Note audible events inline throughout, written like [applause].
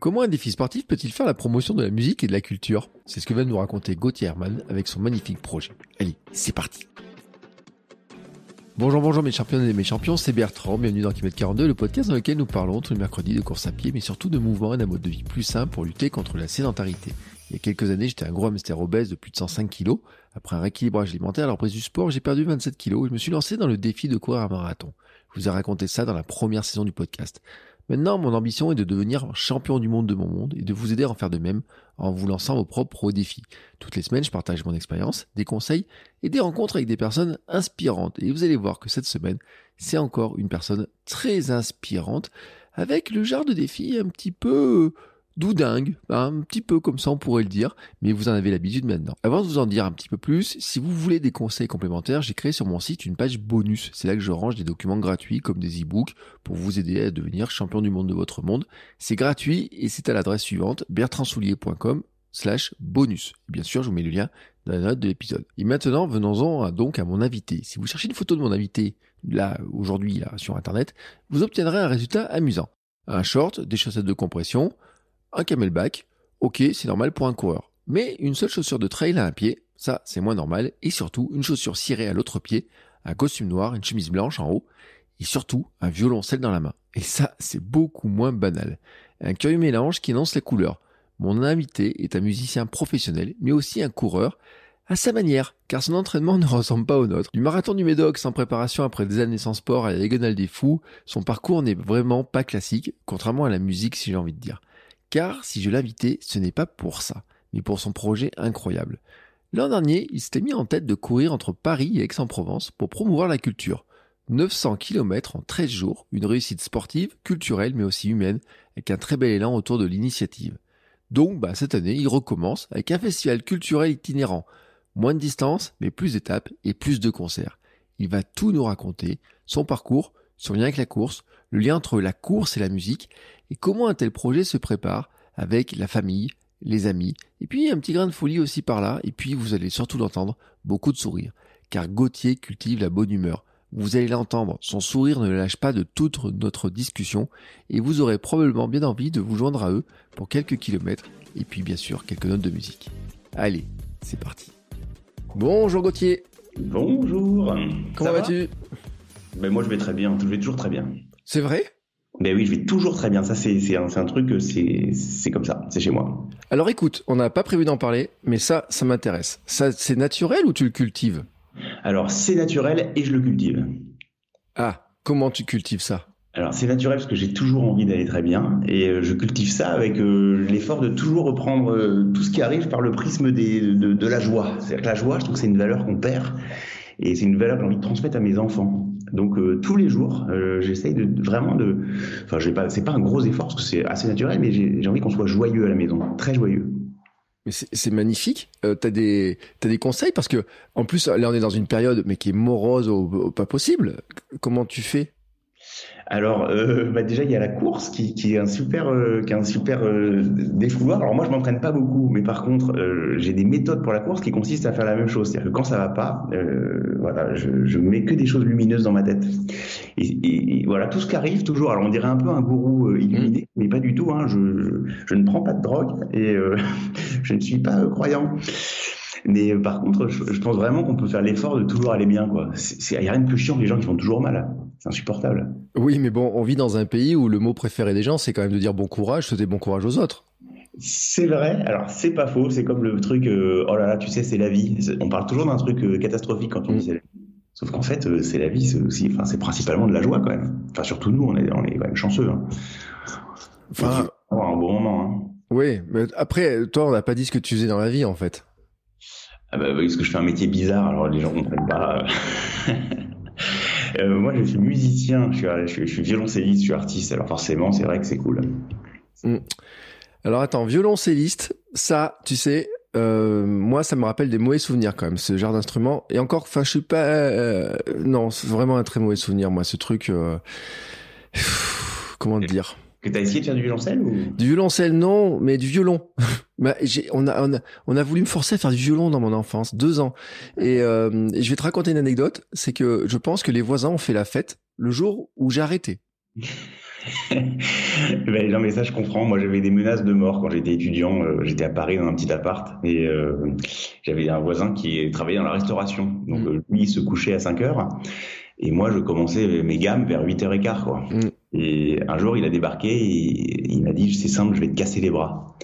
Comment un défi sportif peut-il faire la promotion de la musique et de la culture? C'est ce que va nous raconter Gauthier Herman avec son magnifique projet. Allez, c'est parti Bonjour, bonjour mes champions et mes champions, c'est Bertrand, bienvenue dans Kilomètre 42, le podcast dans lequel nous parlons tous les mercredis de course à pied, mais surtout de mouvement et d'un mode de vie plus simple pour lutter contre la sédentarité. Il y a quelques années, j'étais un gros hamster obèse de plus de 105 kilos. Après un rééquilibrage alimentaire à la du sport, j'ai perdu 27 kilos et je me suis lancé dans le défi de courir un marathon. Je vous ai raconté ça dans la première saison du podcast. Maintenant, mon ambition est de devenir champion du monde de mon monde et de vous aider à en faire de même en vous lançant vos propres défis. Toutes les semaines, je partage mon expérience, des conseils et des rencontres avec des personnes inspirantes. Et vous allez voir que cette semaine, c'est encore une personne très inspirante avec le genre de défi un petit peu doudingue, un petit peu comme ça on pourrait le dire, mais vous en avez l'habitude maintenant. Avant de vous en dire un petit peu plus, si vous voulez des conseils complémentaires, j'ai créé sur mon site une page bonus. C'est là que je range des documents gratuits comme des e-books pour vous aider à devenir champion du monde de votre monde. C'est gratuit et c'est à l'adresse suivante bertrandsoulier.com slash bonus. bien sûr, je vous mets le lien dans la note de l'épisode. Et maintenant, venons-en donc à mon invité. Si vous cherchez une photo de mon invité, là, aujourd'hui, là, sur Internet, vous obtiendrez un résultat amusant. Un short, des chaussettes de compression, un camelback, ok, c'est normal pour un coureur. Mais une seule chaussure de trail à un pied, ça c'est moins normal, et surtout une chaussure cirée à l'autre pied, un costume noir, une chemise blanche en haut, et surtout un violoncelle dans la main. Et ça, c'est beaucoup moins banal. Un curieux mélange qui lance les couleurs. Mon invité est un musicien professionnel, mais aussi un coureur, à sa manière, car son entraînement [laughs] ne ressemble pas au nôtre. Du marathon du Médoc sans préparation après des années sans sport à la Diagonale des Fous, son parcours n'est vraiment pas classique, contrairement à la musique si j'ai envie de dire. Car si je l'invitais, ce n'est pas pour ça, mais pour son projet incroyable. L'an dernier, il s'était mis en tête de courir entre Paris et Aix-en-Provence pour promouvoir la culture. 900 km en 13 jours, une réussite sportive, culturelle mais aussi humaine, avec un très bel élan autour de l'initiative. Donc, bah, cette année, il recommence avec un festival culturel itinérant. Moins de distance, mais plus d'étapes et plus de concerts. Il va tout nous raconter, son parcours, son lien avec la course, le lien entre la course et la musique, et comment un tel projet se prépare avec la famille, les amis, et puis un petit grain de folie aussi par là, et puis vous allez surtout l'entendre, beaucoup de sourires, car Gauthier cultive la bonne humeur. Vous allez l'entendre, son sourire ne le lâche pas de toute notre discussion, et vous aurez probablement bien envie de vous joindre à eux pour quelques kilomètres, et puis bien sûr quelques notes de musique. Allez, c'est parti. Bonjour Gauthier. Bonjour. Comment vas-tu? Ben Moi je vais très bien, je vais toujours très bien. C'est vrai? Ben oui, je vais toujours très bien. Ça, c'est un, un truc, c'est comme ça, c'est chez moi. Alors écoute, on n'a pas prévu d'en parler, mais ça, ça m'intéresse. Ça, c'est naturel ou tu le cultives? Alors, c'est naturel et je le cultive. Ah, comment tu cultives ça? Alors c'est naturel parce que j'ai toujours envie d'aller très bien et euh, je cultive ça avec euh, l'effort de toujours reprendre euh, tout ce qui arrive par le prisme des, de, de la joie. C'est-à-dire que la joie, je trouve que c'est une valeur qu'on perd et c'est une valeur que j'ai envie de transmettre à mes enfants. Donc euh, tous les jours, euh, j'essaye de, vraiment de. Enfin, c'est pas un gros effort parce que c'est assez naturel, mais j'ai envie qu'on soit joyeux à la maison, très joyeux. Mais c'est magnifique. Euh, t'as des des conseils? Parce que en plus là on est dans une période mais qui est morose au pas possible. Comment tu fais? Alors, euh, [laughs] bah déjà, il y a la course qui, qui est un super, euh, qui est un super euh, défouloir. Alors moi, je m'entraîne pas beaucoup, mais par contre, euh, j'ai des méthodes pour la course qui consistent à faire la même chose. C'est-à-dire que quand ça va pas, euh, voilà, je, je mets que des choses lumineuses dans ma tête. Et, et, voilà, tout ce qui arrive toujours. Alors on dirait un peu un gourou illuminé, mmh. mais pas du tout. Hein, je, je, je, ne prends pas de drogue et [laughs] je ne suis pas croyant. Mais par contre, je, je pense vraiment qu'on peut faire l'effort de toujours aller bien. Il n'y a rien de plus chiant que les gens qui font toujours mal. C'est insupportable. Oui, mais bon, on vit dans un pays où le mot préféré des gens, c'est quand même de dire bon courage, souhaiter bon courage aux autres. C'est vrai, alors c'est pas faux, c'est comme le truc, euh, oh là là, tu sais, c'est la vie. On parle toujours d'un truc euh, catastrophique quand on dit mm. c'est la vie. Sauf qu'en fait, euh, c'est la vie, c'est aussi, enfin, c'est principalement de la joie quand même. Enfin, surtout nous, on est, on est quand même chanceux. Hein. Enfin, avoir un bon moment. Hein. Oui, mais après, toi, on n'a pas dit ce que tu faisais dans la vie en fait. Ah bah, parce que je fais un métier bizarre, alors les gens comprennent pas. [laughs] Euh, moi, je suis musicien, je suis, je, suis, violoncelliste, je suis artiste. Alors forcément, c'est vrai que c'est cool. Mm. Alors attends, violoncelliste, ça, tu sais, euh, moi, ça me rappelle des mauvais souvenirs quand même, ce genre d'instrument. Et encore, enfin, je suis pas, euh, non, c'est vraiment un très mauvais souvenir, moi, ce truc. Euh, comment dire? Que t'as essayé de faire du violoncelle ou? Du violoncelle, non, mais du violon. [laughs] bah, on, a, on, a, on a voulu me forcer à faire du violon dans mon enfance, deux ans. Et, et je vais te raconter une anecdote, c'est que je pense que les voisins ont fait la fête le jour où j'ai arrêté. [laughs] ben, non mais ça je comprends. Moi j'avais des menaces de mort quand j'étais étudiant. Euh, j'étais à Paris dans un petit appart et euh, j'avais un voisin qui travaillait dans la restauration. Donc mm. euh, lui il se couchait à 5 heures et moi je commençais mes gammes vers 8h15 quoi. Mm. Et un jour il a débarqué et il m'a dit c'est simple je vais te casser les bras.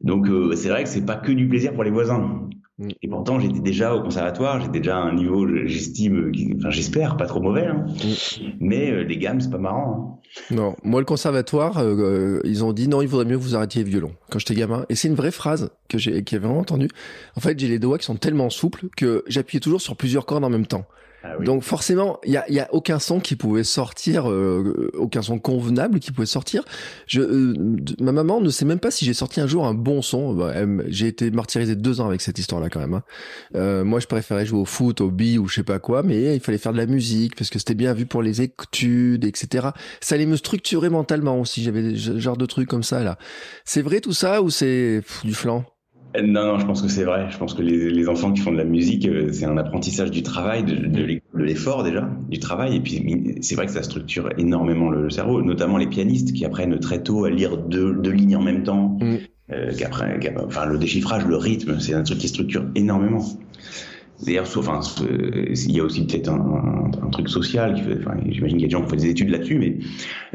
Donc c'est vrai que c'est pas que du plaisir pour les voisins. Mm. Et pourtant, j'étais déjà au conservatoire, j'étais déjà à un niveau, j'estime, enfin j'espère, pas trop mauvais. Hein. Mm. Mais euh, les gammes, c'est pas marrant. Hein. Non, moi le conservatoire, euh, euh, ils ont dit non, il vaudrait mieux que vous arrêtiez le violon quand j'étais gamin. Et c'est une vraie phrase que j'ai, qui vraiment entendu. En fait, j'ai les doigts qui sont tellement souples que j'appuyais toujours sur plusieurs cordes en même temps. Ah Donc forcément, il y a, a, aucun son qui pouvait sortir, euh, aucun son convenable qui pouvait sortir. Je, euh, ma maman ne sait même pas si j'ai sorti un jour un bon son. Bah, j'ai été martyrisé deux ans avec cette histoire-là quand même. Hein. Euh, moi, je préférais jouer au foot, au billes ou je sais pas quoi, mais il fallait faire de la musique parce que c'était bien vu pour les études, etc. Ça allait me structurer mentalement aussi. J'avais genre de trucs comme ça là. C'est vrai tout ça ou c'est du flanc euh, non, non, je pense que c'est vrai. Je pense que les, les, enfants qui font de la musique, euh, c'est un apprentissage du travail, de, de l'effort déjà, du travail. Et puis, c'est vrai que ça structure énormément le, cerveau, notamment les pianistes qui apprennent très tôt à lire deux, deux lignes en même temps. Mm. Euh, qu'après, enfin, le déchiffrage, le rythme, c'est un truc qui structure énormément. D'ailleurs, enfin, il y a aussi peut-être un, un, truc social. Enfin, J'imagine qu'il y a des gens qui font des études là-dessus, mais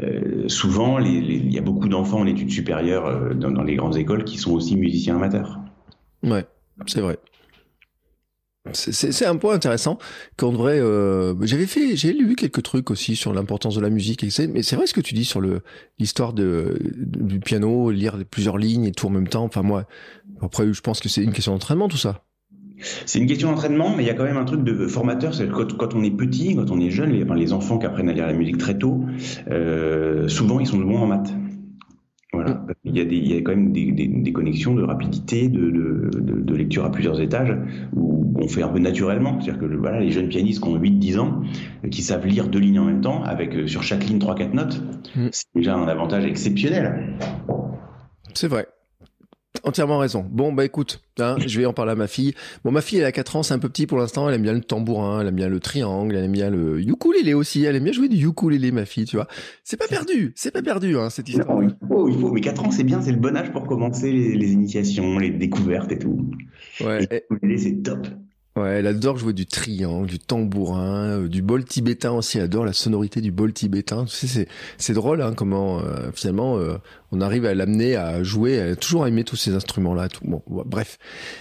euh, souvent, les, les, il y a beaucoup d'enfants en études supérieures euh, dans, dans, les grandes écoles qui sont aussi musiciens amateurs. Ouais, c'est vrai. C'est un point intéressant qu'on devrait. Euh, J'avais fait, j'ai lu quelques trucs aussi sur l'importance de la musique, mais c'est vrai ce que tu dis sur l'histoire du piano, lire plusieurs lignes et tout en même temps. Enfin moi, après, je pense que c'est une question d'entraînement tout ça. C'est une question d'entraînement, mais il y a quand même un truc de formateur. C'est quand, quand on est petit, quand on est jeune, les, les enfants qui apprennent à lire la musique très tôt, euh, souvent ils sont bons en maths. Voilà. Mm. Il, y a des, il y a quand même des, des, des connexions de rapidité, de, de, de, de, lecture à plusieurs étages, où on fait un peu naturellement. C'est-à-dire que voilà, les jeunes pianistes qui ont 8-10 ans, euh, qui savent lire deux lignes en même temps, avec euh, sur chaque ligne 3-4 notes, mm. c'est déjà un avantage exceptionnel. C'est vrai. Entièrement raison. Bon, bah écoute, hein, je vais en parler à ma fille. Bon, ma fille, elle a 4 ans, c'est un peu petit pour l'instant. Elle aime bien le tambourin, elle aime bien le triangle, elle aime bien le ukulélé aussi. Elle aime bien jouer du ukulélé, ma fille, tu vois. C'est pas perdu, c'est pas perdu, hein, cette histoire. il faut, il faut. Mais 4 ans, c'est bien, c'est le bon âge pour commencer les, les, initiations, les découvertes et tout. Ouais. Et, c'est top. Ouais, elle adore jouer du triangle, du tambourin, euh, du bol tibétain aussi. Elle adore la sonorité du bol tibétain. Tu sais, c'est drôle hein, comment euh, finalement euh, on arrive à l'amener à jouer. Elle a toujours aimé tous ces instruments-là. Tout bon, bref,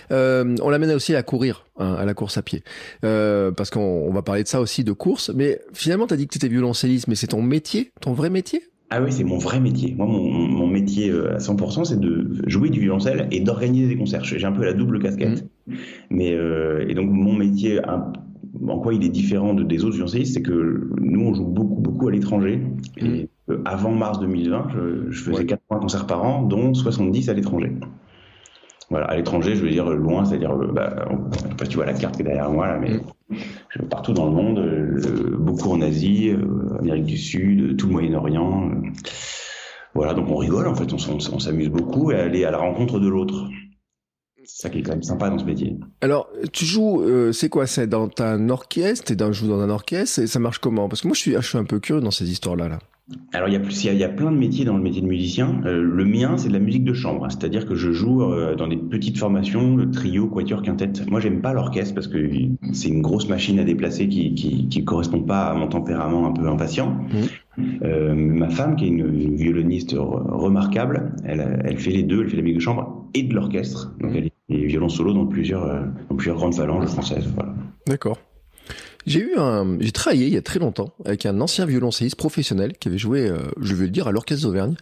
on l'amène aussi à courir, hein, à la course à pied, parce qu'on on va parler de ça aussi de course. Mais finalement, t'as dit que tu étais violoncelliste, mais c'est ton métier, ton vrai métier? Ah oui, c'est mon vrai métier. Moi, mon, mon métier à 100%, c'est de jouer du violoncelle et d'organiser des concerts. J'ai un peu la double casquette. Mmh. Mais euh, et donc mon métier, en quoi il est différent de, des autres violoncellistes, c'est que nous on joue beaucoup beaucoup à l'étranger. Mmh. Et euh, avant mars 2020, je, je faisais ouais. 80 concerts par an, dont 70 à l'étranger. Voilà, à l'étranger, je veux dire loin, c'est-à-dire, euh, bah, je sais pas si tu vois la carte qui est derrière moi là, mais mmh. partout dans le monde, euh, beaucoup en Asie, euh, Amérique du Sud, tout le Moyen-Orient. Euh, voilà, donc on rigole en fait, on, on, on s'amuse beaucoup à aller à la rencontre de l'autre. C'est ça qui est quand même sympa dans ce métier. Alors, tu joues, euh, c'est quoi C'est dans un orchestre Tu joues dans un orchestre et ça marche comment? Parce que moi, je suis, je suis un peu curieux dans ces histoires-là. Là. Alors il y, a plus, il, y a, plein de métiers dans le métier de musicien. Euh, le mien, c'est de la musique de chambre, c'est-à-dire que je joue euh, dans des petites formations, le trio, quatuor, quintette. Moi, j'aime pas l'orchestre parce que c'est une grosse machine à déplacer qui, qui, qui correspond pas à mon tempérament un peu impatient. Mmh. Euh, ma femme, qui est une, une violoniste remarquable, elle, elle, fait les deux, elle fait de la musique de chambre et de l'orchestre. Donc elle est violon solo dans plusieurs, euh, dans plusieurs grandes phalanges françaises. Voilà. D'accord. J'ai eu un, j'ai travaillé il y a très longtemps avec un ancien violoncelliste professionnel qui avait joué, euh, je vais le dire, à l'orchestre d'Auvergne,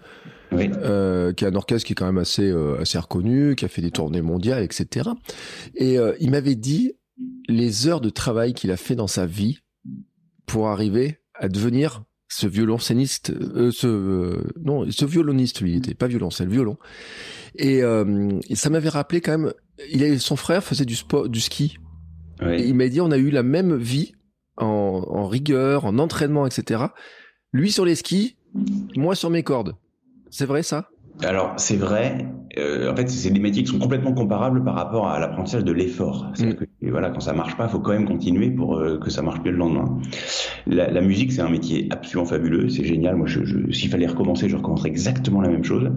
oui. euh, qui est un orchestre qui est quand même assez euh, assez reconnu, qui a fait des tournées mondiales, etc. Et euh, il m'avait dit les heures de travail qu'il a fait dans sa vie pour arriver à devenir ce violoncelliste, euh, ce euh, non, ce violoniste lui il était pas violoncelle, violon. Et, euh, et ça m'avait rappelé quand même. Il a, son frère faisait du sport, du ski. Il m'a dit on a eu la même vie en rigueur, en entraînement, etc. Lui sur les skis, moi sur mes cordes. C'est vrai ça? Alors c'est vrai. Euh, en fait, c'est des métiers qui sont complètement comparables par rapport à l'apprentissage de l'effort. Mm. Et voilà, quand ça marche pas, il faut quand même continuer pour euh, que ça marche mieux le lendemain. La, la musique, c'est un métier absolument fabuleux, c'est génial. Moi, je, je, s'il fallait recommencer, je recommencerais exactement la même chose.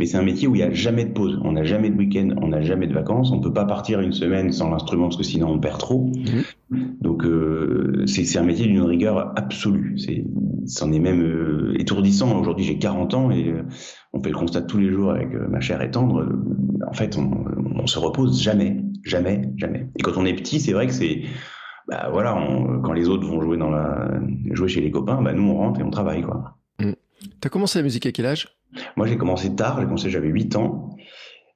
Mais c'est un métier où il y a jamais de pause. On n'a jamais de week-end, on n'a jamais de vacances. On peut pas partir une semaine sans l'instrument parce que sinon on perd trop. Mm. Donc euh, c'est un métier d'une rigueur absolue. C'est, c'en est même euh, étourdissant. Aujourd'hui, j'ai 40 ans et on fait le constat tous les jours avec euh, ma chère et tendre. En fait, on, on se repose jamais, jamais, jamais. Et quand on est petit, c'est vrai que c'est, bah voilà, on, quand les autres vont jouer dans la, jouer chez les copains, bah nous on rentre et on travaille quoi. Mmh. T'as commencé la musique à quel âge? Moi j'ai commencé tard, j'ai commencé j'avais 8 ans.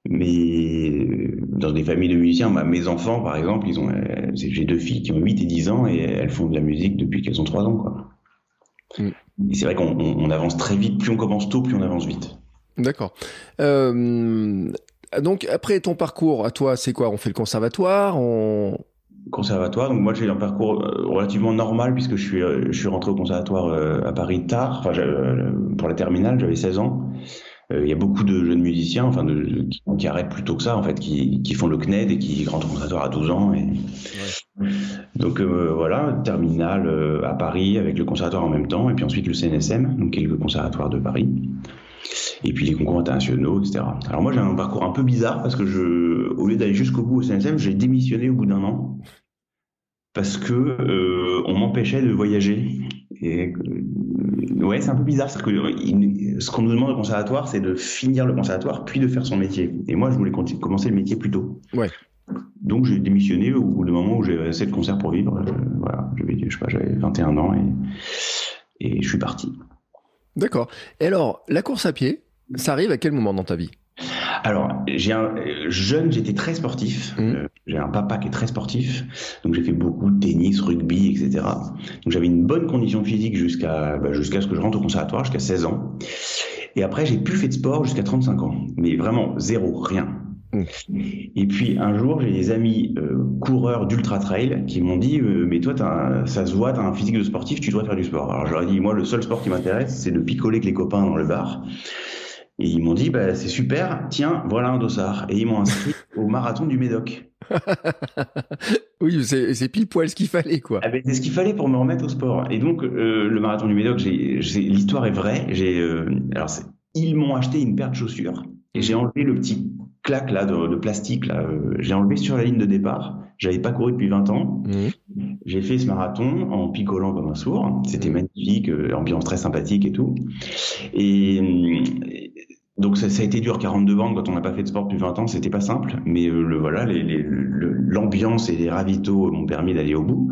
Mais dans des familles de musiciens, bah, mes enfants par exemple, ils ont, euh, j'ai deux filles qui ont 8 et 10 ans et elles font de la musique depuis qu'elles ont 3 ans quoi. Mmh. Et c'est vrai qu'on on, on avance très vite, plus on commence tôt, plus on avance vite. D'accord. Euh, donc après ton parcours, à toi, c'est quoi? On fait le conservatoire on... Conservatoire. Donc moi j'ai un parcours euh, relativement normal puisque je suis euh, je suis rentré au conservatoire à Paris tard. Enfin pour la terminale, j'avais 16 ans. Il y a beaucoup de jeunes musiciens, enfin de, de, qui, qui, arrêtent plus tôt que ça en fait, qui, qui font le CNED et qui rentrent au conservatoire à 12 ans. Et... Ouais. Donc euh, voilà, terminale à Paris avec le conservatoire en même temps, et puis ensuite le CNSM, donc qui est le conservatoire de Paris et puis les concours internationaux, etc. Alors moi j'ai un parcours un peu bizarre parce que je, au lieu d'aller jusqu'au bout au CNSM, j'ai démissionné au bout d'un an parce que euh, on m'empêchait de voyager. Et euh, ouais, c'est un peu bizarre, parce que il, ce qu'on nous demande au conservatoire, c'est de finir le conservatoire puis de faire son métier. Et moi, je voulais commencer le métier plus tôt. Ouais. Donc j'ai démissionné au bout du moment où j'avais assez de concerts pour vivre. Je, voilà, je sais pas, j'avais 21 ans et, et je suis parti. D'accord. Et alors, la course à pied, ça arrive à quel moment dans ta vie? Alors, j'ai un jeune, j'étais très sportif. Mmh. Euh, j'ai un papa qui est très sportif, donc j'ai fait beaucoup de tennis, rugby, etc. Donc j'avais une bonne condition physique jusqu'à bah, jusqu'à ce que je rentre au conservatoire, jusqu'à 16 ans. Et après, j'ai plus fait de sport jusqu'à 35 ans, mais vraiment zéro, rien. Et puis un jour, j'ai des amis euh, coureurs d'ultra trail qui m'ont dit euh, mais toi, un, ça se voit, t'as un physique de sportif, tu dois faire du sport. Alors j'aurais dit moi, le seul sport qui m'intéresse, c'est de picoler avec les copains dans le bar. Et ils m'ont dit bah c'est super, tiens, voilà un dossard. Et ils m'ont inscrit [laughs] au marathon du Médoc. [laughs] oui, c'est pile poil ce qu'il fallait, quoi. Ah ben, c'est ce qu'il fallait pour me remettre au sport. Et donc, euh, le marathon du Médoc, l'histoire est vraie. Alors, ils m'ont acheté une paire de chaussures et j'ai enlevé le petit claque là de, de plastique là, euh, j'ai enlevé sur la ligne de départ. J'avais pas couru depuis 20 ans. Mmh. J'ai fait ce marathon en picolant comme un sourd. C'était mmh. magnifique, euh, ambiance très sympathique et tout. Et euh, donc ça, ça, a été dur, 42 bandes quand on n'a pas fait de sport depuis 20 ans, c'était pas simple. Mais euh, le voilà, l'ambiance et les ravitaux m'ont permis d'aller au bout.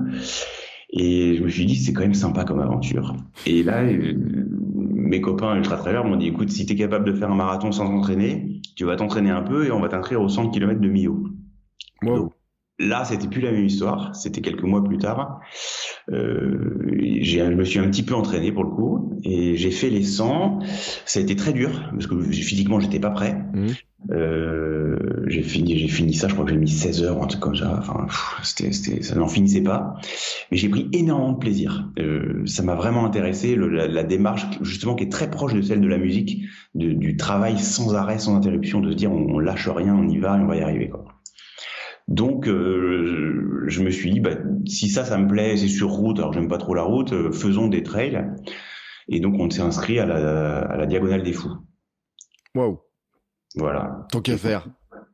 Et je me suis dit c'est quand même sympa comme aventure. Et là, euh, mes copains ultra trailers m'ont dit écoute, si tu es capable de faire un marathon sans t'entraîner, tu vas t'entraîner un peu et on va t'inscrire au 100 km de Millau. Wow. Donc, là, c'était plus la même histoire. C'était quelques mois plus tard. Euh, je me suis un petit peu entraîné pour le coup et j'ai fait les 100. Ça a été très dur parce que physiquement, j'étais pas prêt. Mmh. Euh, j'ai fini, j'ai fini ça. Je crois que j'ai mis 16 heures, un truc comme ça. Enfin, c'était, ça n'en finissait pas. Mais j'ai pris énormément de plaisir. Euh, ça m'a vraiment intéressé la, démarche justement qui est très proche de celle de la musique, du travail sans arrêt, sans interruption, de se dire on, on lâche rien, on y va et on va y arriver quoi. Donc, euh, je me suis dit, bah, si ça, ça me plaît, c'est sur route, alors j'aime pas trop la route, euh, faisons des trails. Et donc, on s'est inscrit à la, à la Diagonale des Fous. Waouh. Voilà. Tant qu'à faire.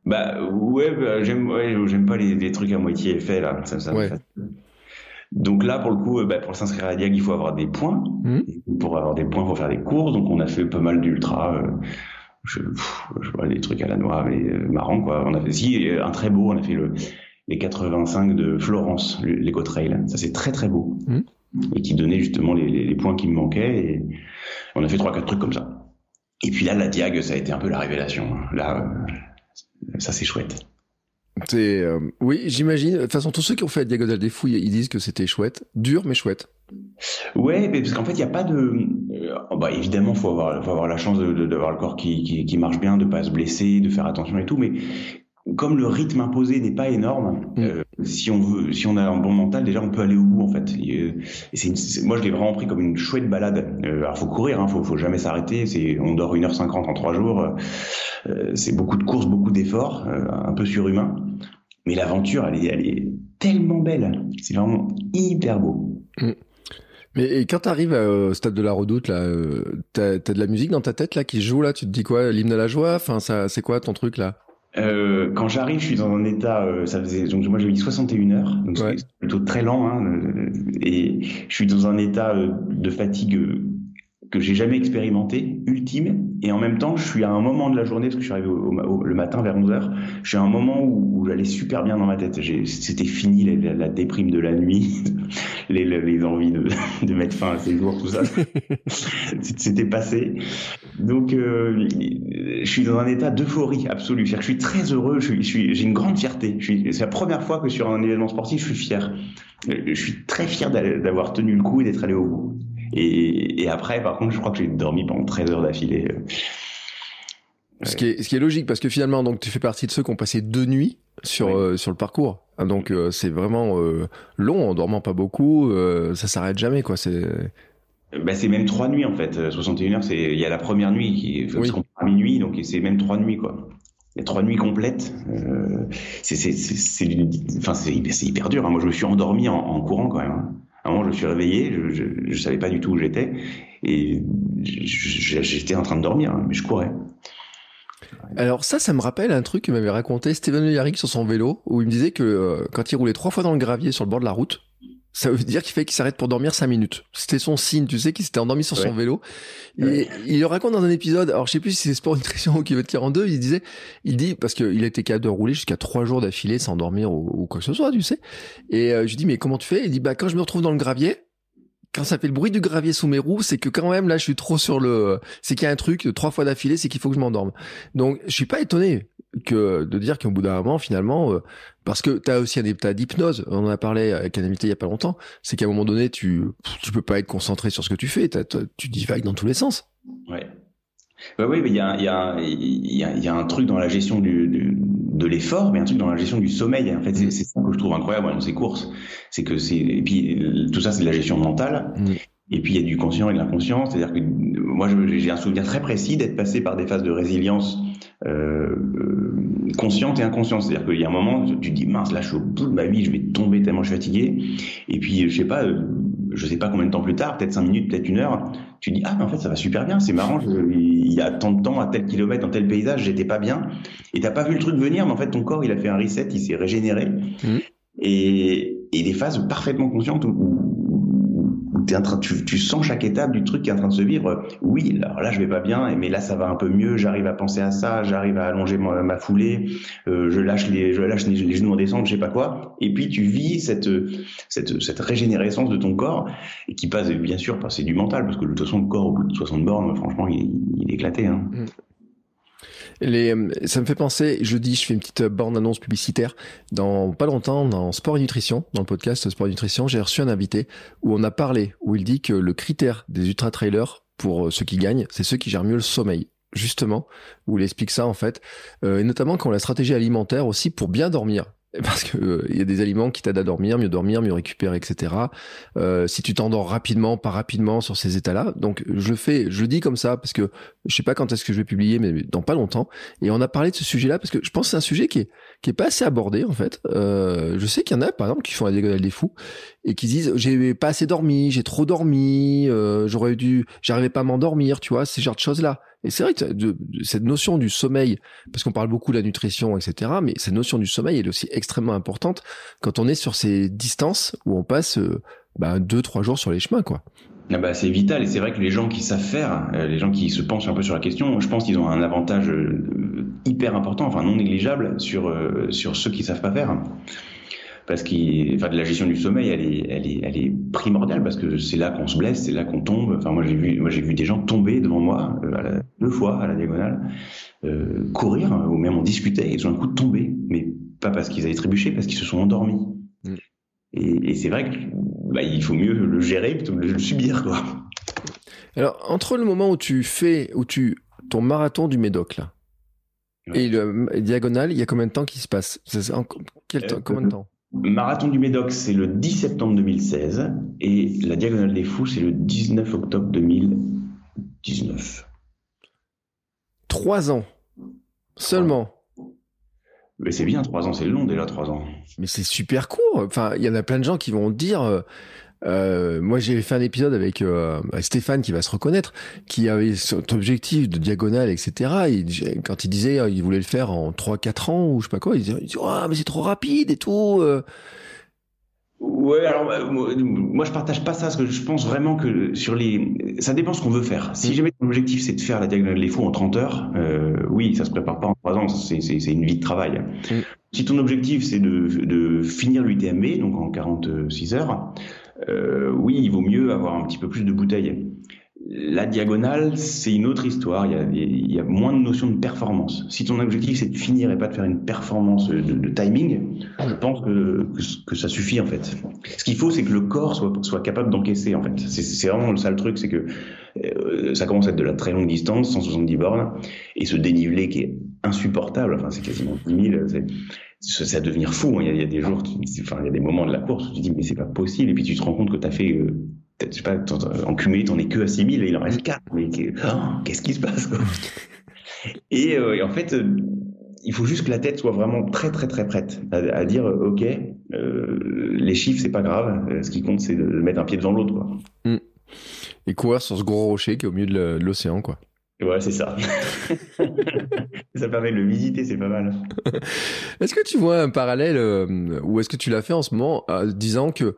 Bah, ouais, bah, j'aime ouais, j'aime pas les, les, trucs à moitié faits, là. Ça, ça ouais. Donc là, pour le coup, bah, pour s'inscrire à la Diag, il faut avoir des points. Mmh. Pour avoir des points, il faut faire des courses. Donc, on a fait pas mal d'ultra. Euh, je, je, vois des trucs à la noix, mais euh, marrant quoi. On a fait si un très beau, on a fait le, les 85 de Florence, l'Eco Trail. Ça c'est très très beau mmh. et qui donnait justement les, les, les, points qui me manquaient. Et on a fait trois quatre trucs comme ça. Et puis là, la Diag, ça a été un peu la révélation. Là, euh, ça c'est chouette. Euh, oui, j'imagine. De toute façon, tous ceux qui ont fait la diagonale des fouilles, ils disent que c'était chouette, dur mais chouette. Ouais, parce qu'en fait, il n'y a pas de. Euh, bah, évidemment, faut avoir, faut avoir la chance d'avoir le corps qui, qui, qui, marche bien, de pas se blesser, de faire attention et tout. Mais comme le rythme imposé n'est pas énorme, mm. euh, si on veut, si on a un bon mental, déjà on peut aller au bout en fait. Et, c'est moi, je l'ai vraiment pris comme une chouette balade. Euh, alors, faut courir, hein, faut, faut jamais s'arrêter. C'est, on dort 1h50 en trois jours. Euh, c'est beaucoup de courses, beaucoup d'efforts, euh, un peu surhumain. Mais l'aventure, elle est, elle est tellement belle. C'est vraiment hyper beau. Mm. Mais quand tu arrives au stade de la Redoute, là, t'as, as de la musique dans ta tête là qui joue là? Tu te dis quoi, l'hymne de la joie? Enfin, ça, c'est quoi ton truc là? Euh, quand j'arrive, je suis dans un état, euh, ça faisait, donc moi j'ai mis 61 heures, donc c'est plutôt très lent, hein, euh, et je suis dans un état euh, de fatigue que j'ai jamais expérimenté, ultime, et en même temps, je suis à un moment de la journée, parce que je suis arrivé au, le matin vers 11 heures, je suis à un moment où, j'allais super bien dans ma tête. C'était fini la, la, déprime de la nuit, [laughs] les, les, envies de, [laughs] de, mettre fin à ces jours, tout ça. [laughs] C'était passé. Donc, euh, je suis dans un état d'euphorie absolue. Je suis très heureux, j'ai je suis, une grande fierté. C'est la première fois que sur un événement sportif, je suis fier. Je suis très fier d'avoir tenu le coup et d'être allé au bout. Et, et, après, par contre, je crois que j'ai dormi pendant 13 heures d'affilée. Ce qui, est, ce qui est logique, parce que finalement, donc tu fais partie de ceux qui ont passé deux nuits sur euh, sur le parcours. Hein, donc euh, c'est vraiment euh, long, en dormant pas beaucoup, ça s'arrête jamais, quoi. C'est bah, c'est même trois nuits en fait. 61 heures, c'est il y a la première nuit qui est oui. à minuit, donc c'est même trois nuits quoi. Il y a trois nuits complètes. Euh, c'est enfin hyper dur. Hein. Moi je me suis endormi en, en courant quand même. Hein. À un moment, je me suis réveillé, je, je savais pas du tout où j'étais, et j'étais en train de dormir, mais je courais. Alors ça, ça me rappelle un truc que m'avait raconté Steven Le sur son vélo, où il me disait que euh, quand il roulait trois fois dans le gravier sur le bord de la route, ça veut dire qu'il fait qu'il s'arrête pour dormir cinq minutes. C'était son signe, tu sais, qu'il s'était endormi sur son vélo. Et il le raconte dans un épisode, alors je sais plus si c'est Sport Nutrition ou Kilomètre 42, il disait, il dit, parce qu'il était capable de rouler jusqu'à trois jours d'affilée sans dormir ou, quoi que ce soit, tu sais. Et euh, je lui dis, mais comment tu fais? Il dit, bah quand je me retrouve dans le gravier, quand ça fait le bruit du gravier sous mes roues, c'est que quand même là je suis trop sur le, c'est qu'il y a un truc trois fois d'affilée, c'est qu'il faut que je m'endorme. Donc je suis pas étonné que de dire qu'au bout d'un moment finalement, euh, parce que tu as aussi un état d'hypnose, on en a parlé avec un invité il y a pas longtemps, c'est qu'à un moment donné tu tu peux pas être concentré sur ce que tu fais, tu divagues dans tous les sens. Ouais. Ouais, oui, mais il y a, y, a, y, a, y a un truc dans la gestion du, du de l'effort, mais un truc dans la gestion du sommeil. En fait, c'est ça que je trouve incroyable dans ces courses, c'est que c'est et puis tout ça c'est de la gestion mentale. Mm. Et puis il y a du conscient et de l'inconscient, c'est-à-dire que moi j'ai un souvenir très précis d'être passé par des phases de résilience euh, euh, consciente et inconsciente. C'est-à-dire qu'il y a un moment, tu te dis mince, là je suis au bout de ma vie, je vais tomber tellement je suis fatigué. Et puis je sais pas, euh, je sais pas combien de temps plus tard, peut-être cinq minutes, peut-être une heure, tu dis ah mais en fait ça va super bien, c'est marrant, il y a tant de temps à tel kilomètre dans tel paysage, j'étais pas bien et t'as pas vu le truc venir, mais en fait ton corps il a fait un reset, il s'est régénéré mmh. et, et des phases parfaitement conscientes où, en train, tu, sens chaque étape du truc qui est en train de se vivre. Oui, alors là je vais pas bien, mais là ça va un peu mieux. J'arrive à penser à ça, j'arrive à allonger ma, ma foulée, euh, je lâche les, je lâche les, genoux en descente, je sais pas quoi. Et puis tu vis cette cette, cette régénérescence de ton corps et qui passe bien sûr par c'est du mental parce que de toute façon le corps au bout de 60 bornes, franchement il, il est éclaté. Hein. Mm. Les, ça me fait penser, jeudi, je fais une petite bande-annonce publicitaire. Dans pas longtemps, dans Sport et Nutrition, dans le podcast Sport et Nutrition, j'ai reçu un invité où on a parlé, où il dit que le critère des ultra-trailers pour euh, ceux qui gagnent, c'est ceux qui gèrent mieux le sommeil justement, où il explique ça en fait, euh, et notamment quand la stratégie alimentaire aussi pour bien dormir parce que euh, il y a des aliments qui t'aident à dormir, mieux dormir, mieux récupérer, etc. Euh, si tu t'endors rapidement, pas rapidement sur ces états-là. Donc je fais, je dis comme ça parce que je sais pas quand est-ce que je vais publier, mais dans pas longtemps. Et on a parlé de ce sujet-là parce que je pense que c'est un sujet qui est qui est pas assez abordé en fait. Euh, je sais qu'il y en a par exemple qui font la diagonale des fous et qui disent j'ai pas assez dormi, j'ai trop dormi, euh, j'aurais dû, j'arrivais pas à m'endormir, tu vois, ces genres de choses là. Et c'est vrai que cette notion du sommeil, parce qu'on parle beaucoup de la nutrition, etc., mais cette notion du sommeil, est aussi extrêmement importante quand on est sur ces distances où on passe euh, bah, deux, trois jours sur les chemins, quoi. Ah bah, c'est vital et c'est vrai que les gens qui savent faire, euh, les gens qui se penchent un peu sur la question, je pense qu'ils ont un avantage euh, hyper important, enfin non négligeable sur sur ceux qui savent pas faire parce que enfin, la gestion du sommeil, elle est, elle est, elle est primordiale parce que c'est là qu'on se blesse, c'est là qu'on tombe. Enfin, moi, j'ai vu, moi, j'ai vu des gens tomber devant moi euh, deux fois à la diagonale, euh, courir ou même on discutait, ils ont un coup de tomber, mais pas parce qu'ils avaient trébuché, parce qu'ils se sont endormis. Mm. Et, c'est vrai qu'il bah, faut mieux le gérer plutôt que de le subir, quoi. Alors, entre le moment où tu fais, où tu, ton marathon du Médoc, là, et le diagonale, il y a combien de temps qui se passe? Quel temps, Combien de temps? Marathon du Médoc, c'est le 10 septembre 2016 et la Diagonale des Fous, c'est le 19 octobre 2019. Trois ans seulement. Mais c'est bien, trois ans, c'est long déjà, trois ans. Mais c'est super court. Enfin, il y en a plein de gens qui vont dire. Euh, euh, moi, j'ai fait un épisode avec euh, Stéphane qui va se reconnaître, qui avait cet objectif de diagonale, etc. quand il disait il voulait le faire en 3-4 ans ou je sais pas quoi, il disait, ah, mais c'est trop rapide et tout. Ouais, alors euh, moi je partage pas ça parce que je pense vraiment que sur les, ça dépend ce qu'on veut faire. Si mm. jamais ton objectif c'est de faire la diagonale des fous en 30 heures, euh, oui, ça se prépare pas en 3 ans, c'est une vie de travail. Mm. Si ton objectif c'est de, de finir l'UTMB, donc en 46 heures, euh, oui, il vaut mieux avoir un petit peu plus de bouteilles. La diagonale, c'est une autre histoire. Il y, a, moins de notion de performance. Si ton objectif c'est de finir et pas de faire une performance de, timing, je pense que, ça suffit en fait. Ce qu'il faut, c'est que le corps soit, capable d'encaisser en fait. C'est vraiment le sale truc, c'est que euh, ça commence à être de la très longue distance, 170 bornes, et ce dénivelé qui est insupportable. Enfin, c'est quasiment 10 000. C'est à devenir fou. Hein. Il, y a, des jours, enfin, il y a des moments de la course où tu te dis mais c'est pas possible, et puis tu te rends compte que tu as fait euh, je sais pas, en cumulé, t'en es que à 6000 et il en reste 4. Mais oh, qu'est-ce qui se passe, quoi? [laughs] Et, euh, et, en fait, euh, il faut juste que la tête soit vraiment très, très, très prête à, dire, OK, les chiffres, c'est pas grave. Ce qui compte, c'est de mettre un pied devant l'autre, quoi. Mm. Et courir sur ce gros rocher qui est au milieu de l'océan, quoi. Ouais, c'est ça. [laughs] ça permet de le visiter, c'est pas mal. est-ce que tu vois un parallèle, ou est-ce que tu l'as fait en ce moment, disant que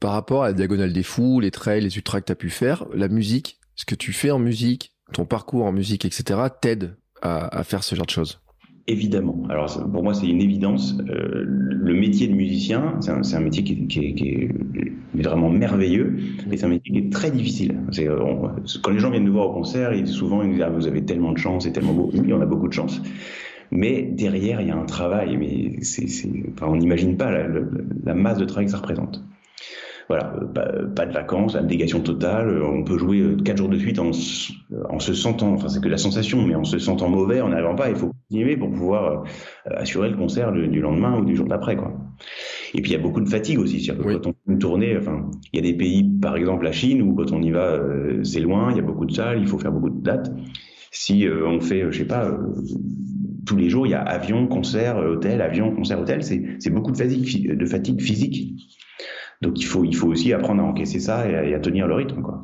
par rapport à la diagonale des fous, les trails, les ultras que tu as pu faire, la musique, ce que tu fais en musique, ton parcours en musique, etc., t'aide à, faire ce genre de choses? Évidemment. Alors pour moi c'est une évidence. Euh, le métier de musicien, c'est un, métier qui est, vraiment merveilleux, mais c'est un métier qui est très difficile. Euh, quand les gens viennent nous voir au concert, ils souvent ils disent ah, vous avez tellement de chance, c'est tellement beau. Oui, on a beaucoup de chance. Mais derrière il y a un travail, mais on n'imagine pas la masse de travail que ça représente voilà, euh, pas, de vacances, abnégation totale. Euh, on peut jouer euh, quatre jours de suite en, se sentant, enfin c'est que la sensation, mais en se sentant mauvais, en n'arrivant pas. Il faut continuer pour pouvoir assurer le concert du lendemain ou du jour d'après, quoi. Et puis il y a beaucoup de fatigue aussi. cest que quand on fait une tournée, enfin, il y a des pays, par exemple la Chine, où quand on y va, c'est loin, il y a beaucoup de salles, il faut faire beaucoup de dates. Si on fait, je sais pas, tous les jours, il y a avion, concert, hôtel, avion, concert, hôtel, c'est beaucoup de fatigue, de fatigue physique. Donc il faut, il faut aussi apprendre à encaisser ça et à, tenir le rythme. Quoi.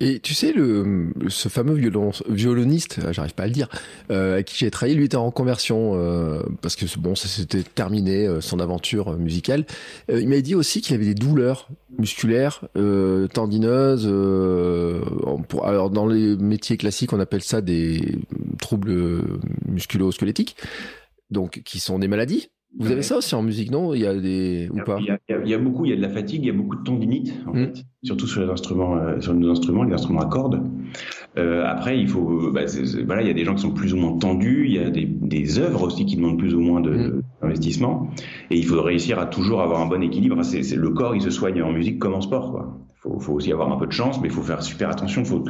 Et tu sais, le, ce fameux violon, violoniste, ah, j'arrive pas à le dire, euh, avec qui j'ai travaillé, lui était en conversion euh, parce que bon, ça s'était terminé euh, son aventure musicale. il m'a dit aussi qu'il avait des douleurs musculaires, tendineuses. alors dans les métiers classiques, on appelle ça des troubles musculo-squelettiques, donc qui sont des maladies. Vous avez ça aussi en musique, non? Il y a des ou pas? il y, a, beaucoup, il y a de la fatigue, il y a beaucoup de tendinite, en hmm. fait, surtout sur les instruments, euh, sur nos instruments, les instruments à cordes. Euh, après, il faut, bah, voilà, il y a des gens qui sont plus ou moins tendus, il y a des, des œuvres aussi qui demandent plus ou moins hmm. d'investissement, et il faut réussir à toujours avoir un bon équilibre. c'est, le corps, il se soigne en musique comme en sport, quoi. Faut, faut aussi avoir un peu de chance, mais il faut faire super attention. Faut,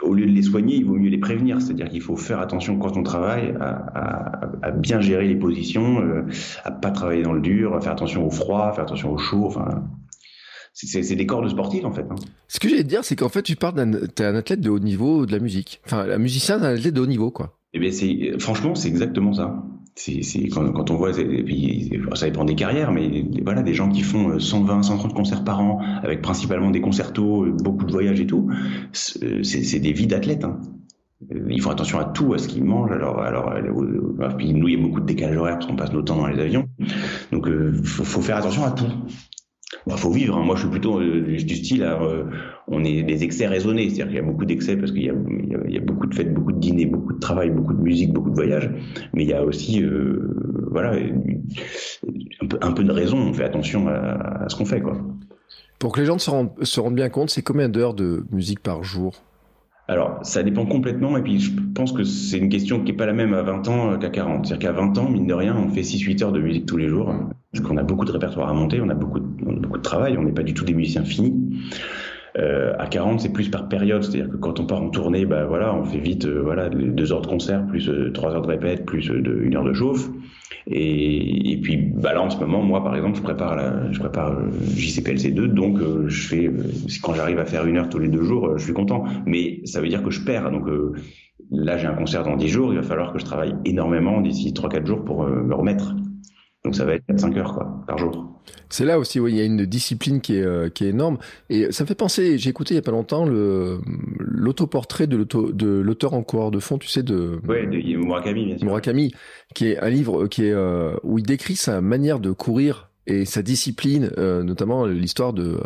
au lieu de les soigner, il vaut mieux les prévenir. C'est-à-dire qu'il faut faire attention quand on travaille à, bien gérer les positions, euh, à pas travailler dans le dur, à faire attention au froid, à faire attention au chaud. Enfin, c'est des corps de sportifs en fait. Hein. Ce que j'allais te dire, c'est qu'en fait, tu parles d'un un athlète de haut niveau de la musique. Enfin, un musicien, un athlète de haut niveau, quoi. Eh bien, franchement, c'est exactement ça c'est quand, quand, on voit, et puis ça dépend des carrières, mais voilà, des gens qui font 120, 130 concerts par an, avec principalement des concertos, beaucoup de voyages et tout, c'est des vies d'athlètes. Hein. Ils font attention à tout, à ce qu'ils mangent. Alors, alors, euh, puis nous, il y a beaucoup de décalage horaire parce qu'on passe notre temps dans les avions. Donc, euh, faut, faut faire attention à tout. Il faut vivre. Hein. Moi, je suis plutôt euh, du style, euh, on est des excès raisonnés. C'est-à-dire qu'il y a beaucoup d'excès parce qu'il y, a beaucoup de fêtes, beaucoup de dîners, beaucoup de travail, beaucoup de musique, beaucoup de voyages. Mais il y a aussi, euh, voilà, un peu, un peu, de raison. On fait attention à, à ce qu'on fait, quoi. Pour que les gens se rendent, se rendent bien compte, c'est combien d'heures de musique par jour? Alors, ça dépend complètement, et puis je pense que c'est une question qui n'est pas la même à 20 ans qu'à 40. C'est-à-dire qu'à 20 ans, mine de rien, on fait 6-8 heures de musique tous les jours, parce qu'on a beaucoup de répertoire à monter, on a beaucoup de, beaucoup de travail, on n'est pas du tout des musiciens finis. Euh, à 40, c'est plus par période, c'est-à-dire que quand on part en tournée, bah voilà, on fait vite, euh, voilà, deux heures de concert, plus euh, trois heures de répète, plus de, une heure de chauffe. Et, et, puis bah là en ce moment, moi par exemple, je prépare la, je prépare JCPLC 2, donc je fais quand j'arrive à faire une heure tous les deux jours, je suis content. Mais ça veut dire que je perds. Donc là j'ai un concert dans 10 jours, il va falloir que je travaille énormément d'ici 3-4 jours pour me remettre. Donc ça va être 4-5 heures quoi, par jour. C'est là aussi, oui, il y a une discipline qui est, euh, qui est énorme. Et ça me fait penser, j'ai écouté il y a pas longtemps le, l'autoportrait de, l'auteur en coureur de fond, tu sais, de, ouais, de Murakami, bien sûr. Murakami, qui est un livre qui est, euh, où il décrit sa manière de courir et sa discipline, euh, notamment l'histoire de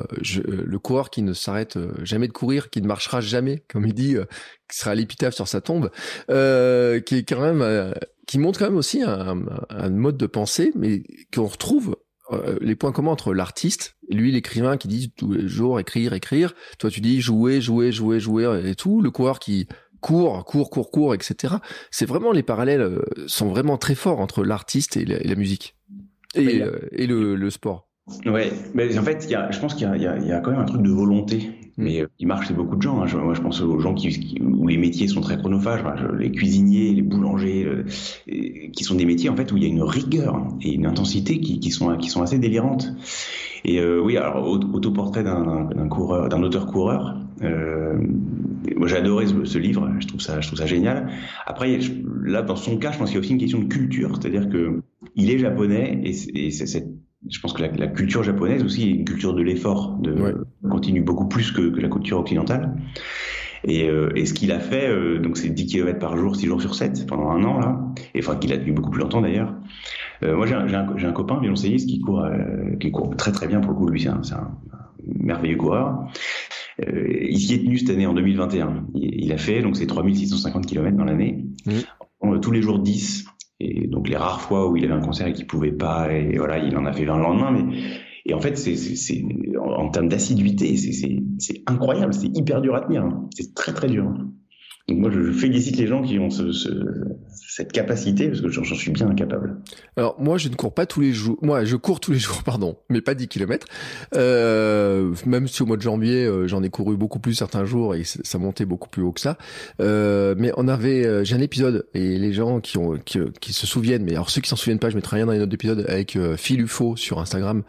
le coureur qui ne s'arrête jamais de courir, qui ne marchera jamais, comme il dit, qui sera l'épitaphe sur sa tombe, qui est quand même, qui montre quand même aussi un, un mode de pensée, mais qu'on retrouve euh, les points communs entre l'artiste, lui l'écrivain qui dit tous les jours écrire, écrire, toi tu dis jouer, jouer, jouer, jouer et tout, le coureur qui court, court, court, court, etc. C'est vraiment les parallèles euh, sont vraiment très forts entre l'artiste et, la musique. Et, euh, et le, le, sport. Ouais, mais en fait, il y a, je pense qu'il y, y, y a, quand même un truc de volonté mais euh, il marche, c'est beaucoup de gens. Hein. moi, je pense aux gens qui, où les métiers sont très chronophages, les cuisiniers, les boulangers, euh, qui sont des métiers en fait où il y a une rigueur et une intensité qui, qui sont qui sont assez délirantes. Et euh, oui, alors autoportrait d'un coureur, d'un auteur coureur. Euh, moi, j'ai adoré ce, livre. Je trouve ça, je trouve ça génial. Après, là, dans son cas, je pense qu'il y a aussi une question de culture, c'est-à-dire que il est japonais et, et cette je pense que la, la, culture japonaise aussi est une culture de l'effort, de continue beaucoup plus que, que, la culture occidentale. Et, euh, et ce qu'il a fait, euh, donc c'est 10 km par jour, 6 jours sur 7 pendant un an là, et enfin qu'il a tenu beaucoup plus longtemps d'ailleurs. Euh, moi j'ai un, un, un, copain violoncelliste qui court, euh, qui court très très bien pour le coup, lui c'est un, un, merveilleux coureur. il s'y est tenu cette année en 2021. Il, il a fait donc c'est 3650 km dans l'année, mmh. tous les jours 10 et donc les rares fois où il avait un concert et qu'il pouvait pas, et voilà, il en a fait 20 le lendemain. Mais et en fait, c'est, en, en termes d'assiduité, c'est incroyable, c'est hyper dur à tenir. Hein. C'est très très dur. Donc moi, je félicite les gens qui ont ce, ce, cette capacité, parce que j'en suis bien incapable. Alors moi, je ne cours pas tous les jours. Moi, je cours tous les jours, [laughs] pardon, mais pas 10 km. Euh, même si au mois de janvier, euh, j'en ai couru beaucoup plus certains jours et ça montait beaucoup plus haut que ça. Euh, mais on avait, euh, j'ai un épisode et les gens qui ont, qui, qui se souviennent, mais alors ceux qui s'en souviennent pas, je mettrai rien dans les notes d'épisode avec euh, Phil Ufo sur Instagram,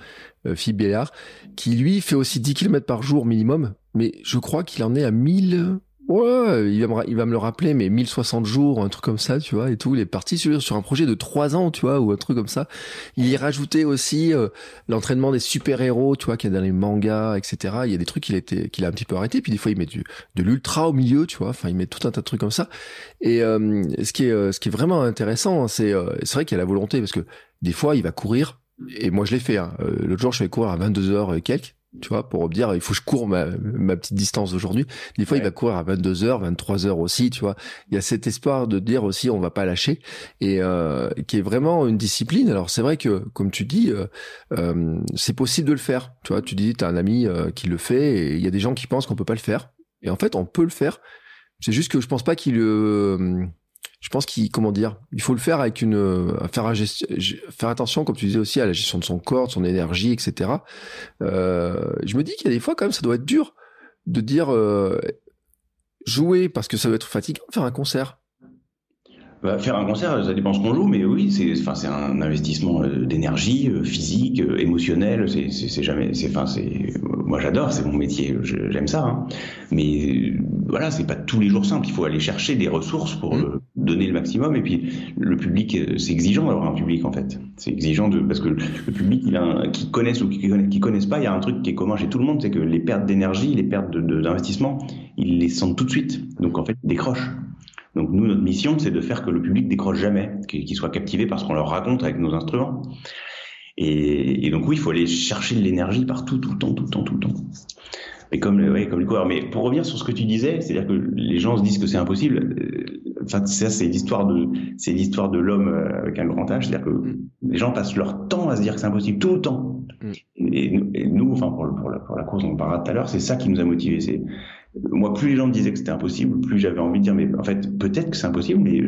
Phil Béard, qui lui fait aussi 10 km par jour minimum, mais je crois qu'il en est à 1000 Ouais, il va, me, il va me le rappeler, mais 1060 jours, un truc comme ça, tu vois, et tout. Il est parti sur, un projet de 3 ans, tu vois, ou un truc comme ça. Il y rajoutait aussi euh, l'entraînement des super-héros, tu vois, qu'il y a dans les mangas, etc. Il y a des trucs qu'il a, qu'il a un petit peu arrêté, puis des fois il met du, de l'ultra au milieu, tu vois, enfin il met tout un tas de trucs comme ça. Et euh, ce, qui est, euh, ce qui est vraiment intéressant, c'est c'est vrai qu'il y a la volonté, parce que des fois il va courir, et moi je l'ai fait, hein. l'autre jour je vais courir à 22h et quelques, tu vois, pour dire il faut que je cours ma, ma petite distance aujourd'hui. Des fois, il va courir à 22h, 23h aussi, tu vois. Il y a cet espoir de dire aussi on va pas lâcher et euh, qui est vraiment une discipline. Alors c'est vrai que comme tu dis, euh, euh, c'est possible de le faire. Tu vois, tu dis tu as un ami euh, qui le fait et il y a des gens qui pensent qu'on peut pas le faire. Et en fait, on peut le faire. C'est juste que je pense pas qu'il le je pense qu'il comment dire il faut le faire avec une euh, faire faire attention comme tu disais aussi à la gestion de son corps de son énergie etc euh, je me dis qu'il y a des fois quand même ça doit être dur de dire euh, jouer parce que ça doit être fatigant faire un concert bah, faire un concert, ça dépend ce qu'on joue, mais oui, c'est enfin c'est un investissement d'énergie physique, euh, émotionnel. C'est c'est jamais, c'est enfin c'est moi j'adore, c'est mon métier, j'aime ça. Hein. Mais voilà, c'est pas tous les jours simple. Il faut aller chercher des ressources pour mmh. Donner le maximum. Et puis le public, c'est exigeant d'avoir un public en fait. C'est exigeant de parce que le public, il a qui connaissent ou qui connaissent, qui connaissent pas, il y a un truc qui est commun chez tout le monde, c'est que les pertes d'énergie, les pertes d'investissement, ils les sentent tout de suite. Donc en fait, ils décrochent. Donc nous, notre mission, c'est de faire que le public décroche jamais, qu'il soit captivé par ce qu'on leur raconte avec nos instruments. Et, donc oui, il faut aller chercher de l'énergie partout, tout le temps, tout le temps, tout le temps. Mais comme, ouais, comme le coureur. Mais pour revenir sur ce que tu disais, c'est-à-dire que les gens se disent que c'est impossible. Euh, enfin, ça, c'est l'histoire de, c'est l'histoire de l'homme euh, avec un grand H. C'est-à-dire que les gens passent leur temps à se dire que c'est impossible tout le temps. Mm. Et, nous, enfin, pour, pour, la, pour la course dont on parlera tout à l'heure, c'est ça qui nous a motivés. C'est moi, plus les gens me disaient que c'était impossible, plus j'avais envie de dire, mais en fait, peut-être que c'est impossible, mais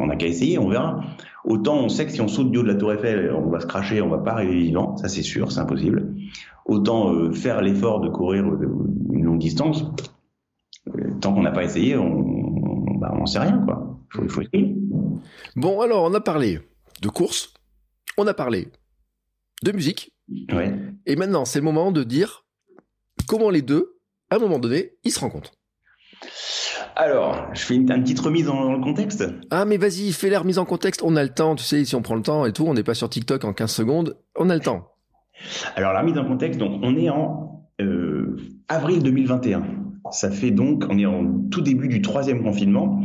on n'a qu'à essayer, on verra. Autant on sait que si on saute du haut de la Tour Eiffel, on va se cracher, on va pas arriver vivant, ça c'est sûr, c'est impossible. Autant euh, faire l'effort de courir une longue distance, tant qu'on n'a pas essayé, on, bah, on sait rien, quoi. Il faut, essayer. Bon, alors, on a parlé de course, on a parlé de musique. Ouais. Et maintenant, c'est le moment de dire comment les deux, à un moment donné, ils se rencontrent. Alors, je fais une, petite remise dans, le contexte. Ah, mais vas-y, fais la remise en contexte. On a le temps, tu sais, si on prend le temps et tout, on n'est pas sur TikTok en 15 secondes. On a le temps. Alors, la remise en contexte, donc, on est en euh, avril 2021. Ça fait donc, on est en tout début du troisième confinement,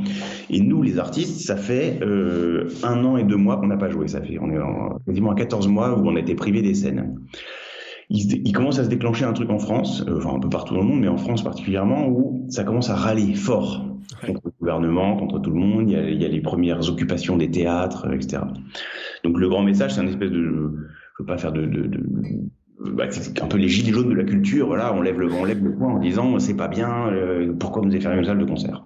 et nous, les artistes, ça fait euh, un an et deux mois qu'on n'a pas joué. Ça fait, on est en, quasiment à 14 mois où on a été privé des scènes. Il, commence à se déclencher un truc en France, euh, enfin un peu partout dans le monde, mais en France particulièrement, où ça commence à râler fort contre le gouvernement, contre tout le monde. Il y a, il y a les premières occupations des théâtres, etc. Donc le grand message, c'est un espèce de, je veux pas faire de, de, de bah, c'est un peu les gilets jaunes de la culture. Voilà, on lève le, on lève le poing en disant c'est pas bien, euh, pourquoi vous avez fermé une salle de concert?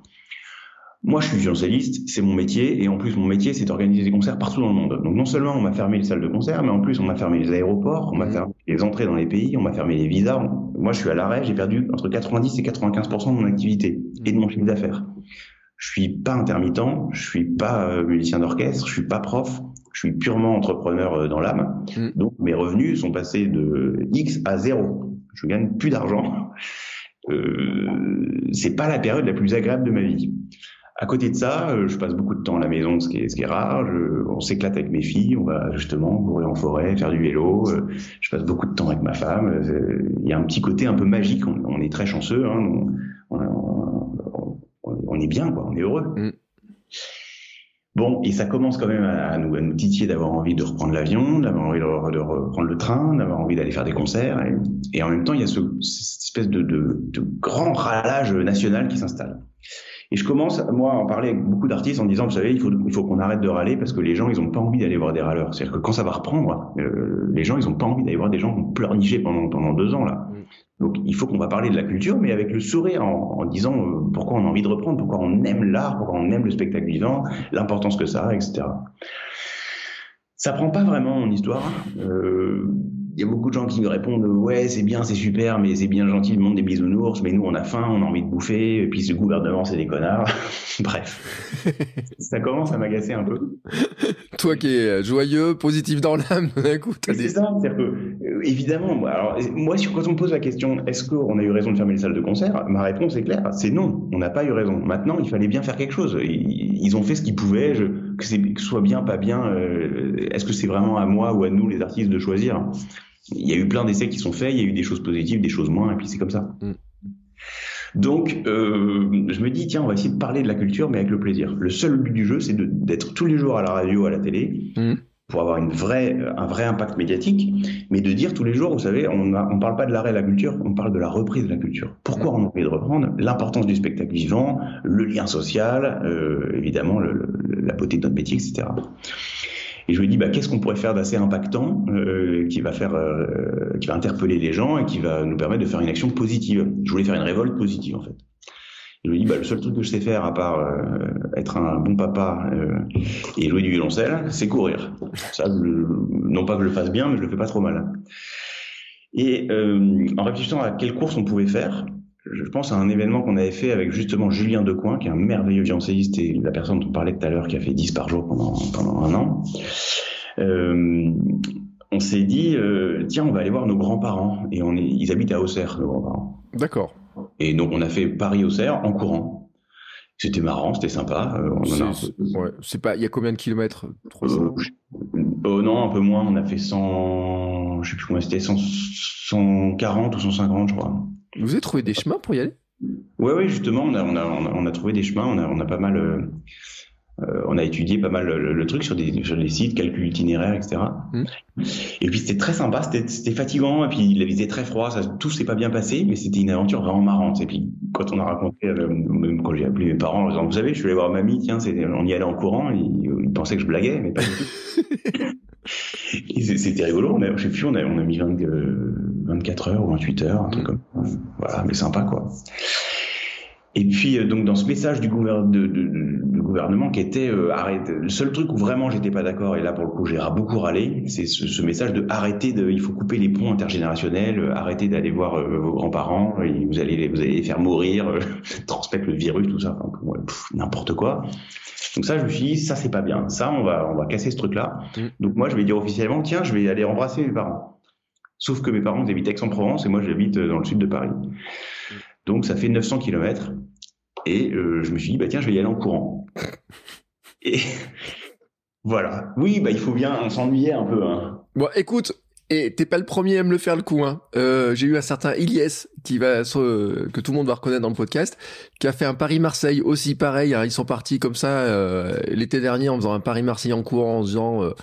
Moi, je suis violoncelliste, c'est mon métier, et en plus, mon métier, c'est d'organiser des concerts partout dans le monde. Donc, non seulement on m'a fermé les salles de concert, mais en plus, on m'a fermé les aéroports, on m'a mmh. fermé les entrées dans les pays, on m'a fermé les visas. Moi, je suis à l'arrêt, j'ai perdu entre 90 et 95 de mon activité et de mon chiffre d'affaires. Je suis pas intermittent, je suis pas euh, musicien d'orchestre, je suis pas prof, je suis purement entrepreneur euh, dans l'âme. Mm. Donc mes revenus sont passés de X à zéro. Je gagne plus d'argent. Euh, c'est pas la période la plus agréable de ma vie. À côté de ça, euh, je passe beaucoup de temps à la maison, ce qui est, ce qui est rare. Je, on s'éclate avec mes filles, on va justement courir en forêt, faire du vélo. Je passe beaucoup de temps avec ma femme. Il y a un petit côté un peu magique. On, on est très chanceux. Hein. On, on, on, est bien, quoi. On est heureux. Mm. Bon, et ça commence quand même à, nous, à nous titiller d'avoir envie de reprendre l'avion, d'avoir envie de, reprendre le train, d'avoir envie d'aller faire des concerts. Et, en même temps, il y a ce, cette espèce de, de, de grand râlage national qui s'installe. Et je commence, moi, à en parler avec beaucoup d'artistes en disant, vous savez, il faut, il faut qu'on arrête de râler parce que les gens, ils ont pas envie d'aller voir des râleurs. C'est-à-dire que quand ça va reprendre, euh, les gens, ils ont pas envie d'aller voir des gens qui ont pleurniché pendant, pendant deux ans, là. Mm. Donc, il faut qu'on va parler de la culture, mais avec le sourire, en, en disant euh, pourquoi on a envie de reprendre, pourquoi on aime l'art, pourquoi on aime le spectacle vivant, l'importance que ça a, etc. Ça prend pas vraiment en histoire. Euh, y a beaucoup de gens qui me répondent ouais c'est bien c'est super mais c'est bien gentil le monde des bisounours mais nous on a faim on a envie de bouffer et puis ce gouvernement c'est des connards. [laughs] Bref. [laughs] Ça commence à m'agacer un peu. Toi qui es joyeux positif dans l'âme d'un coup c'est ça c'est-à-dire que euh, évidemment alors moi quand on me pose la question est-ce qu'on a eu raison de fermer les salles de concert ma réponse est claire c'est non on n'a pas eu raison. Maintenant il fallait bien faire quelque chose. Ils, ont fait ce qu'ils pouvaient je, que ce soit bien pas bien euh, est-ce que c'est vraiment à moi ou à nous les artistes de choisir? Il y a eu plein d'essais qui sont faits, il y a eu des choses positives, des choses moins, et puis c'est comme ça. Mm. Donc, euh, je me dis, tiens, on va essayer de parler de la culture, mais avec le plaisir. Le seul but du jeu, c'est d'être tous les jours à la radio, à la télé, mm. pour avoir une vraie, un vrai impact médiatique, mais de dire tous les jours, vous savez, on ne parle pas de l'arrêt de la culture, on parle de la reprise de la culture. Pourquoi mm. on a envie de reprendre L'importance du spectacle vivant, le lien social, euh, évidemment, le, la beauté de notre métier, etc. Et je ai dit, bah, qu'est-ce qu'on pourrait faire d'assez impactant, euh, qui va faire, euh, qui va interpeller les gens et qui va nous permettre de faire une action positive? Je voulais faire une révolte positive en fait. je lui ai dit, bah, le seul truc que je sais faire à part euh, être un bon papa euh, et jouer du violoncelle, c'est courir. Ça, non pas que je le fasse bien, mais je le fais pas trop mal. Et en réfléchissant à quelle course on pouvait faire, je pense à un événement qu'on avait fait avec justement Julien Decoing, qui est un merveilleux violoncelliste et la personne dont on parlait tout à l'heure, qui a fait 10 par jour pendant, pendant un an. Euh, on s'est dit, euh, tiens, on va aller voir nos grands-parents. Et on est, ils habitent à Auxerre, nos grands-parents. D'accord. Et donc, on a fait Paris-Auxerre en courant. C'était marrant, c'était sympa. Euh, ouais, c'est pas, il y a combien de kilomètres 300 Oh non, un peu moins. On a fait 100, je sais plus combien c'était, 140 ou 150, je crois. Vous avez trouvé des chemins pour y aller? Oui, oui, justement, on a, on, a, on a, trouvé des chemins, on a, on a pas mal, euh, euh on a étudié pas mal le, le, truc sur des, sur des sites, calcul itinéraire, etc. Mmh. Et puis c'était très sympa, c'était fatigant, et puis il faisait très froid, ça, tout s'est pas bien passé, mais c'était une aventure vraiment marrante. Et puis quand on a raconté, euh, même quand j'ai appelé mes parents, en disant, vous savez, je suis allé voir mamie, tiens, on y allait en courant, ils, ils pensaient que je blaguais, mais pas du tout. [laughs] C'était rigolo. On a, je sais plus, on a, on a mis 20, 24 euh, heures ou 28 heures, un truc mm. comme ça. Voilà, mais sympa, quoi. Et puis donc dans ce message du, gouvernement, de, de, gouvernement qui était arrête. Le seul truc où vraiment j'étais pas d'accord et là pour le coup j'ai beaucoup râlé, c'est ce, ce, message de arrêter de, il faut couper les ponts intergénérationnels, arrêter d'aller voir vos grands-parents, et vous allez vous allez les faire mourir, [laughs] transmettre le virus, tout ça, enfin, n'importe quoi. Donc ça, je me suis dit, ça c'est pas bien. Ça, on va, on va casser ce truc-là. Mm. Donc moi, je vais dire officiellement, tiens, je vais aller embrasser mes parents. Sauf que mes parents habitent Aix-en-Provence et moi, j'habite dans le sud de Paris. Donc ça fait 900 km. Et euh, je me suis dit, bah tiens, je vais y aller en courant. [laughs] Et voilà. Oui, bah il faut bien s'ennuyer un peu. Hein. Bon, écoute, et t'es pas le premier à me le faire le coup. Hein. Euh, j'ai eu un certain Ilyes qui va que tout le monde va reconnaître dans le podcast, qui a fait un Paris-Marseille aussi pareil. Hein. Ils sont partis comme ça euh, l'été dernier en faisant un Paris-Marseille en courant, en disant euh,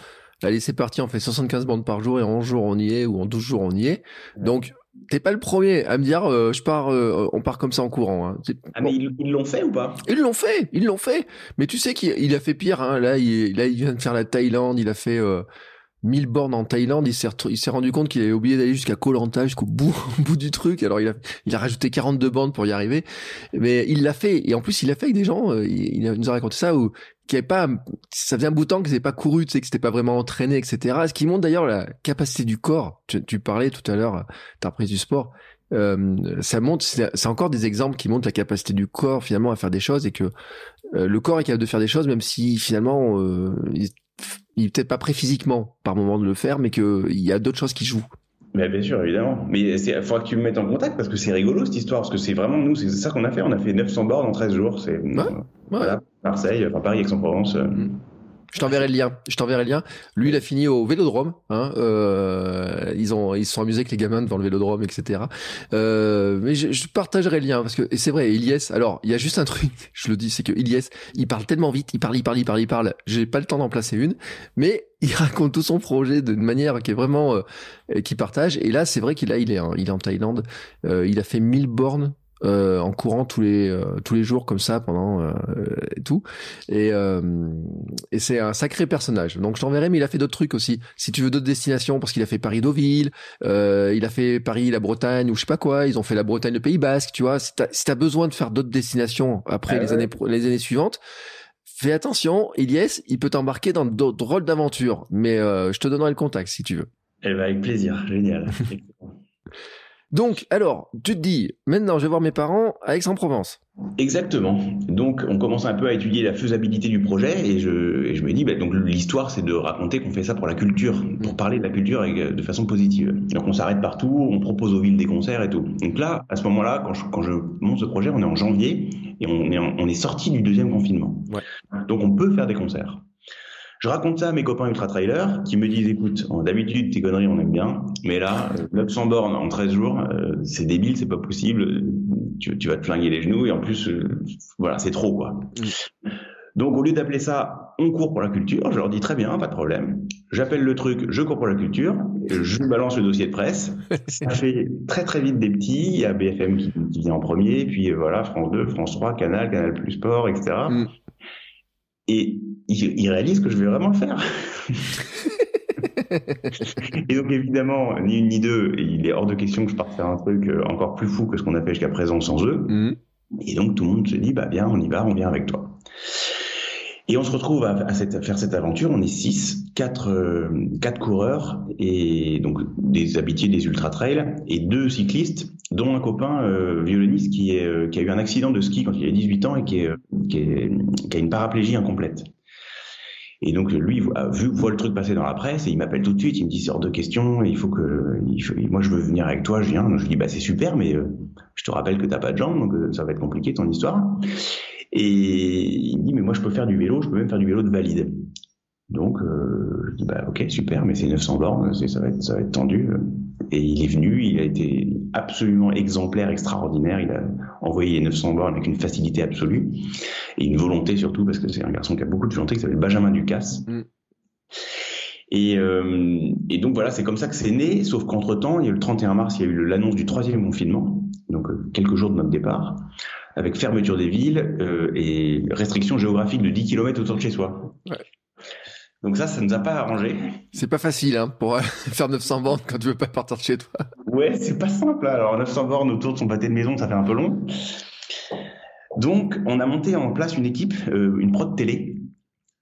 allez c'est parti, on fait 75 bandes par jour et en 11 jours on y est ou en 12 jours on y est. Donc T'es pas le premier à me dire, euh, je pars, euh, on part comme ça en courant. Hein. Ah mais ils l'ont fait ou pas? Ils l'ont fait, ils l'ont fait. Mais tu sais qu'il a fait pire. Hein. Là, il, là, il vient de faire la Thaïlande, il a fait 1000 bornes en Thaïlande, il s'est rendu compte qu'il avait oublié d'aller jusqu'à Koh Lanta, jusqu'au bout, [laughs] bout du truc. Alors il a il a rajouté 42 bornes pour y arriver, mais il l'a fait et en plus il l'a fait avec des gens. Euh, il, nous a raconté ça où qui avait pas, ça faisait un bout de temps qu'ils n'avaient pas couru, tu sais que c'était pas vraiment entraîné, etc. Ce qui montre d'ailleurs la capacité du corps. Tu, parlais tout à l'heure, ta reprise du sport. Euh, ça montre, c'est encore des exemples qui montrent la capacité du corps finalement à faire des choses et que euh, le corps est capable de faire des choses même si finalement euh, est peut-être pas prêt physiquement par moment de le faire, mais qu'il y a d'autres choses qui jouent. Mais bien sûr, évidemment. Mais il faudra que tu me mettes en contact parce que c'est rigolo cette histoire. Parce que c'est vraiment nous, c'est ça qu'on a fait. On a fait 900 bords en 13 jours. C'est voilà, Marseille, enfin Paris, Aix-en-Provence. Mm. Je t'enverrai le lien. Je t'enverrai le lien. Lui, il a fini au Vélodrome. Hein, euh, ils ont, ils se sont amusés avec les gamins devant le Vélodrome, etc. Euh, mais je, je, partagerai le lien parce que c'est vrai. Ilyes. Alors, il y a juste un truc. [laughs] Je le dis, c'est que Ilyes, il parle tellement vite. Il parle, il parle, il parle, il parle. J'ai pas le temps d'en placer une, mais [laughs] il raconte tout son projet d'une manière qui est vraiment euh, qui partage. Et là, c'est vrai qu'il il est, il est en Thaïlande. Euh, il a fait 1000 bornes euh, en courant tous les euh, tous les jours comme ça pendant euh, et tout. Et et c'est un sacré personnage. Donc je t'enverrai mais il a fait d'autres trucs aussi. Si tu veux d'autres destinations parce qu'il a fait Paris Deauville il a fait Paris la Bretagne ou je sais pas quoi. Ils ont fait la Bretagne le Pays Basque tu vois. Si t'as si besoin de faire d'autres destinations après ah les années les années suivantes Fais attention, Ilyes, il peut t'embarquer dans d'autres rôles d'aventure, mais je te donnerai le contact si tu veux. Eh ben avec plaisir, génial. [laughs] Donc, alors, tu te dis, maintenant, je vais voir mes parents à Aix-en-Provence. Exactement. Donc, on commence un peu à étudier la faisabilité du projet et je, et je me dis, bah, donc l'histoire, c'est de raconter qu'on fait ça pour la culture, pour parler de la culture de façon positive. Donc, on s'arrête partout, on propose aux villes des concerts et tout. Donc là, à ce moment-là, quand je, quand je monte ce projet, on est en janvier et on est, on est sorti du deuxième confinement. Donc, on peut faire des concerts. Je raconte ça à mes copains ultra trailers qui me disent écoute, d'habitude tes conneries on aime bien, mais là 900 bornes en 13 jours, euh, c'est débile, c'est pas possible, tu, tu, vas te flinguer les genoux et en plus euh, voilà, c'est trop quoi. Mm. Donc au lieu d'appeler ça on court pour la culture, je leur dis très bien, pas de problème. J'appelle le truc je cours pour la culture, je balance le dossier de presse. [laughs] Ça fait très très vite des petits, il y a BFM qui, vient en premier, puis euh, voilà France 2, France 3, Canal, Canal Plus Sport, etc. Mm. Et il, réalise que je vais vraiment le faire. [laughs] et donc évidemment, ni une ni deux, il est hors de question que je parte faire un truc euh, encore plus fou que ce qu'on a fait jusqu'à présent sans eux. Mm. Et donc tout le monde se dit, bah bien, on y va, on vient avec toi. Et on se retrouve à, faire cette aventure. On est six, quatre, euh, quatre coureurs et donc des habitués des ultra trails et deux cyclistes, dont un copain euh, violoniste qui, est, qui a eu un accident de ski quand il avait 18 ans et qui, a une paraplégie incomplète. Et donc lui vu, voit le truc passer dans la presse et il m'appelle tout de suite, il me dit sort de question, il faut que moi je veux venir avec toi, je viens. je lui dis bah c'est super, mais euh, je te rappelle que t'as pas de jambes, donc euh, ça va être compliqué ton histoire. Et il me dit mais moi je peux faire du vélo, je peux même faire du vélo de valide. Donc euh, je dis bah ok super, mais c'est 900 bornes, ça va être ça va être tendu. Et il est venu, il a été absolument exemplaire, extraordinaire. Il a envoyé 900 bornes avec une facilité absolue et une volonté surtout parce que c'est un garçon qui a beaucoup de volonté, qui s'appelle Benjamin Ducasse. Mm. Et, euh, et, donc voilà, c'est comme ça que c'est né, sauf qu'entre temps, il y a eu le 31 mars, il y a eu l'annonce du troisième confinement, donc euh, quelques jours de notre départ, avec fermeture des villes euh, et restriction géographique de 10 km autour de chez soi. Ouais. Donc ça, ça nous a pas arrangé. C'est pas facile, hein, pour [laughs] faire 900 bornes quand tu veux pas partir de chez toi. Ouais, c'est pas simple. Alors 900 bornes autour de son pâté de maison, ça fait un peu long. Donc, on a monté en place une équipe, euh, une prod télé,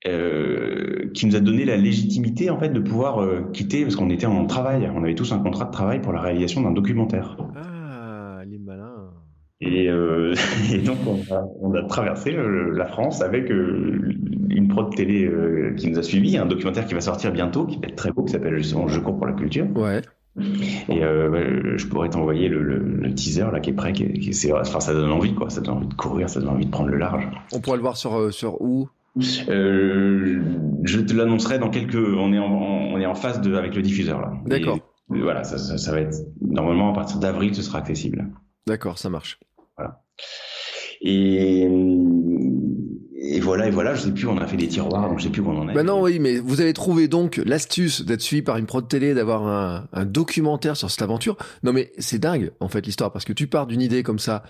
euh, qui nous a donné la légitimité en fait de pouvoir euh, quitter parce qu'on était en travail, on avait tous un contrat de travail pour la réalisation d'un documentaire. Ah. Et, euh, [laughs] et donc on a, on a traversé euh, la France avec euh, une prod télé euh, qui nous a suivis, un documentaire qui va sortir bientôt, qui va être très beau, qui s'appelle justement Je cours pour la culture. Ouais. Et je pourrais t'envoyer le, le, le teaser là qui est prêt, qui, qui c'est, enfin ça donne envie quoi, ça donne envie de courir, ça donne envie de prendre le large. On pourra le voir sur, sur où? Je te l'annoncerai dans quelques. On est en, on est en phase de avec le diffuseur là. D'accord. Et, voilà, ça, ça, ça va être normalement à partir d'avril, ce sera accessible. D'accord, ça marche. Et voilà, et voilà, je sais plus, on a fait des tiroirs, donc je sais plus où on en est. Bah non, oui, mais vous avez trouvé donc l'astuce d'être suivi par une prod télé, d'avoir un, un documentaire sur cette aventure. Non mais c'est dingue, en fait, l'histoire, parce que tu pars d'une idée comme ça,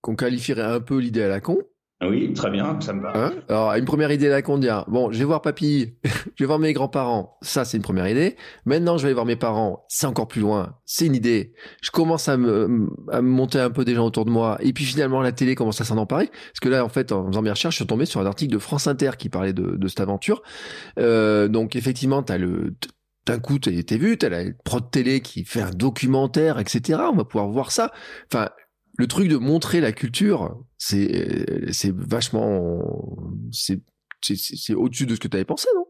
qu'on qualifierait un peu l'idée à la con, Oui, très bien, ça me va. Hein Alors, une première idée ah, bon, je vais voir papy, [laughs] je vais voir mes grands-parents, ça c'est une première idée. Maintenant, je vais aller voir mes parents, c'est encore plus loin, c'est une idée. Je commence à me, à me monter un peu des gens autour de moi, et puis finalement, la télé commence à s'en emparer. Parce que là, en fait, en faisant mes recherches, je suis tombé sur un article de France Inter qui parlait de, de cette aventure. Euh, donc, effectivement, t'as le, d'un coup, t'es t'es vu, t'as la prod télé qui fait un documentaire, etc. On va pouvoir voir ça. Enfin, le truc de montrer la culture, c'est c'est vachement c'est c'est au-dessus de ce que tu avais pensé, non?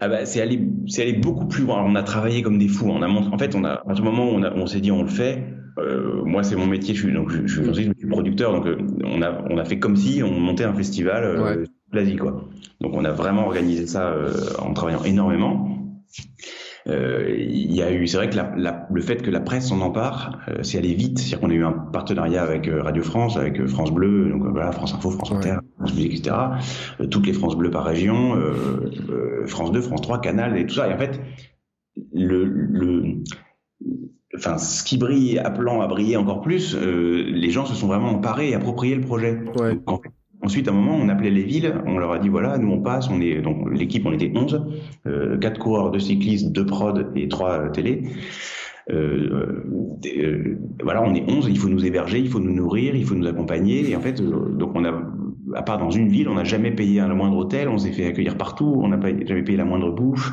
Ah bah, c'est aller, c'est aller beaucoup plus loin. Alors, on a travaillé comme des fous. On a montré, en fait, on a, à partir du moment où on, a- on s'est dit on le fait, euh, moi c'est mon métier, je suis, donc, je, je, je suis producteur, donc euh, on, a, on a fait comme si on montait un festival euh, Ouais. l'Asie, quoi. Donc on a vraiment organisé ça euh, en travaillant énormément. Euh, Il y a eu, c'est vrai que la, la- le fait que la presse s'en empare, euh, c'est allé vite. C'est-à-dire qu'on a eu un partenariat avec euh, Radio France, avec France Bleu, donc voilà, France Info, France Ouais. Inter, France Musique, etc. Euh, toutes les France Bleues par région, France 2, France 3, Canal et tout ça. Et en fait, le, le, enfin, ce qui brille appelant à briller encore plus, euh, les gens se sont vraiment emparés et approprié le projet. Ouais. Donc, en fait, ensuite, à un moment, on appelait les villes, on leur a dit voilà, nous on passe, on est donc l'équipe, on était 11, euh, quatre coureurs, deux cyclistes, deux prod et trois euh, télé. Euh, euh, voilà, on est 11, il faut nous héberger, il faut nous nourrir, il faut nous accompagner. Et en fait, euh, donc on a, à part dans une ville, on n'a jamais payé un moindre hôtel, on s'est fait accueillir partout, on n'a jamais payé la moindre bouffe.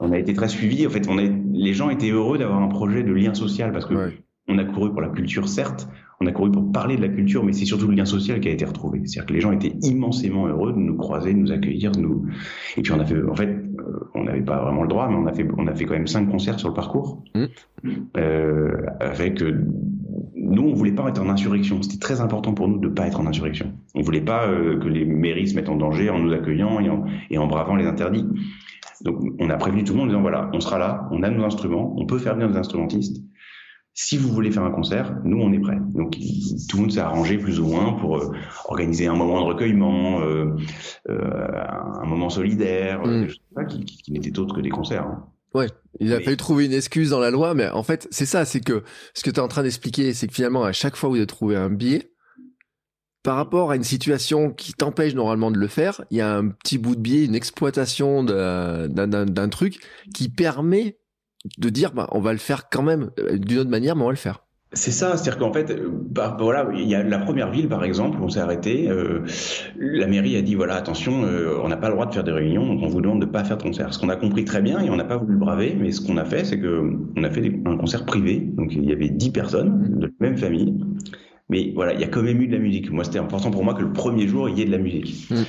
On a été très suivis. En fait, on les gens étaient heureux d'avoir un projet de lien social parce que. On a couru pour la culture, certes, on a couru pour parler de la culture, mais c'est surtout le lien social qui a été retrouvé. C'est-à-dire que les gens étaient immensément heureux de nous croiser, de nous accueillir, de nous. Et puis on a fait, en fait, euh, on n'avait pas vraiment le droit, mais on a fait, on a fait quand même cinq concerts sur le parcours, Mmh. euh, avec. euh, nous, on voulait pas être en insurrection. C'était très important pour nous de pas être en insurrection. On voulait pas euh, que les mairies se mettent en danger en nous accueillant et en, et en bravant les interdits. Donc, on a prévenu tout le monde en disant voilà, on sera là, on a nos instruments, on peut faire venir des instrumentistes. Si vous voulez faire un concert, nous on est prêts. Donc tout le monde s'est arrangé plus ou moins pour euh, organiser un moment de recueillement, euh, euh, un moment solidaire, Mm. des choses qui, qui, qui n'étaient autres que des concerts. hein. Il a Mais- fallu trouver une excuse dans la loi, mais en fait, c'est ça, c'est que ce que tu es en train d'expliquer, c'est que finalement, à chaque fois où vous avez trouvé un biais, par rapport à une situation qui t'empêche normalement de le faire, il y a un petit bout de biais, une exploitation d'un truc qui permet de dire, bah, on va le faire quand même euh, d'une autre manière, mais on va le faire. C'est ça, c'est-à-dire qu'en fait, euh, bah, voilà, il y a la première ville par exemple, on s'est arrêté. euh, la mairie a dit voilà, attention, on n'a pas le droit de faire des réunions, donc on vous demande de pas faire de concert. Ce qu'on a compris très bien et on n'a pas voulu braver, mais ce qu'on a fait, c'est que on a fait un concert privé, donc il y avait 10 personnes de la même famille. Mais voilà, il y a quand même eu de la musique. Moi, c'était important pour moi que le premier jour, il y ait de la musique. Mm.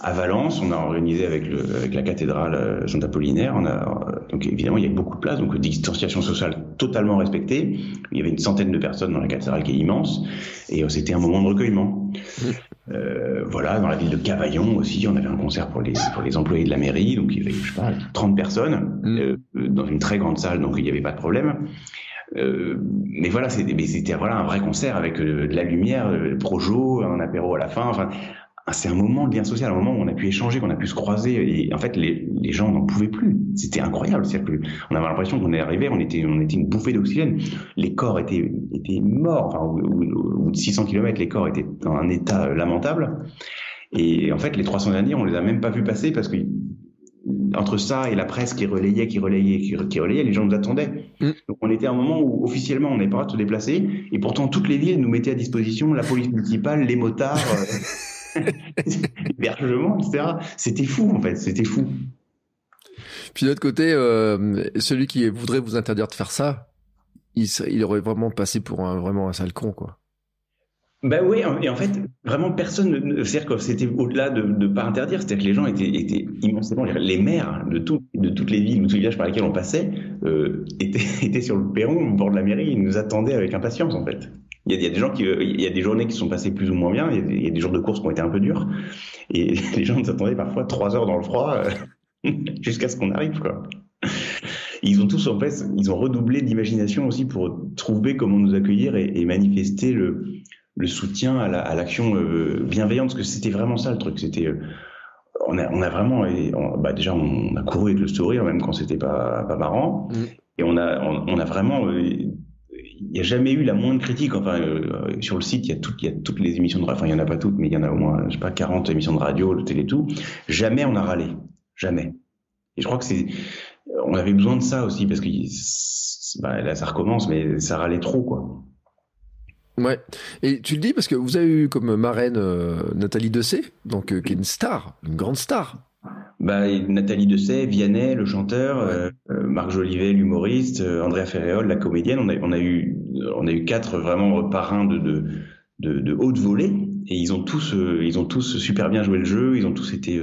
À Valence, on a organisé avec, le, avec la cathédrale euh, Saint-Apollinaire. On a, euh, donc évidemment, il y avait beaucoup de place, donc distanciation sociale totalement respectée. Il y avait une centaine de personnes dans la cathédrale qui est immense, et euh, c'était un moment de recueillement. Euh, voilà, dans la ville de Cavaillon aussi, on avait un concert pour les, pour les employés de la mairie, donc il y avait, je sais pas, 30 personnes Mm. euh, dans une très grande salle, donc il n'y avait pas de problème. Euh, mais voilà, c'était, voilà un vrai concert avec euh, de la lumière, euh, projo, un apéro à la fin. Enfin, ah, c'est un moment de lien social, un moment où on a pu échanger, qu'on a pu se croiser. Et en fait, les, gens n'en pouvaient plus. C'était incroyable. Que on avait l'impression qu'on est arrivé, on était, on était une bouffée d'oxygène. Les corps étaient, étaient morts. Enfin, au bout de 600 km, les corps étaient dans un état euh, lamentable. Et en fait, les 300 derniers, on les a même pas vus passer parce que entre ça et la presse qui relayait, qui relayait, qui, relayait, les gens nous attendaient. Mm. Donc on était à un moment où officiellement on n'avait pas le droit de se déplacer, et pourtant toutes les villes nous mettaient à disposition la police municipale, les motards, euh, [laughs] l'hébergement, etc. C'était fou en fait, c'était fou. Puis de l'autre côté, euh, celui qui voudrait vous interdire de faire ça, il, il aurait vraiment passé pour un, vraiment un sale con, quoi. Ben oui, et en fait, vraiment personne, c'est-à-dire que c'était au-delà de ne pas interdire, c'est-à-dire que les gens étaient, étaient immensément, les maires de, tout, de toutes les villes ou tous les villages par lesquels on passait euh, étaient, [laughs] étaient sur le perron au bord de la mairie, ils nous attendaient avec impatience en fait. Il y, a, il y a des gens qui, il y a des journées qui sont passées plus ou moins bien, il y a des, jours de course qui ont été un peu durs, et [laughs] les gens nous attendaient parfois trois heures dans le froid euh, [laughs] jusqu'à ce qu'on arrive quoi. Ils ont tous en fait, ils ont redoublé d'imagination aussi pour trouver comment nous accueillir et manifester le le soutien à l'action euh, bienveillante, parce que c'était vraiment ça le truc. C'était, euh, on, a, on a vraiment, bah déjà, on a couru avec le sourire, même quand c'était pas, pas marrant. Mm. Et on a, on, a vraiment, euh, il n'y a jamais eu la moindre critique. Enfin, sur le site, il y, a y a toutes les émissions de radio. Enfin, il n'y en a pas toutes, mais il y en a au moins, je sais pas, 40 émissions de radio, de télé, tout. Jamais on a râlé. Jamais. Et je crois que c'est, on avait besoin de ça aussi, parce que bah, là, ça recommence, mais ça râlait trop, quoi. Ouais. Et tu le dis parce que vous avez eu comme marraine euh, Nathalie Dessay, donc euh, qui est une star, une grande star. Bah, Nathalie Dessay, Vianney, le chanteur, euh, Marc Jolivet, l'humoriste, Andrea Ferréol, la comédienne. On a, on a eu, on a eu quatre vraiment parrains de, de, de, de haute volée et ils ont tous ils ont tous super bien joué le jeu ils ont tous été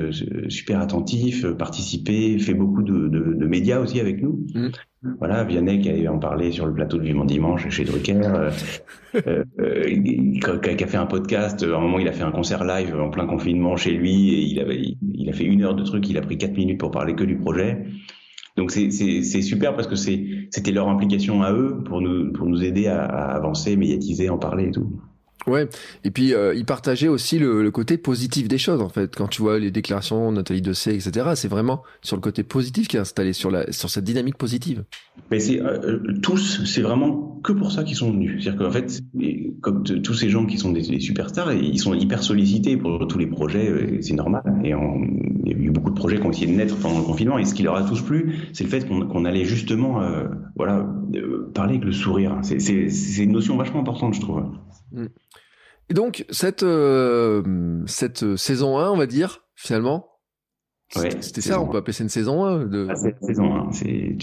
super attentifs participé fait beaucoup de, de, de médias aussi avec nous mmh. Voilà, Vianney qui a en parlé sur le plateau de Vivement Dimanche chez Drucker, euh, euh, euh qui a fait un podcast. À un moment, il a fait un concert live en plein confinement chez lui et il, avait, il a fait une heure de truc. Il a pris quatre minutes pour parler que du projet. Donc c'est super parce que c'était leur implication à eux pour nous pour nous aider à, à avancer, médiatiser, en parler et tout. Ouais, et puis euh, il partageait aussi le, côté positif des choses en fait. Quand tu vois les déclarations Nathalie Dessay, etc., c'est vraiment sur le côté positif qui est installé, sur, la, sur cette dynamique positive. Mais c'est euh, euh, tous, c'est vraiment que pour ça qu'ils sont venus. C'est-à-dire qu'en fait, comme tous ces gens qui sont des, superstars, ils sont hyper sollicités pour tous les projets, c'est normal. Et il y a eu beaucoup de projets qui ont essayé de naître pendant le confinement, et ce qui leur a tous plu, c'est le fait qu'on allait justement, voilà, parler avec le sourire. C'est une notion vachement importante, je trouve. Mm. Et donc, cette, euh, cette saison 1, on va dire, finalement, c'était ça, on peut appeler ça une saison 1 de... Ah, c'est la saison 1. C'est,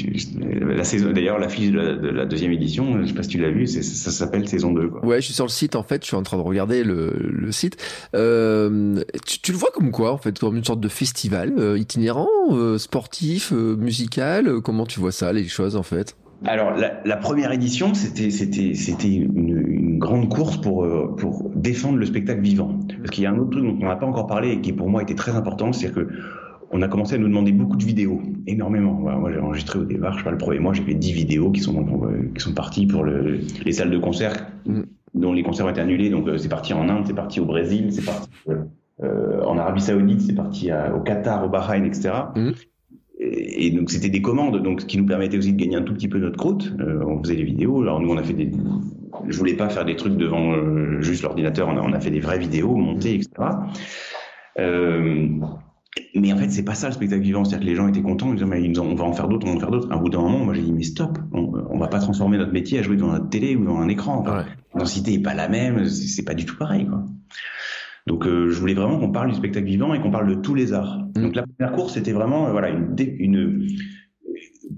la saison, d'ailleurs, l'affiche de, de, la deuxième édition, je sais pas si tu l'as vu, ça s'appelle saison 2. Quoi. Ouais, je suis sur le site, en fait, je suis en train de regarder le, le site. Euh, tu, tu, le vois comme quoi, en fait, comme une sorte de festival euh, itinérant, euh, sportif, euh, musical Comment tu vois ça, les choses, en fait? Alors la, la, première édition, c'était c'était c'était une, une, grande course pour euh, pour défendre le spectacle vivant. Parce qu'il y a un autre truc dont on n'a pas encore parlé et qui pour moi était très important, c'est que on a commencé à nous demander beaucoup de vidéos, énormément. moi, j'ai enregistré au départ, je sais pas, le premier mois, j'ai fait 10 vidéos qui sont euh, qui sont parties pour le, les salles de concert mm. dont les concerts ont été annulés. Donc euh, c'est parti en Inde, c'est parti au Brésil, c'est parti euh, en Arabie Saoudite, c'est parti au Qatar, au Bahreïn, etc et donc c'était des commandes, donc ce qui nous permettait aussi de gagner un tout petit peu notre croûte. Euh, on faisait des vidéos. Alors nous on a fait des, je voulais pas faire des trucs devant euh, juste l'ordinateur. On a, on a fait des vraies vidéos montées, etc. Euh, mais en fait c'est pas ça le spectacle vivant. C'est-à-dire que les gens étaient contents. Ils disaient mais on va en faire d'autres, on va en faire d'autres. À un bout d'un moment, moi j'ai dit mais stop, on, on va pas transformer notre métier à jouer devant notre télé ou dans un écran. Enfin, L'intensité est pas la même, c'est pas du tout pareil quoi. Donc euh, je voulais vraiment qu'on parle du spectacle vivant et qu'on parle de tous les arts. Mm. Donc la première course c'était vraiment euh, voilà une, une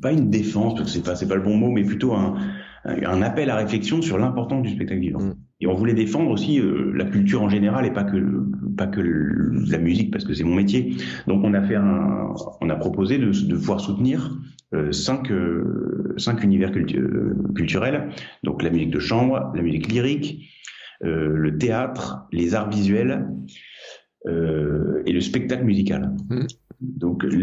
pas une défense parce que c'est pas c'est pas le bon mot mais plutôt un, un appel à réflexion sur l'importance du spectacle vivant. Mm. Et on voulait défendre aussi euh, la culture en général et pas que pas que la musique parce que c'est mon métier. Donc on a fait un on a proposé de, de pouvoir soutenir cinq cinq univers culturels donc la musique de chambre, la musique lyrique, euh, le théâtre, les arts visuels euh, et le spectacle musical. Mmh. Donc il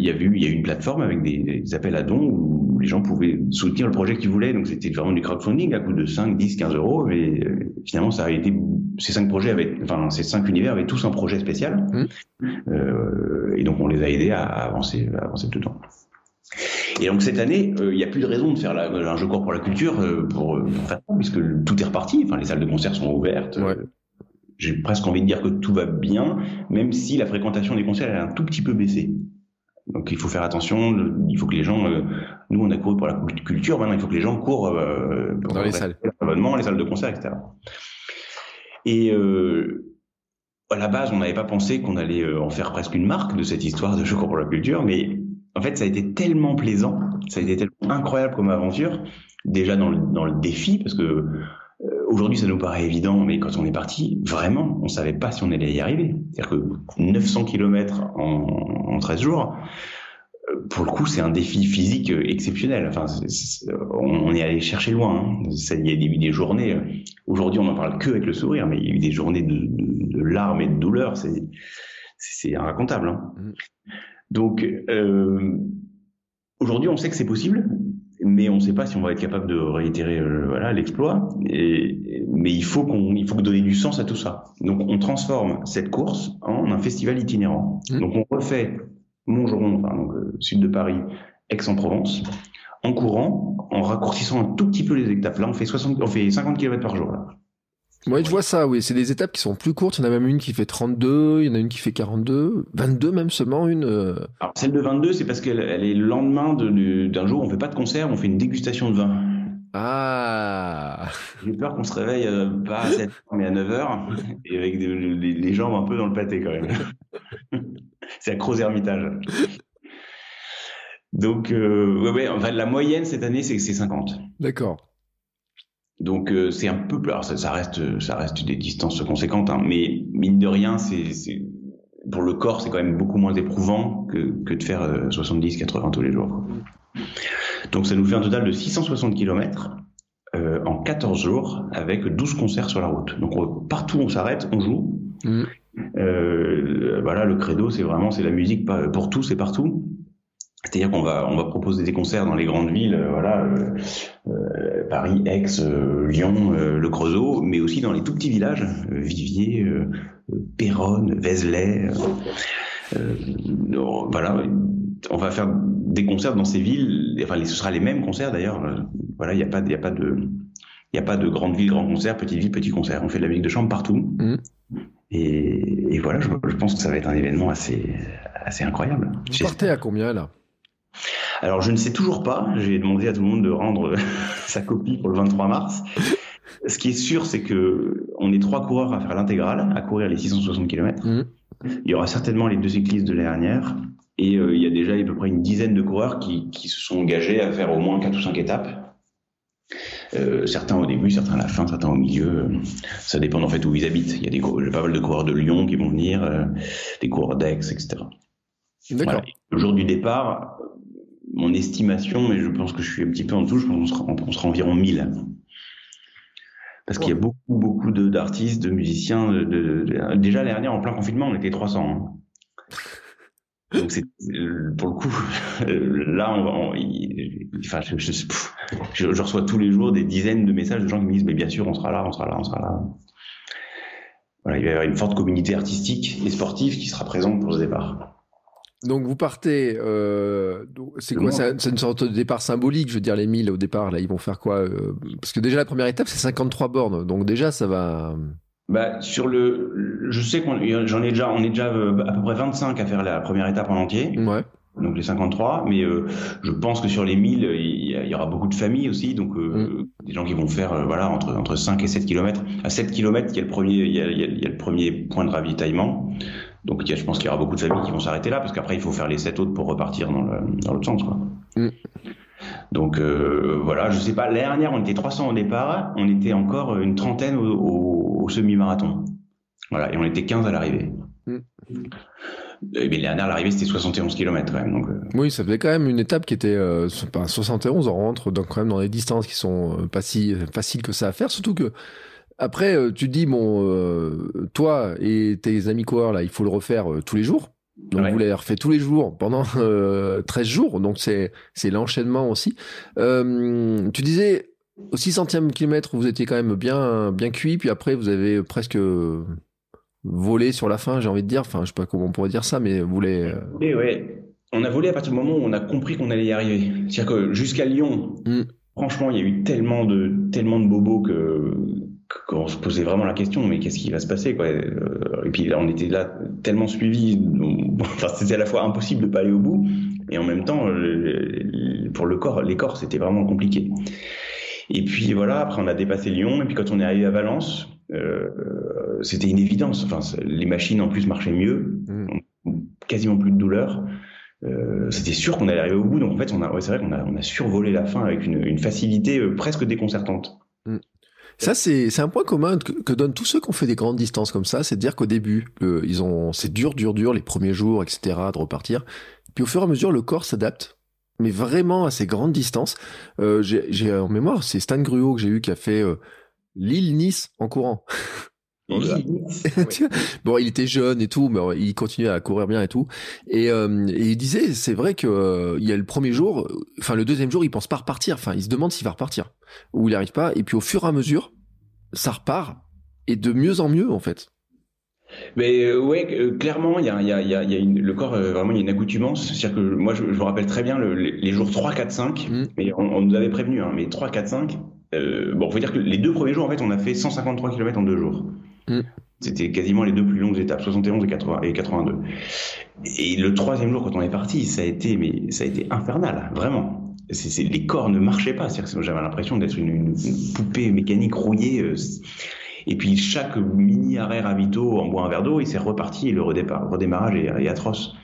y a eu il y a une plateforme avec des, appels à dons où les gens pouvaient soutenir le projet qu'ils voulaient. Donc c'était vraiment du crowdfunding à coût de 5, 10, 15 euros. Mais euh, finalement ça a été ces cinq projets avaient enfin ces cinq univers avaient tous un projet spécial. Mmh. Euh, et donc on les a aidés à avancer à avancer tout le temps. Et donc cette année, euh, il n'y a plus de raison de faire la, un jeu court pour la culture euh, pour, euh, puisque tout est reparti. Enfin, les salles de concert sont ouvertes. J'ai presque envie de dire que tout va bien, même si la fréquentation des concerts a un tout petit peu baissé. Donc il faut faire attention. Il faut que les gens, nous on a couru pour la culture, maintenant il faut que les gens courent dans les salles, les salles de concert, etc. Et à la base, on n'avait pas pensé qu'on allait en faire presque une marque de cette histoire de Je cours pour la culture, mais en fait, ça a été tellement plaisant, ça a été tellement incroyable comme aventure, déjà dans le, dans le défi, parce que euh, aujourd'hui ça nous paraît évident, mais quand on est parti, vraiment, on savait pas si on allait y arriver. C'est-à-dire que 900 km en, en 13 jours, euh, pour le coup, c'est un défi physique exceptionnel. Enfin, on, est allé chercher loin. Hein. il y a eu des journées. Aujourd'hui, on n'en parle que avec le sourire, mais il y a eu des journées de, de, larmes et de douleurs. C'est, c'est. Hein. Mmh. Donc euh, aujourd'hui, on sait que c'est possible, mais on ne sait pas si on va être capable de réitérer euh, voilà l'exploit. Mais il faut qu'on, il faut donner du sens à tout ça. Donc on transforme cette course en un festival itinérant. Mmh. Donc on refait Montgeron, enfin donc, euh, sud de Paris, Aix-en-Provence, en courant, en raccourcissant un tout petit peu les étapes. Là, on fait 60, on fait 50 km par jour là. Oui, je vois ça, oui. C'est des étapes qui sont plus courtes. Il y en a même une qui fait 32, il y en a une qui fait 42, 22 même seulement une. Euh. Alors, celle de 22, c'est parce qu'elle elle est le lendemain d'un jour, on fait pas de concert, on fait une dégustation de vin. Ah J'ai peur qu'on se réveille euh, pas à 7 h mais à 9 h [laughs] et avec les, jambes un peu dans le pâté quand même. [laughs] c'est à Croz Hermitage. Donc, euh, ouais, ouais, enfin, la moyenne cette année, c'est 50. D'accord. Donc euh, c'est un peu, alors ça, reste, ça reste des distances conséquentes, hein, mais mine de rien, c'est pour le corps, c'est quand même beaucoup moins éprouvant que, que de faire 70-80 euh, tous les jours. Donc ça nous fait un total de 660 km euh, en 14 jours avec 12 concerts sur la route. Donc partout on s'arrête, on joue. Euh, voilà, le credo, c'est vraiment c'est la musique pour tous et partout. C'est-à-dire qu'on va on va proposer des concerts dans les grandes villes, euh, voilà, euh, euh, Paris, Aix, Lyon, le Creusot, mais aussi dans les tout petits villages, Viviers, Péronne, Vézelay. voilà, on va faire des concerts dans ces villes. Enfin, ce sera les mêmes concerts d'ailleurs. Voilà, il n'y a pas, il a pas de, il y a pas de grande ville, grand concert, petite ville, petit concert. On fait de la musique de chambre partout. Mmh. Et, et, voilà, je, je, pense que ça va être un événement assez, assez incroyable. Vous partez à combien là? Alors je ne sais toujours pas, j'ai demandé à tout le monde de rendre [laughs] sa copie pour le 23 mars. Ce qui est sûr, c'est que on est trois coureurs à faire l'intégrale, à courir les 660 km. Mmh. Il y aura certainement les deux cyclistes de l'année dernière. Et euh, il y a déjà à peu près une dizaine de coureurs qui, se sont engagés à faire au moins quatre ou cinq étapes. Euh, certains au début, certains à la fin, certains au milieu. Ça dépend en fait où ils habitent. Il y a des, pas mal de coureurs de Lyon qui vont venir, euh, des coureurs d'Aix, etc. D'accord. Le jour du départ, mon estimation, mais je pense que je suis un petit peu en dessous, je pense qu'on sera, environ 1000. Parce qu'il y a beaucoup, beaucoup d'artistes, de, musiciens. De, déjà, l'année dernière, en plein confinement, on était 300. Hein. [laughs] Donc, c'est, pour le coup, [laughs] là, on, enfin, je, je, reçois tous les jours des dizaines de messages de gens qui me disent, mais bien sûr, on sera là, on sera là, on sera là. Voilà, il va y avoir une forte communauté artistique et sportive qui sera présente pour ce départ. Donc vous partez, euh, c'est quoi? C'est une sorte de départ symbolique, je veux dire les 1000 au départ, là ils vont faire quoi euh, Parce que déjà la première étape c'est 53 bornes, donc déjà ça va... Bah, sur le, je sais qu'on j'en ai déjà, on est déjà euh, à peu près 25 à faire la première étape en entier. Ouais. Donc les 53, mais je pense que sur les 1000, il y, aura beaucoup de familles aussi, donc mm. des gens qui vont faire voilà entre entre 5 et 7 km. À 7 km, il y a le premier il y a, il y a le premier point de ravitaillement. Donc je pense qu'il y aura beaucoup de familles qui vont s'arrêter là, parce qu'après il faut faire les sept autres pour repartir dans l'autre sens. Quoi. Mm. Donc euh, voilà, je sais pas, l'année dernière on était 300 au départ, on était encore une trentaine au, semi-marathon. Voilà, et on était 15 à l'arrivée. Mm. Mais l'année dernière, l'arrivée, c'était 71 km quand même. Donc, euh. Oui, ça faisait quand même une étape qui était euh, pas 71, on rentre donc quand même dans des distances qui sont euh, pas si faciles que ça à faire, surtout que après, euh, tu dis, bon, euh, toi et tes amis coureurs, là, il faut le refaire euh, tous les jours. Donc vous l'avez refait tous les jours pendant [laughs] 13 jours, donc c'est c'est l'enchaînement aussi. tu disais au 600e kilomètre, vous étiez quand même bien bien cuit, puis après vous avez presque volé sur la fin, j'ai envie de dire. Enfin, je sais pas comment on pourrait dire ça, mais vous voulez. Oui, oui. On a volé à partir du moment où on a compris qu'on allait y arriver. C'est-à-dire que jusqu'à Lyon, hmm. franchement, il y a eu tellement de tellement de bobos que qu'on se posait vraiment la question, mais qu'est-ce qui va se passer quoi Et puis là, on était là tellement suivis, [laughs] enfin, c'était à la fois impossible de pas aller au bout, et en même temps, pour le corps, les corps, c'était vraiment compliqué. Et puis voilà, après on a dépassé Lyon, et puis quand on est arrivé à Valence, euh, c'était une évidence. Enfin, les machines en plus marchaient mieux, mmh. quasiment plus de douleur. Euh, c'était sûr qu'on allait arriver au bout. Donc en fait, on a, c'est vrai qu'on a, on a survolé la fin avec une, une facilité euh, presque déconcertante. Mmh. Ça, c'est un point commun que, que, donnent tous ceux qui ont fait des grandes distances comme ça, c'est de dire qu'au début, ils ont, c'est dur, dur, dur les premiers jours, etc., de repartir. Puis au fur et à mesure, le corps s'adapte, mais vraiment à ces grandes distances. Euh, j'ai en mémoire, c'est Stan Gruo que j'ai eu qui a fait euh, Lille-Nice en courant. [laughs] [laughs] bon, il était jeune et tout, mais il continuait à courir bien et tout. Et, euh, et il disait, c'est vrai que euh, il y a le premier jour, enfin le deuxième jour, il pense pas repartir. Enfin, il se demande s'il va repartir ou il n'y arrive pas. Et puis au fur et à mesure, ça repart et de mieux en mieux en fait. Mais euh, ouais, euh, clairement, il y a, y a, y a une, le corps, euh, vraiment, il y a une accoutumance. C'est-à-dire que moi, je, je, me rappelle très bien le, les, jours 3, 4, 5, mais on, on, nous avait prévenu, hein, mais 3, 4, 5, euh, bon, faut dire que les deux premiers jours, en fait, on a fait 153 km en deux jours. Mm. C'était quasiment les deux plus longues étapes, 71 et, 80, et 82. Et le troisième jour, quand on est parti, ça a été, mais ça a été infernal, vraiment. les corps ne marchaient pas. J'avais l'impression d'être une, poupée mécanique rouillée. Et puis chaque mini arrêt ravito en boit un verre d'eau et c'est reparti et le redémarrage est, atroce.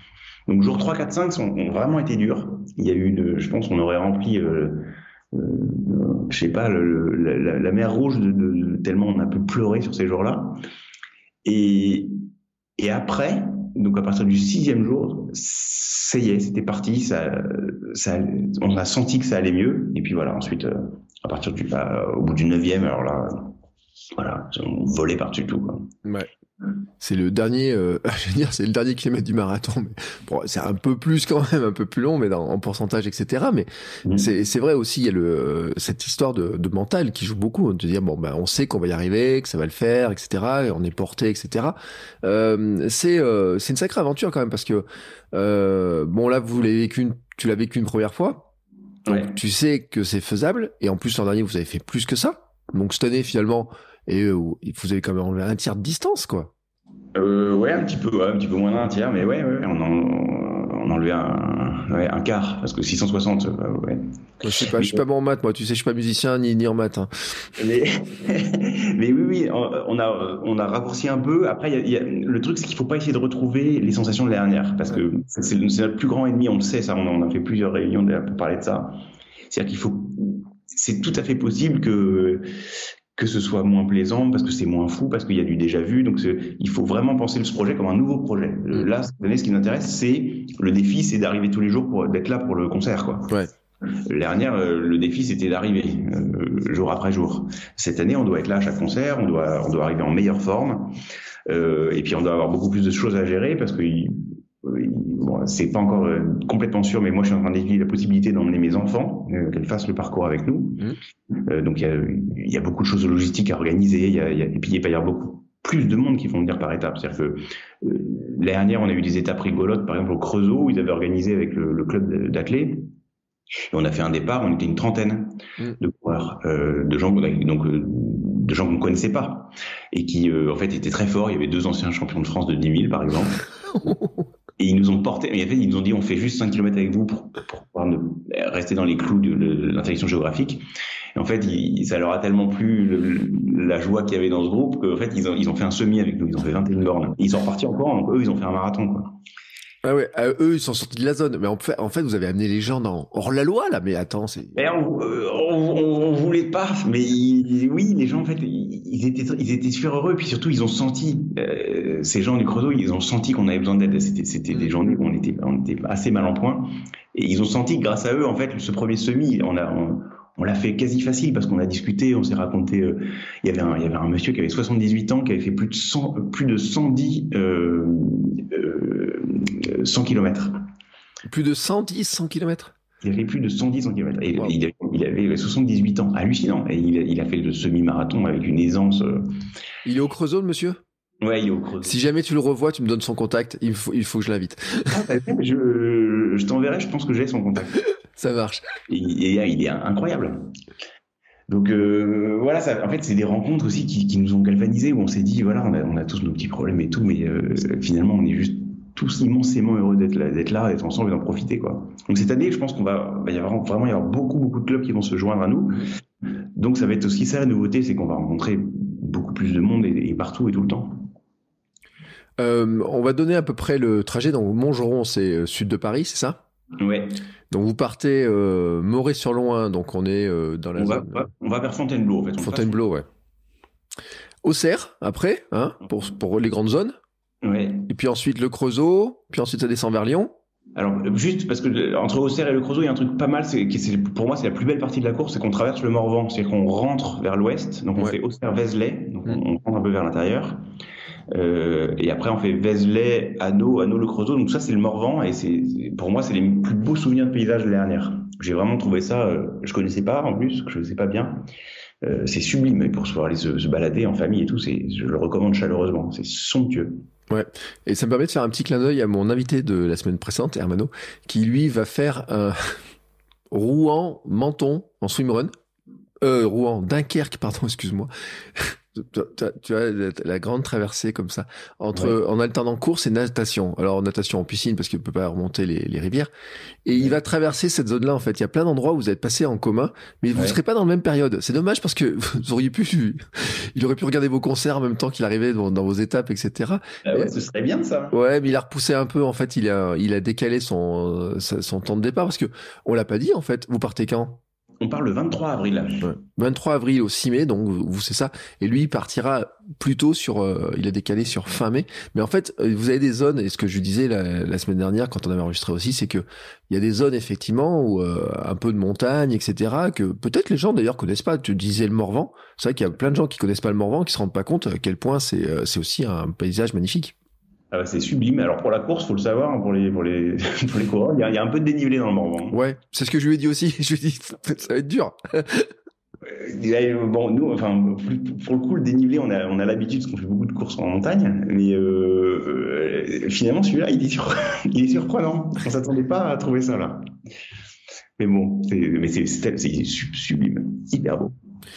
Donc jour 3, 4, 5 ont, vraiment été durs. Il y a eu, je pense, qu'on aurait rempli, euh, euh, je sais pas, le, la, la, mer rouge de, de, tellement on a pu pleurer sur ces jours-là. Et, et après, donc à partir du sixième jour, ça y est, c'était parti. Ça, ça, on a senti que ça allait mieux. Et puis voilà, ensuite, euh, à partir du, bah, au bout du neuvième, alors là, voilà, on volait par-dessus tout. Quoi. Ouais. C'est le dernier, euh, [laughs] je veux dire, c'est le dernier kilomètre du marathon. Mais bon, c'est un peu plus quand même, un peu plus long, mais dans, en pourcentage, etc. Mais mmh. c'est vrai aussi, il y a le, cette histoire de, de mental qui joue beaucoup, de dire bon ben on sait qu'on va y arriver, que ça va le faire, etc. Et on est porté, etc. Euh, c'est euh, c'est une sacrée aventure quand même parce que euh, bon là vous l'avez vécu, une, tu l'as vécu une première fois, donc ouais. tu sais que c'est faisable. Et en plus l'an dernier vous avez fait plus que ça. Donc cette année finalement et euh, vous avez quand même enlevé un tiers de distance, quoi. Euh, ouais, un petit peu, ouais, un petit peu moins d'un tiers, mais ouais, ouais on, en, on a enlevé un, ouais, un quart, parce que 660, euh, ouais. Je sais pas, je suis pas bon en maths, moi, tu sais, je suis pas musicien ni, ni en maths. Hein. Mais, [laughs] mais oui, oui, on a, on a raccourci un peu. Après, y a, y a, le truc, c'est qu'il faut pas essayer de retrouver les sensations de l'année dernière, parce que c'est notre plus grand ennemi, on le sait, ça, on a, on a fait plusieurs réunions pour parler de ça. C'est-à-dire qu'il faut, c'est tout à fait possible que que ce soit moins plaisant, parce que c'est moins fou, parce qu'il y a du déjà vu. Donc, il faut vraiment penser ce projet comme un nouveau projet. Mm. Là, cette année, ce qui m'intéresse, c'est le défi, c'est d'arriver tous les jours pour d'être là pour le concert, quoi. Ouais. L'année dernière, euh, le défi, c'était d'arriver euh, jour après jour. Cette année, on doit être là à chaque concert, on doit, on doit arriver en meilleure forme, euh, et puis on doit avoir beaucoup plus de choses à gérer parce que bon, c'est pas encore euh, complètement sûr, mais moi je suis en train d'étudier la possibilité d'emmener mes enfants, euh, qu'elles fassent le parcours avec nous. Mmh. Euh, donc il y a, y a, beaucoup de choses logistiques à organiser, y a, y a, et puis il va y avoir beaucoup plus de monde qui vont venir par étapes. C'est-à-dire que euh, l'année dernière, on a eu des étapes rigolotes, par exemple au Creusot, où ils avaient organisé avec le, le club d'athlètes. Et on a fait un départ, on était une trentaine mmh. de coureurs, de gens donc de gens qu'on ne connaissait pas et qui en fait étaient très forts. Il y avait deux anciens champions de France de 10 000 par exemple. [laughs] Et ils nous ont porté, mais en fait, ils nous ont dit on fait juste 5 km avec vous pour, pour pouvoir rester dans les clous de, l'interdiction géographique. Et en fait, il, ça leur a tellement plu le, la joie qu'il y avait dans ce groupe qu'en fait, ils ont, ils ont fait un semi avec nous. Ils ont fait 21 bornes. ils sont repartis encore, donc eux, ils ont fait un marathon. Quoi. Ah ouais, euh, eux ils sont sortis de la zone, mais en fait, en fait vous avez amené les gens dans hors la loi là. Mais attends, c'est. On, euh, on, on, on, voulait pas, mais oui, les gens en fait, ils étaient ils étaient super heureux, puis surtout ils ont senti euh, ces gens du Creusot, ils ont senti qu'on avait besoin d'aide. C'était c'était des journées où on était on était assez mal en point, et ils ont senti que grâce à eux en fait, ce premier semi, on a on, on l'a fait quasi facile parce qu'on a discuté, on s'est raconté. Euh, il y avait un, il y avait un monsieur qui avait 78 ans, qui avait fait plus de 100, plus de 110, euh, euh, 100 km. Plus de 110, 100 km. Il avait plus de 110 100 km. Et wow. il, avait, il, avait, 78 ans, hallucinant. Et il, il a fait le semi-marathon avec une aisance. Euh. Il est au Creusot, le monsieur? Ouais, il est au Creusot. Si jamais tu le revois, tu me donnes son contact. Il faut, il faut que je l'invite. Ah, bah, [laughs] je, je t'enverrai. Je pense que j'ai son contact. Ça marche. Et, et, il est incroyable. Donc euh, voilà, ça, en fait, c'est des rencontres aussi qui, qui, nous ont galvanisés où on s'est dit voilà, on a, on a, tous nos petits problèmes et tout, mais euh, finalement, on est juste tous immensément heureux d'être là, d'être là, d'être ensemble et d'en profiter quoi. Donc cette année, je pense qu'on va, va y avoir vraiment y avoir beaucoup beaucoup de clubs qui vont se joindre à nous. Donc ça va être aussi ça la nouveauté, c'est qu'on va rencontrer beaucoup plus de monde et, et partout et tout le temps. Euh, on va donner à peu près le trajet. Donc Montgeron, c'est euh, sud de Paris, c'est ça? Ouais. Donc vous partez euh, Moret-sur-Loing, donc on est euh, dans la on zone. Va, on va vers Fontainebleau en fait. Fontainebleau, ouais. Auxerre, après, hein, pour, pour les grandes zones? Ouais. Et puis ensuite le Creusot, puis ensuite ça descend vers Lyon. Alors juste parce que entre Auxerre et le Creusot, il y a un truc pas mal, c'est pour moi c'est la plus belle partie de la course, c'est qu'on traverse le Morvan, c'est-à-dire qu'on rentre vers l'ouest, donc on Ouais. fait Auxerre-Vézelay, donc Mm. on, rentre un peu vers l'intérieur. Euh, et après on fait Vézelay, Anneau, Anneau le Creusot, donc ça c'est le Morvan et c'est c'est- pour moi c'est les plus beaux souvenirs de paysage de l'année dernière. J'ai vraiment trouvé ça, euh, je connaissais pas en plus, que je sais pas bien. Euh, c'est sublime et pour se pouvoir aller se, se balader en famille et tout, c'est je le recommande chaleureusement, c'est somptueux. Et ça me permet de faire un petit clin d'œil à mon invité de la semaine précédente, Hermano, qui lui va faire un [laughs] Rouen-Menton en swimrun. Euh, Rouen, Dunkerque, pardon, [laughs] excuse-moi. Tu as- la, grande traversée comme ça, entre en alternant course et natation. Alors natation en piscine parce qu'il ne peut pas remonter les, les rivières. Et il va traverser cette zone-là en fait. Il y a plein d'endroits où vous êtes passé en commun, mais vous ne Ouais. serez pas dans la même période. C'est dommage parce que [laughs] vous auriez pu, il aurait pu regarder vos concerts en même temps qu'il arrivait dans, dans vos étapes, etc. Ah ouais, ce serait bien ça. Ouais, mais il a repoussé un peu. En fait, il a, il a décalé son, son temps de départ parce que on l'a pas dit. En fait, vous partez quand? On parle le 23 avril. 23 avril au 6 mai, donc vous c'est ça. Et lui il partira plutôt sur, euh, il a décalé sur fin mai. Mais en fait, euh, vous avez des zones. Et ce que je disais la, la semaine dernière quand on avait enregistré aussi, c'est que il y a des zones effectivement où euh, un peu de montagne, etc. Que peut-être les gens d'ailleurs connaissent pas. Tu disais le Morvan. C'est vrai qu'il y a plein de gens qui connaissent pas le Morvan, qui se rendent pas compte à quel point c'est, euh, c'est aussi un paysage magnifique. Ah bah, c'est sublime. Alors pour la course, faut le savoir, pour les pour les [laughs] pour les coureurs, il y, y a un peu de dénivelé dans le Morvan. Ouais, c'est ce que je lui ai dit aussi. [laughs] Je lui ai dit, ça va être dur. Euh, bon, nous, enfin, pour le coup, le dénivelé, on a on a l'habitude parce qu'on fait beaucoup de courses en montagne, mais euh, euh, finalement celui-là, il est sur- [laughs] il est surprenant. On s'attendait pas à trouver ça là. Mais bon, c'est mais c'est c'est c'est sub- sublime, hyper beau.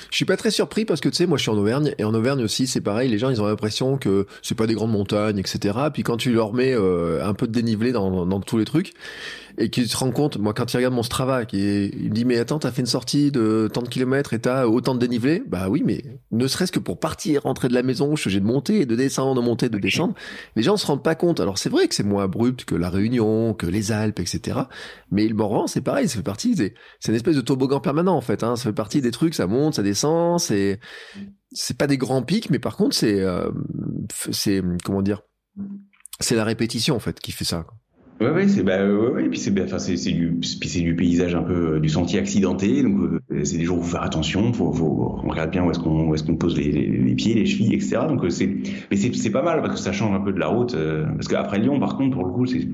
Je suis pas très surpris parce que tu sais, moi je suis en Auvergne et en Auvergne aussi c'est pareil, les gens ils ont l'impression que c'est pas des grandes montagnes, etc. Puis quand tu leur mets euh, un peu de dénivelé dans, dans tous les trucs et qu'ils se rendent compte, moi quand ils regardent mon Strava, qui il me dit mais attends t'as fait une sortie de tant de kilomètres et t'as autant de dénivelé, bah oui mais ne serait-ce que pour partir, rentrer de la maison, je suis obligé de monter, de descendre, de monter, de descendre. Les gens se rendent pas compte. Alors c'est vrai que c'est moins abrupt que la Réunion, que les Alpes, etc. Mais le Morvan c'est pareil, ça fait partie c'est une espèce de toboggan permanent en fait. Hein. Ça fait partie des trucs, ça monte, ça descend. C'est c'est pas des grands pics, mais par contre c'est euh, c'est comment dire c'est la répétition en fait qui fait ça. quoi. Ouais, ouais, c'est bah, ouais, puis c'est bah, enfin c'est du puis c'est du paysage un peu euh, du sentier accidenté, donc euh, c'est des jours où faut faire attention, faut, faut on regarde bien où est-ce qu'on est-ce qu'on pose les, les, pieds, les chevilles, etc. Donc euh, c'est mais c'est pas mal parce que ça change un peu de la route, parce qu'après Lyon, par contre, pour le coup, c'est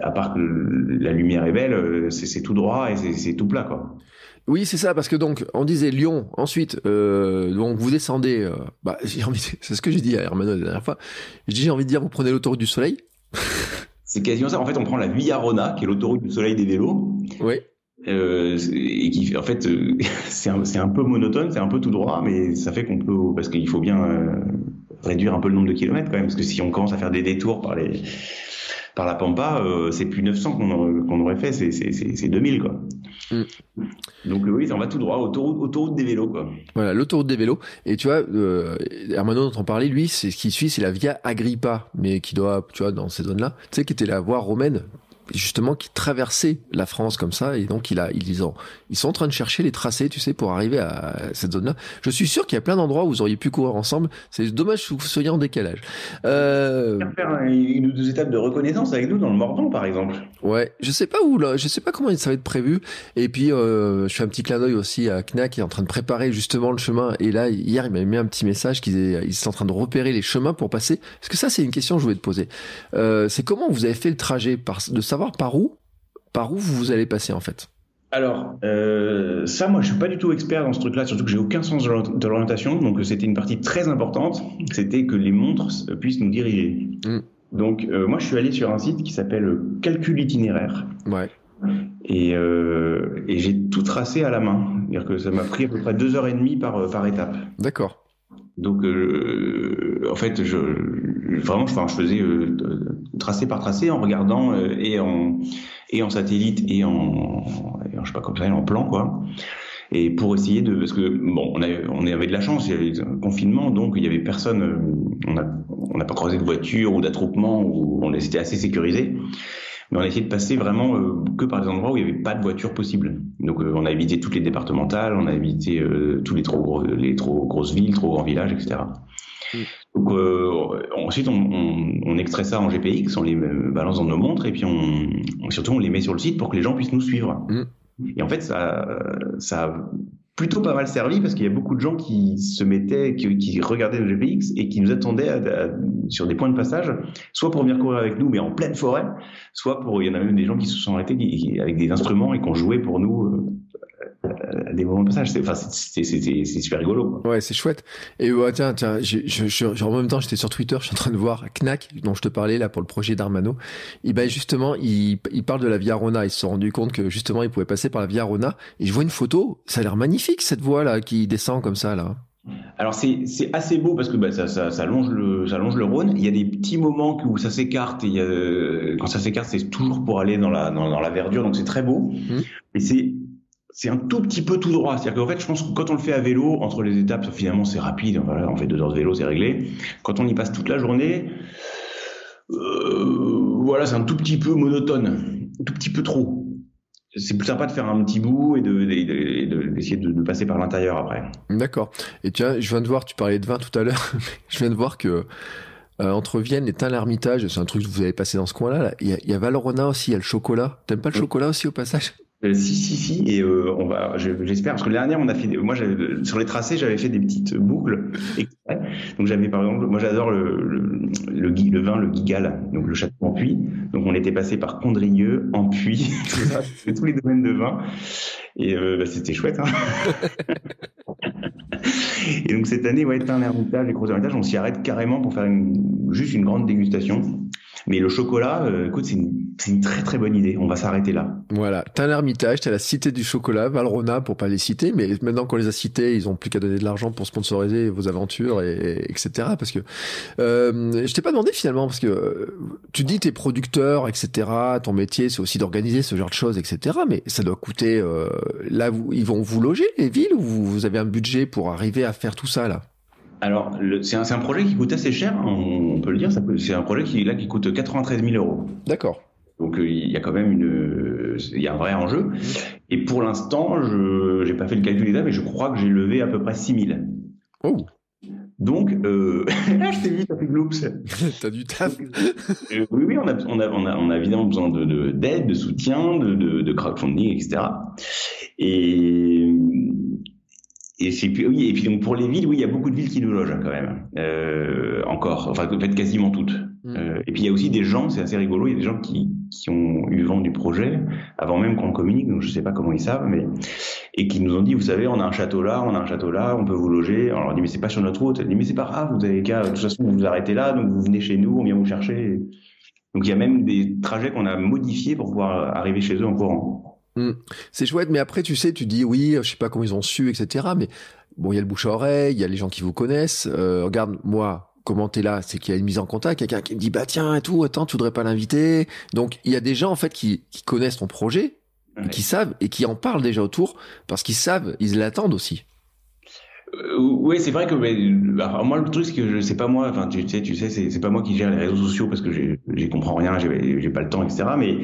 à part que la lumière est belle, c'est tout droit et c'est tout plat quoi. Oui, c'est ça parce que donc on disait Lyon. Ensuite, donc vous descendez. bah [laughs] C'est ce que j'ai dit à Hermano la dernière fois. J'ai envie de dire vous prenez l'autoroute du soleil. [laughs] C'est quasiment ça. En fait, on prend la Via Rona, qui est l'autoroute du soleil des vélos, Oui. euh, et qui en fait euh, [laughs] c'est un, c'est un peu monotone, c'est un peu tout droit, mais ça fait qu'on peut parce qu'il faut bien euh, réduire un peu le nombre de kilomètres quand même, parce que si on commence à faire des détours par les par la Pampa, euh, c'est plus 900 qu'on aurait, fait, c'est c'est c'est c'est 2000 quoi. Mm. Donc euh, oui, on va tout droit, autoroute autoroute des vélos quoi. Voilà, l'autoroute des vélos. Et tu vois, euh, Hermano dont on parlait, lui, c'est ce qui suit, c'est la Via Agrippa, mais qui doit, tu vois, dans ces zones-là, tu sais, qui était la voie romaine, justement, qui traversait la France comme ça, et donc il a, ils ont, ils sont en train de chercher les tracés, tu sais, pour arriver à cette zone-là. Je suis sûr qu'il y a plein d'endroits où vous auriez pu courir ensemble. C'est dommage que vous soyez en décalage. Euh, Faire un- une ou deux étapes de reconnaissance avec nous dans le Morvan par exemple. Ouais, je sais pas où là, je sais pas comment ça va être prévu. Et puis euh, je fais un petit clin d'œil aussi à Knack qui est en train de préparer justement le chemin. Et là hier il m'a mis un petit message qu'ils ils sont en train de repérer les chemins pour passer. Parce que ça c'est une question que je voulais te poser. Euh, c'est comment vous avez fait le trajet, par, de savoir par où, par où vous allez passer en fait. Alors, euh, ça, moi, je suis pas du tout expert dans ce truc-là, surtout que j'ai aucun sens de l'ori- de l'orientation. Donc, c'était une partie très importante. C'était que les montres puissent nous diriger. Mm. Donc, euh, moi, je suis allé sur un site qui s'appelle Calcul itinéraire. Ouais. Et, euh, et j'ai tout tracé à la main. C'est-à-dire que ça m'a pris à peu près deux heures et demie par, par étape. D'accord. Donc, en fait, je, vraiment, je, faisais euh, tracé par tracé en regardant euh, et en et en satellite et en, je sais pas en plan quoi. Et pour essayer de parce que bon on, a, on avait de la chance il y avait un confinement donc il y avait personne euh, on n'a pas croisé de voiture ou d'attroupement on était assez sécurisé mais on a essayé de passer vraiment euh, que par des endroits où il n'y avait pas de voiture possible. Donc euh, on a évité toutes les départementales on a évité tous les trop gros les trop grosses villes trop grands villages etc. donc ensuite on, on, on, extrait ça en GPX on les balance dans nos montres et puis on, surtout on les met sur le site pour que les gens puissent nous suivre mmh. Et en fait, ça, ça a plutôt pas mal servi parce qu'il y a beaucoup de gens qui se mettaient, qui, qui regardaient le GPX et qui nous attendaient sur des points de passage, soit pour venir courir avec nous, mais en pleine forêt, soit pour, il y en a même des gens qui se sont arrêtés avec des instruments et qui ont joué pour nous euh, des moments de passage. C'est, enfin, super rigolo. Ouais, c'est chouette. Et ouais, tiens, tiens, je, je, en même temps, j'étais sur Twitter, je suis en train de voir Knack, dont je te parlais là pour le projet d'Armano. Et ben justement, il, il parle de la Via Rona. Ils se sont rendus compte que justement, ils pouvaient passer par la Via Rona. Et je vois une photo, ça a l'air magnifique cette voie là qui descend comme ça là. Alors c'est assez beau parce que bah, ça, ça, ça, longe le ça longe le Rhône. Il y a des petits moments où ça s'écarte. Il y a, quand ça s'écarte, c'est toujours pour aller dans la dans, dans la verdure, donc c'est très beau. Mmh. Et c'est c'est un tout petit peu tout droit. C'est-à-dire qu'en fait, je pense que quand on le fait à vélo, entre les étapes, finalement, c'est rapide. Voilà, on fait deux heures de vélo, c'est réglé. Quand on y passe toute la journée, euh, voilà, c'est un tout petit peu monotone, un tout petit peu trop. C'est plus sympa de faire un petit bout et d'essayer de, de, de, passer par l'intérieur après. D'accord. Et tu vois, je viens de voir, tu parlais de vin tout à l'heure, [laughs] je viens de voir que euh, entre Vienne et Tain-l'Hermitage, c'est un truc que vous avez passé dans ce coin-là, il, y a, Valrona aussi, il y a le chocolat. T'aimes pas le chocolat aussi au passage? Euh, si, si, si, et euh, on va, j'espère, parce que l'année dernière, on a fait, moi, sur les tracés, j'avais fait des petites boucles. Donc j'avais, par exemple, moi, j'adore le, le, le, vin, le Gigal, donc le château en puits. Donc on était passé par Condrieux, en puits, [laughs] tous les domaines de vin, et euh, bah, c'était chouette. Hein [laughs] et donc cette année, ouais, un Hermitage et Gros Hermitage, on s'y arrête carrément pour faire une, juste une grande dégustation. Mais le chocolat, euh, écoute, c'est une, très très bonne idée. On va s'arrêter là. Voilà. T'as l'Ermitage, t'as la Cité du Chocolat, Valrona pour pas les citer, mais maintenant qu'on les a cités, ils ont plus qu'à donner de l'argent pour sponsoriser vos aventures et, etc. Parce que euh, je t'ai pas demandé finalement parce que euh, tu dis t'es producteur, etc. Ton métier c'est aussi d'organiser ce genre de choses, etc. Mais ça doit coûter. Euh, là, ils vont vous loger les villes ou vous avez un budget pour arriver à faire tout ça là? Alors, c'est un, un, projet qui coûte assez cher, hein, on, peut le dire. C'est un projet qui, là, qui coûte 93 000 euros. D'accord. Donc, euh, il y a quand même une, il y a un vrai enjeu. Et pour l'instant, je n'ai pas fait le calcul des dates, mais je crois que j'ai levé à peu près 6 000. Oh. Donc, euh... [laughs] je t'ai vu, t'as fait gloops. [laughs] t'as du taf. Euh, oui, oui, on a, on a, on a, on a évidemment besoin de, d'aide, de, soutien, de, de, de crowdfunding, etc. Et et puis oui et puis donc pour les villes oui il y a beaucoup de villes qui nous logent quand même. Euh, encore. Enfin en fait quasiment toutes. Mm. euh, et puis il y a aussi des gens c'est assez rigolo il y a des gens qui qui ont eu vent du projet avant même qu'on communique donc je sais pas comment ils savent mais et qui nous ont dit vous savez on a un château là on a un château là on peut vous loger. Alors on leur dit mais c'est pas sur notre route. On dit mais c'est pas grave vous avez qu'à de toute façon vous vous arrêtez là donc vous venez chez nous on vient vous chercher. Donc il y a même des trajets qu'on a modifiés pour pouvoir arriver chez eux en courant Hmm. C'est chouette, mais après, tu sais, tu dis oui, je sais pas comment ils ont su, etc. Mais bon, il y a le bouche à oreille, il y a les gens qui vous connaissent. Euh, regarde, moi, comment t'es là, c'est qu'il y a une mise en contact, quelqu'un qui me dit bah tiens et tout, attends, tu voudrais pas l'inviter. Donc il y a des gens en fait qui, qui connaissent ton projet, qui savent et qui en parlent déjà autour parce qu'ils savent, ils l'attendent aussi. Euh, oui, c'est vrai que mais, bah, moi le truc c'est que je sais pas moi, enfin tu sais, tu sais, c'est pas moi qui gère les réseaux sociaux parce que j'y comprends rien, j'ai pas le temps, etc. Mais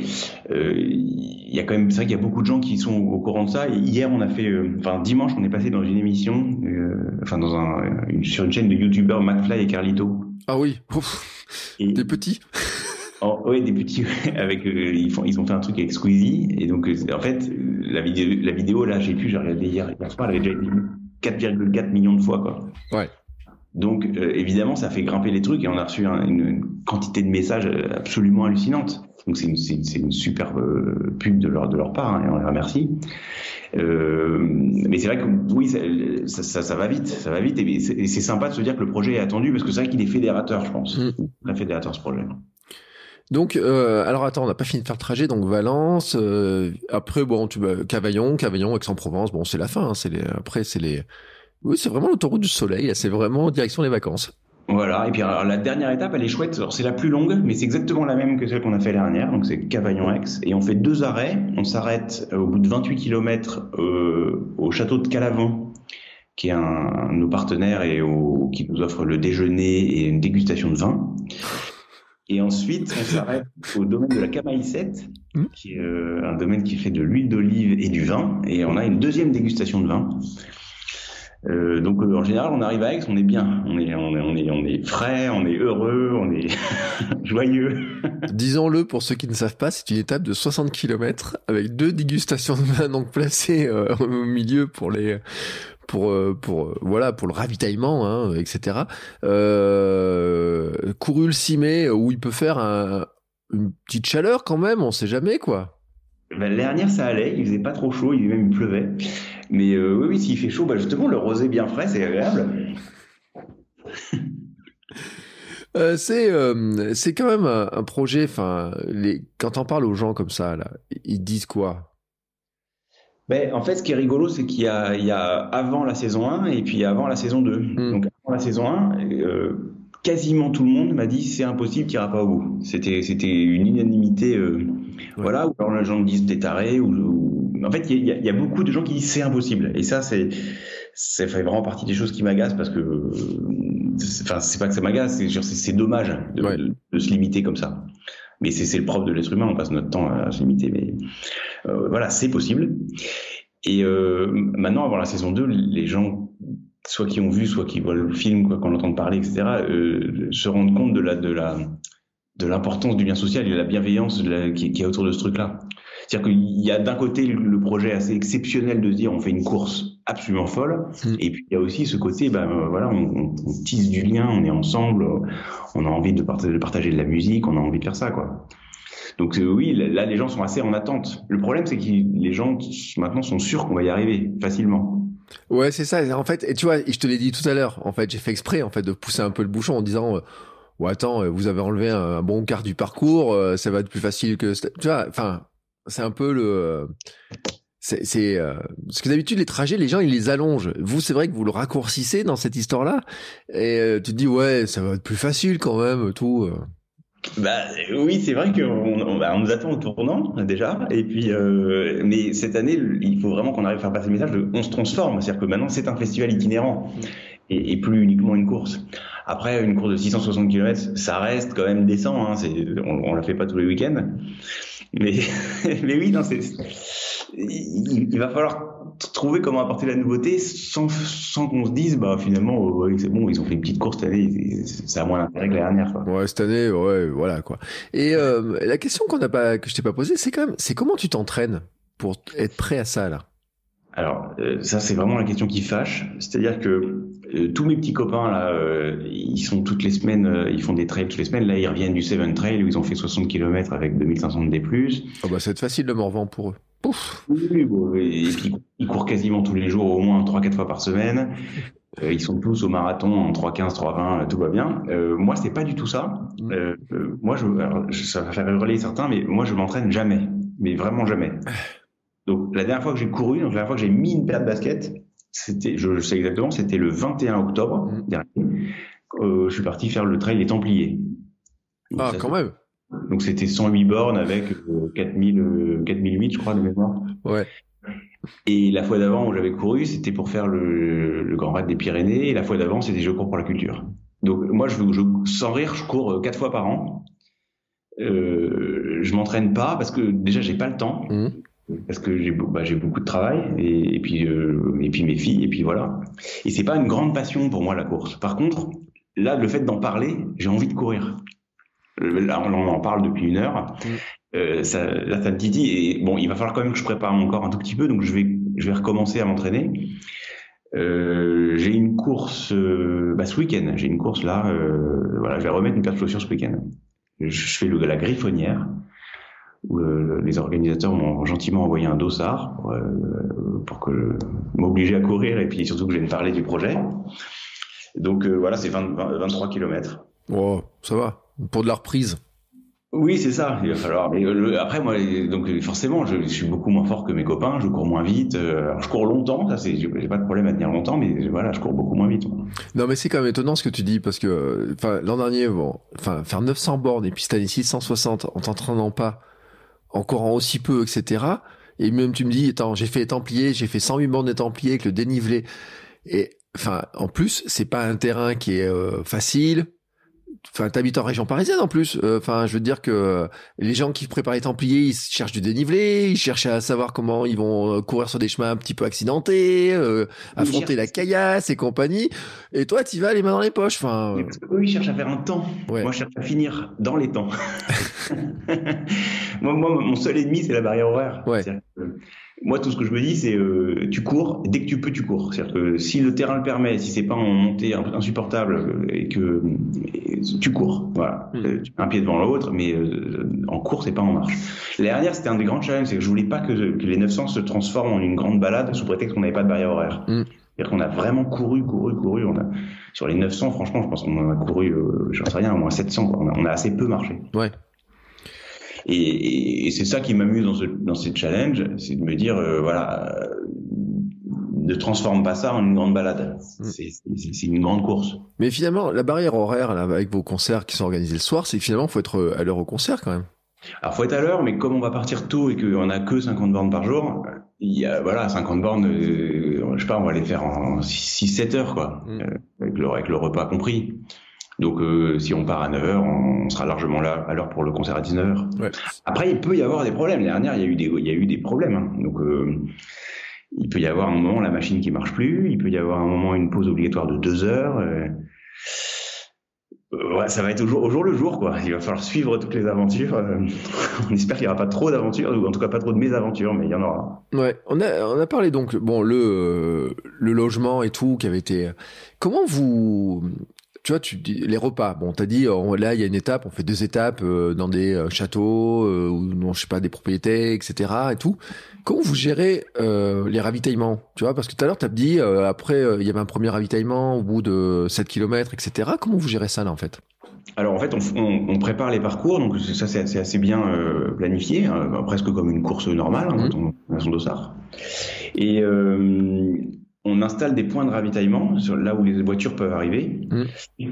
euh, il y a quand même, c'est vrai qu'il y a beaucoup de gens qui sont au courant de ça. Et hier, on a fait, euh, enfin dimanche, on est passé dans une émission, enfin dans un sur une chaîne de youtubeurs McFly et Carlito. Ah oui, et, des petits. [laughs] Oh, oui, des petits. Avec ils font, ils ont fait un truc avec Squeezie et donc en fait la vidéo, la vidéo là, j'ai pu, j'ai regardé hier, hier soir, elle avait déjà été 4,4 millions de fois, quoi. Ouais. Donc, euh, évidemment, ça fait grimper les trucs et on a reçu une, quantité de messages absolument hallucinante. Donc, c'est une, c'est, une super euh, pub de leur, de leur part hein, et on les remercie. Euh, mais c'est vrai que oui, ça, ça, ça, va vite, ça va vite et c'est, sympa de se dire que le projet est attendu parce que c'est vrai qu'il est fédérateur, je pense. Mm. Très fédérateur ce projet. Donc, euh, alors attends, on n'a pas fini de faire le trajet, donc Valence. euh, après, bon, tu vas Cavaillon, Cavaillon, Aix-en-Provence. Bon, c'est la fin. hein, c'est les, après, c'est les. Oui, c'est vraiment l'autoroute du soleil. C'est vraiment direction des vacances. Voilà, et puis alors, la dernière étape, elle est chouette. C'est la plus longue, mais c'est exactement la même que celle qu'on a fait l'année dernière. Donc, c'est Cavaillon-Aix. Et on fait deux arrêts. On s'arrête euh, au bout de 28 km euh, au château de Calavant, qui est un, un de nos partenaires et au- qui nous offre le déjeuner et une dégustation de vin. Et ensuite, on s'arrête au domaine de la Camaïsette, Mm. qui est euh, un domaine qui fait de l'huile d'olive et du vin. Et on a une deuxième dégustation de vin. Euh, donc euh, en général, on arrive à Aix, on est bien, on est, on est, on est, on est frais, on est heureux, on est [laughs] joyeux. Disons-le pour ceux qui ne savent pas, c'est une étape de 60 km avec deux dégustations de vin donc placées euh, au milieu pour les pour euh, pour euh, voilà pour le ravitaillement hein, etc. Euh, couru le 6 mai où il peut faire un- une petite chaleur quand même, on sait jamais quoi. Ben, L'année dernière, ça allait, il faisait pas trop chaud, il même il pleuvait. Mais euh, oui, oui, s'il fait chaud, bah, justement, le rosé bien frais, c'est agréable. [laughs] Euh, c'est euh, c'est quand même un, un projet. Enfin, quand on parle aux gens comme ça là, ils disent quoi? Ben, en fait, ce qui est rigolo, c'est qu'il y y a avant la saison 1 et puis avant la saison 2. Donc, avant la saison 1, euh, quasiment tout le monde m'a dit c'est impossible, tu n'iras pas au bout. C'était, c'était une unanimité, euh, voilà, ou alors les gens me disent t'es taré, ou, ou- en fait, il y, a, il y a beaucoup de gens qui disent c'est impossible. Et ça, c'est, ça fait vraiment partie des choses qui m'agacent parce que, euh, c'est- enfin, c'est pas que ça m'agace, c'est, dommage de, Ouais. de- de se limiter comme ça. Mais c'est, le propre de l'être humain, on passe notre temps à se limiter. Mais euh, voilà, c'est possible. Et euh, maintenant, avant la saison 2, les gens, soit qui ont vu, soit qui voient le film, quoi, qu'on entend parler, etc., euh, se rendent compte de la, de la, de l'importance du lien social et de la bienveillance qui, qui est autour de ce truc-là. C'est-à-dire qu'il y a d'un côté le projet assez exceptionnel de se dire on fait une course absolument folle, Mm. et puis il y a aussi ce côté, ben euh, voilà, on, on- on tisse du lien, on est ensemble, on a envie de partager, de partager de la musique, on a envie de faire ça, quoi. Donc euh, oui, là les gens sont assez en attente. Le problème c'est que les gens maintenant sont sûrs qu'on va y arriver facilement. Ouais, c'est ça. En fait, et tu vois, je te l'ai dit tout à l'heure. En fait, j'ai fait exprès en fait de pousser un peu le bouchon en disant. euh, Ouais, attends, vous avez enlevé un, un bon quart du parcours, euh, ça va être plus facile que... Tu vois, enfin, c'est un peu le... C'est, euh, parce que d'habitude les trajets, les gens ils les allongent. Vous, c'est vrai que vous le raccourcissez dans cette histoire-là, et euh, tu te dis ouais, ça va être plus facile quand même, tout. euh. Bah oui, c'est vrai qu'on on, bah, on nous attend au tournant déjà, et puis mais cette année, il faut vraiment qu'on arrive à faire passer le message de on se transforme, c'est-à-dire que maintenant c'est un festival itinérant et, plus uniquement une course. Après, une course de 660 km, ça reste quand même décent, hein, on, on la fait pas tous les week-ends, mais [laughs] mais oui, non, c'est il, il va falloir trouver comment apporter la nouveauté sans, sans qu'on se dise bah finalement ouais, c'est bon ils ont fait une petite course cette année ça a moins d'intérêt que la dernière quoi. Ouais, cette année, ouais, voilà quoi. Et euh, la question qu'on n'a pas, que je t'ai pas posée, c'est quand même, c'est comment tu t'entraînes pour être prêt à ça là? Alors euh, ça c'est vraiment la question qui fâche, c'est-à-dire que euh, tous mes petits copains là, euh, ils sont toutes les semaines, euh, ils font des trails toutes les semaines. Là ils reviennent du Seven Trail où ils ont fait 60 km avec 2500 de D+. Oh bah, c'est facile de Morvan pour eux. Oui, bon, et puis ils courent quasiment tous les jours, au moins 3-4 fois par semaine. Euh, ils sont tous au marathon en 3-15, 3-20, euh, tout va bien. Euh, moi, c'est pas du tout ça. Mm. Euh, moi, je, alors, je- ça va faire hurler certains, mais moi, je m'entraîne jamais, mais vraiment jamais. Donc, la dernière fois que j'ai couru, donc la dernière fois que j'ai mis une paire de baskets, c'était, je, je sais exactement, c'était le 21 octobre Mm. dernier. Je suis parti faire le trail des Templiers. Donc, Ah, ça, quand même. Donc c'était 108 bornes avec euh, 4000, euh, 4008, je crois, de mémoire. Ouais. Et la fois d'avant où j'avais couru, c'était pour faire le, le Grand Raid des Pyrénées. Et la fois d'avant, c'était je cours pour la culture. Donc moi, je, je, sans rire, je cours euh, quatre fois par an. Euh, je m'entraîne pas parce que déjà j'ai pas le temps. Mhm. Parce que j'ai bah, beaucoup de travail et, et puis euh, et puis mes filles et puis voilà. Et c'est pas une grande passion pour moi la course. Par contre, là, le fait d'en parler, j'ai envie de courir. Euh, Là, on en parle depuis une heure. Euh, ça, là, ça me titille. Et bon, il va falloir quand même que je prépare mon corps un tout petit peu, donc je vais, je vais recommencer à m'entraîner. Euh, j'ai une course euh, bah, ce week-end. J'ai une course là. Euh, voilà, je vais remettre une paire de chaussures ce week-end. Je, je fais le, la griffonnière où les organisateurs m'ont gentiment envoyé un dossard pour, euh, pour que m'obliger à courir et puis surtout que je vienne parler du projet. Donc euh, voilà, c'est 20 20 23 kilomètres. Oh, ça va. Pour de la reprise. Oui, c'est ça. Il va falloir. Mais après, moi, donc forcément, je, suis beaucoup moins fort que mes copains. Je cours moins vite. alors, je cours longtemps. Ça, c'est, j'ai pas de problème à tenir longtemps, mais voilà, je cours beaucoup moins vite. Non, mais c'est quand même étonnant ce que tu dis parce que, enfin, l'an dernier, bon, enfin, faire 900 bornes et puis cette année 660 en t'entraînant pas, en courant aussi peu, etc. Et même tu me dis, attends, j'ai fait Templier, j'ai fait 108 bornes de Templier avec le dénivelé. Et enfin, en plus, c'est pas un terrain qui est euh, facile. Enfin, t'habites en région parisienne en plus. Euh, enfin, je veux dire que les gens qui préparent les Templiers, ils cherchent du dénivelé, ils cherchent à savoir comment ils vont euh, courir sur des chemins un petit peu accidentés, affronter la caillasse et compagnie. Et toi, tu vas les mains dans les poches. Enfin, eux, ils cherchent à faire un temps. Moi, je cherche à finir dans les temps. [laughs] [laughs] moi, moi, mon seul ennemi, c'est la barrière horaire. Ouais moi, tout ce que je me dis, c'est euh, tu cours dès que tu peux, tu cours. C'est-à-dire que si le terrain le permet, si c'est pas en montée insupportable euh, et que tu cours, voilà, mm. euh, un pied devant l'autre, mais en cours, c'est pas en marche. La dernière, c'était un des grands challenges, c'est que je voulais pas que, les 900 se transforment en une grande balade sous prétexte qu'on n'avait pas de barrière horaire. Mm. C'est-à-dire qu'on a vraiment couru, couru, couru. On a, sur les 900, franchement, je pense qu'on en a couru, j'en sais rien, au moins 700. On, a, on a assez peu marché. Ouais. Et, et c'est ça qui m'amuse dans, ce, dans ces challenges, c'est de me dire, euh, voilà, euh, ne transforme pas ça en une grande balade. Mm. C'est une grande course. Mais finalement, la barrière horaire là, avec vos concerts qui sont organisés le soir, c'est finalement faut être à l'heure au concert quand même. Alors faut être à l'heure, mais comme on va partir tôt et qu'on a que 50 bornes par jour, il y a voilà 50 bornes, euh, je sais pas, on va les faire en 6-7 heures quoi, mm. avec, le, avec le repas compris. Donc euh, si on part à 9h, on sera largement là à l'heure pour le concert à 19h. Ouais. Après, il peut y avoir des problèmes. L'année dernière, il y a eu des, il y a eu des problèmes. Hein. Donc euh, il peut y avoir un moment la machine qui marche plus, il peut y avoir un moment une pause obligatoire de 2 heures. Euh, ouais, ça va être au jour, au jour, le jour, quoi. Il va falloir suivre toutes les aventures. [laughs] on espère qu'il n'y aura pas trop d'aventures, ou en tout cas pas trop de mésaventures, mais il y en aura. Ouais, on a, on a parlé donc, bon, le, le logement et tout qui avait été. Comment vous, tu vois, tu dis les repas. Bon, t'as dit là il y a une étape, on fait deux étapes euh, dans des euh, châteaux euh, ou non, je sais pas des propriétés, etc. et tout. Comment vous gérez les ravitaillements Tu vois, parce que tout à l'heure t'as dit après il y avait un premier ravitaillement au bout de 7 km, etc. Comment vous gérez ça là en fait? Alors en fait, on, prépare les parcours, donc ça c'est assez, bien planifié, hein, presque comme une course normale hein, mmh. quand on a son dossard. Et on installe des points de ravitaillement sur là où les voitures peuvent arriver. Mm.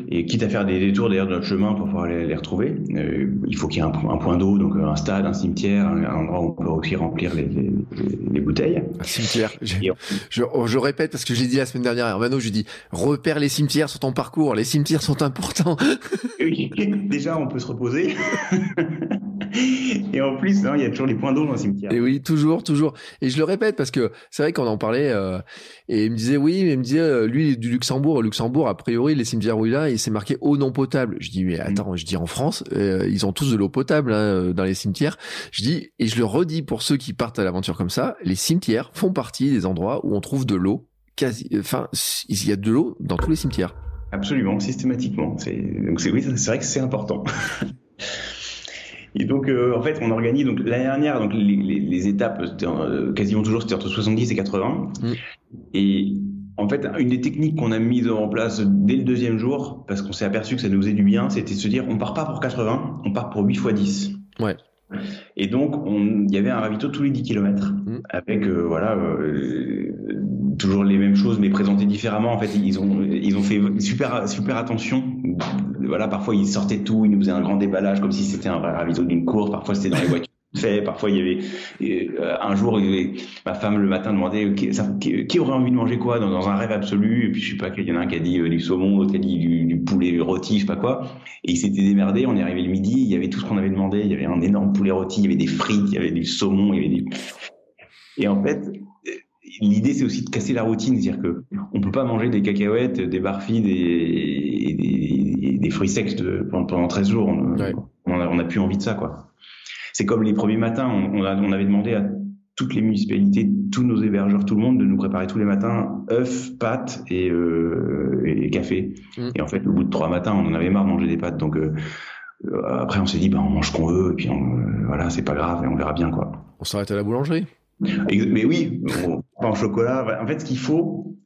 Et quitte à faire des détours d'ailleurs de notre chemin pour pouvoir les, retrouver, euh, il faut qu'il y ait un, point d'eau, donc un stade, un cimetière, un, endroit où on peut aussi remplir les, bouteilles. Un cimetière. Je, répète parce que j'ai dit la semaine dernière à Hermano, je dis repère les cimetières sur ton parcours. Les cimetières sont importants. déjà, on peut se reposer. [laughs] Et en plus, hein, il y a toujours les points d'eau dans le cimetière. Et oui, toujours, toujours. Et je le répète parce que c'est vrai qu'on en parlait. Euh, et il me disait oui, mais il me disait euh, lui du Luxembourg, Luxembourg a priori les cimetières où il a, il s'est marqué eau non potable. Je dis mais attends, je dis en France, euh, ils ont tous de l'eau potable hein, dans les cimetières. Je dis et je le redis pour ceux qui partent à l'aventure comme ça, les cimetières font partie des endroits où on trouve de l'eau quasi enfin il y a de l'eau dans tous les cimetières. Absolument, systématiquement. C'est donc c'est oui, c'est vrai que c'est important. [laughs] Et donc, euh, en fait, on organise donc l'année dernière, donc les, les, les étapes, euh, quasiment toujours, c'était entre 70 et 80. Mm. Et en fait, une des techniques qu'on a mises en place dès le deuxième jour, parce qu'on s'est aperçu que ça nous faisait du bien, c'était de se dire, on part pas pour 80, on part pour 8 x 10. Ouais. Et donc, il y avait un ravito tous les 10 km, mm. avec, euh, voilà, toujours les mêmes choses, mais présentées différemment. En fait, ils ont, ils ont fait super, super attention voilà, parfois ils sortaient tout, ils nous faisaient un grand déballage comme si c'était un vrai ravito d'une course. Parfois c'était dans les voitures. Fait. Parfois, il y avait euh, un jour, ma femme le matin demandait qui, aurait envie de manger quoi dans, un rêve absolu? Et puis je sais pas, il y en a un qui a dit euh, du saumon, l'autre qui a dit du, poulet rôti, je sais pas quoi. Et il s'était démerdé. On est arrivé le midi, il y avait tout ce qu'on avait demandé. Il y avait un énorme poulet rôti, il y avait des frites, il y avait du saumon, il y avait des. Et en fait, l'idée c'est aussi de casser la routine, c'est-à-dire que on peut pas manger des cacahuètes, des barfis, des, des, des fruits secs de, pendant, 13 jours. On, on, a, plus envie de ça, quoi. C'est comme les premiers matins, on, on, avait demandé à toutes les municipalités, tous nos hébergeurs, tout le monde, de nous préparer tous les matins œufs, pâtes et, euh, et café. Mm. Et en fait, au bout de trois matins, on en avait marre de manger des pâtes. Donc euh, après, on s'est dit, bah, on mange ce qu'on veut, et puis voilà, c'est pas grave, et on verra bien, quoi. On s'arrête à la boulangerie? Mais oui, pas en chocolat. En fait, ce qu'il faut,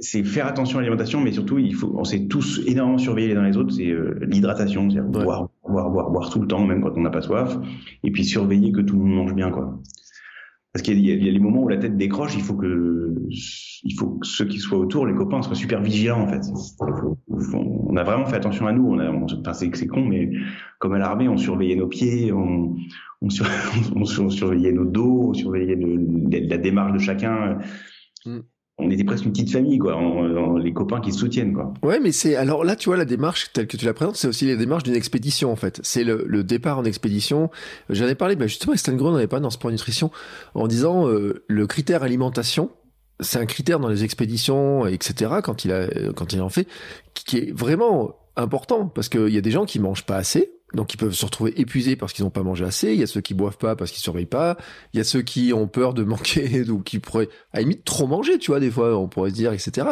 c'est faire attention à l'alimentation, mais surtout, il faut, on s'est tous énormément surveillés les uns les autres, c'est euh, l'hydratation, c'est-à-dire boire boire, boire, boire tout le temps, même quand on n'a pas soif, et puis surveiller que tout le monde mange bien, quoi. Parce qu'il y, y, a les moments où la tête décroche, il faut que, il faut que ceux qui soient autour, les copains, soient super vigilants en fait. on a vraiment fait attention à nous. On a, enfin c'est, c'est con, mais comme à l'armée, on surveillait nos pieds, on, on, sur, [laughs] on surveillait nos dos, on surveillait le, la, démarche de chacun. Mm on était presque une petite famille, quoi, les copains qui se soutiennent, quoi. Ouais, mais c'est alors là, tu vois, la démarche telle que tu la présentes, c'est aussi la démarche d'une expédition, en fait. C'est le, départ en expédition. J'en ai parlé, bah, justement, avec Stan Grun, on avait pas dans Sport Nutrition, en disant euh, le critère alimentation, c'est un critère dans les expéditions, etc. Quand il a, quand il en fait, qui est vraiment important parce qu'il y a des gens qui mangent pas assez donc ils peuvent se retrouver épuisés parce qu'ils n'ont pas mangé assez. Il y a ceux qui boivent pas parce qu'ils surveillent pas. Il y a ceux qui ont peur de manquer [laughs] ou qui pourraient à la limite trop manger, tu vois, des fois on pourrait se dire, etc.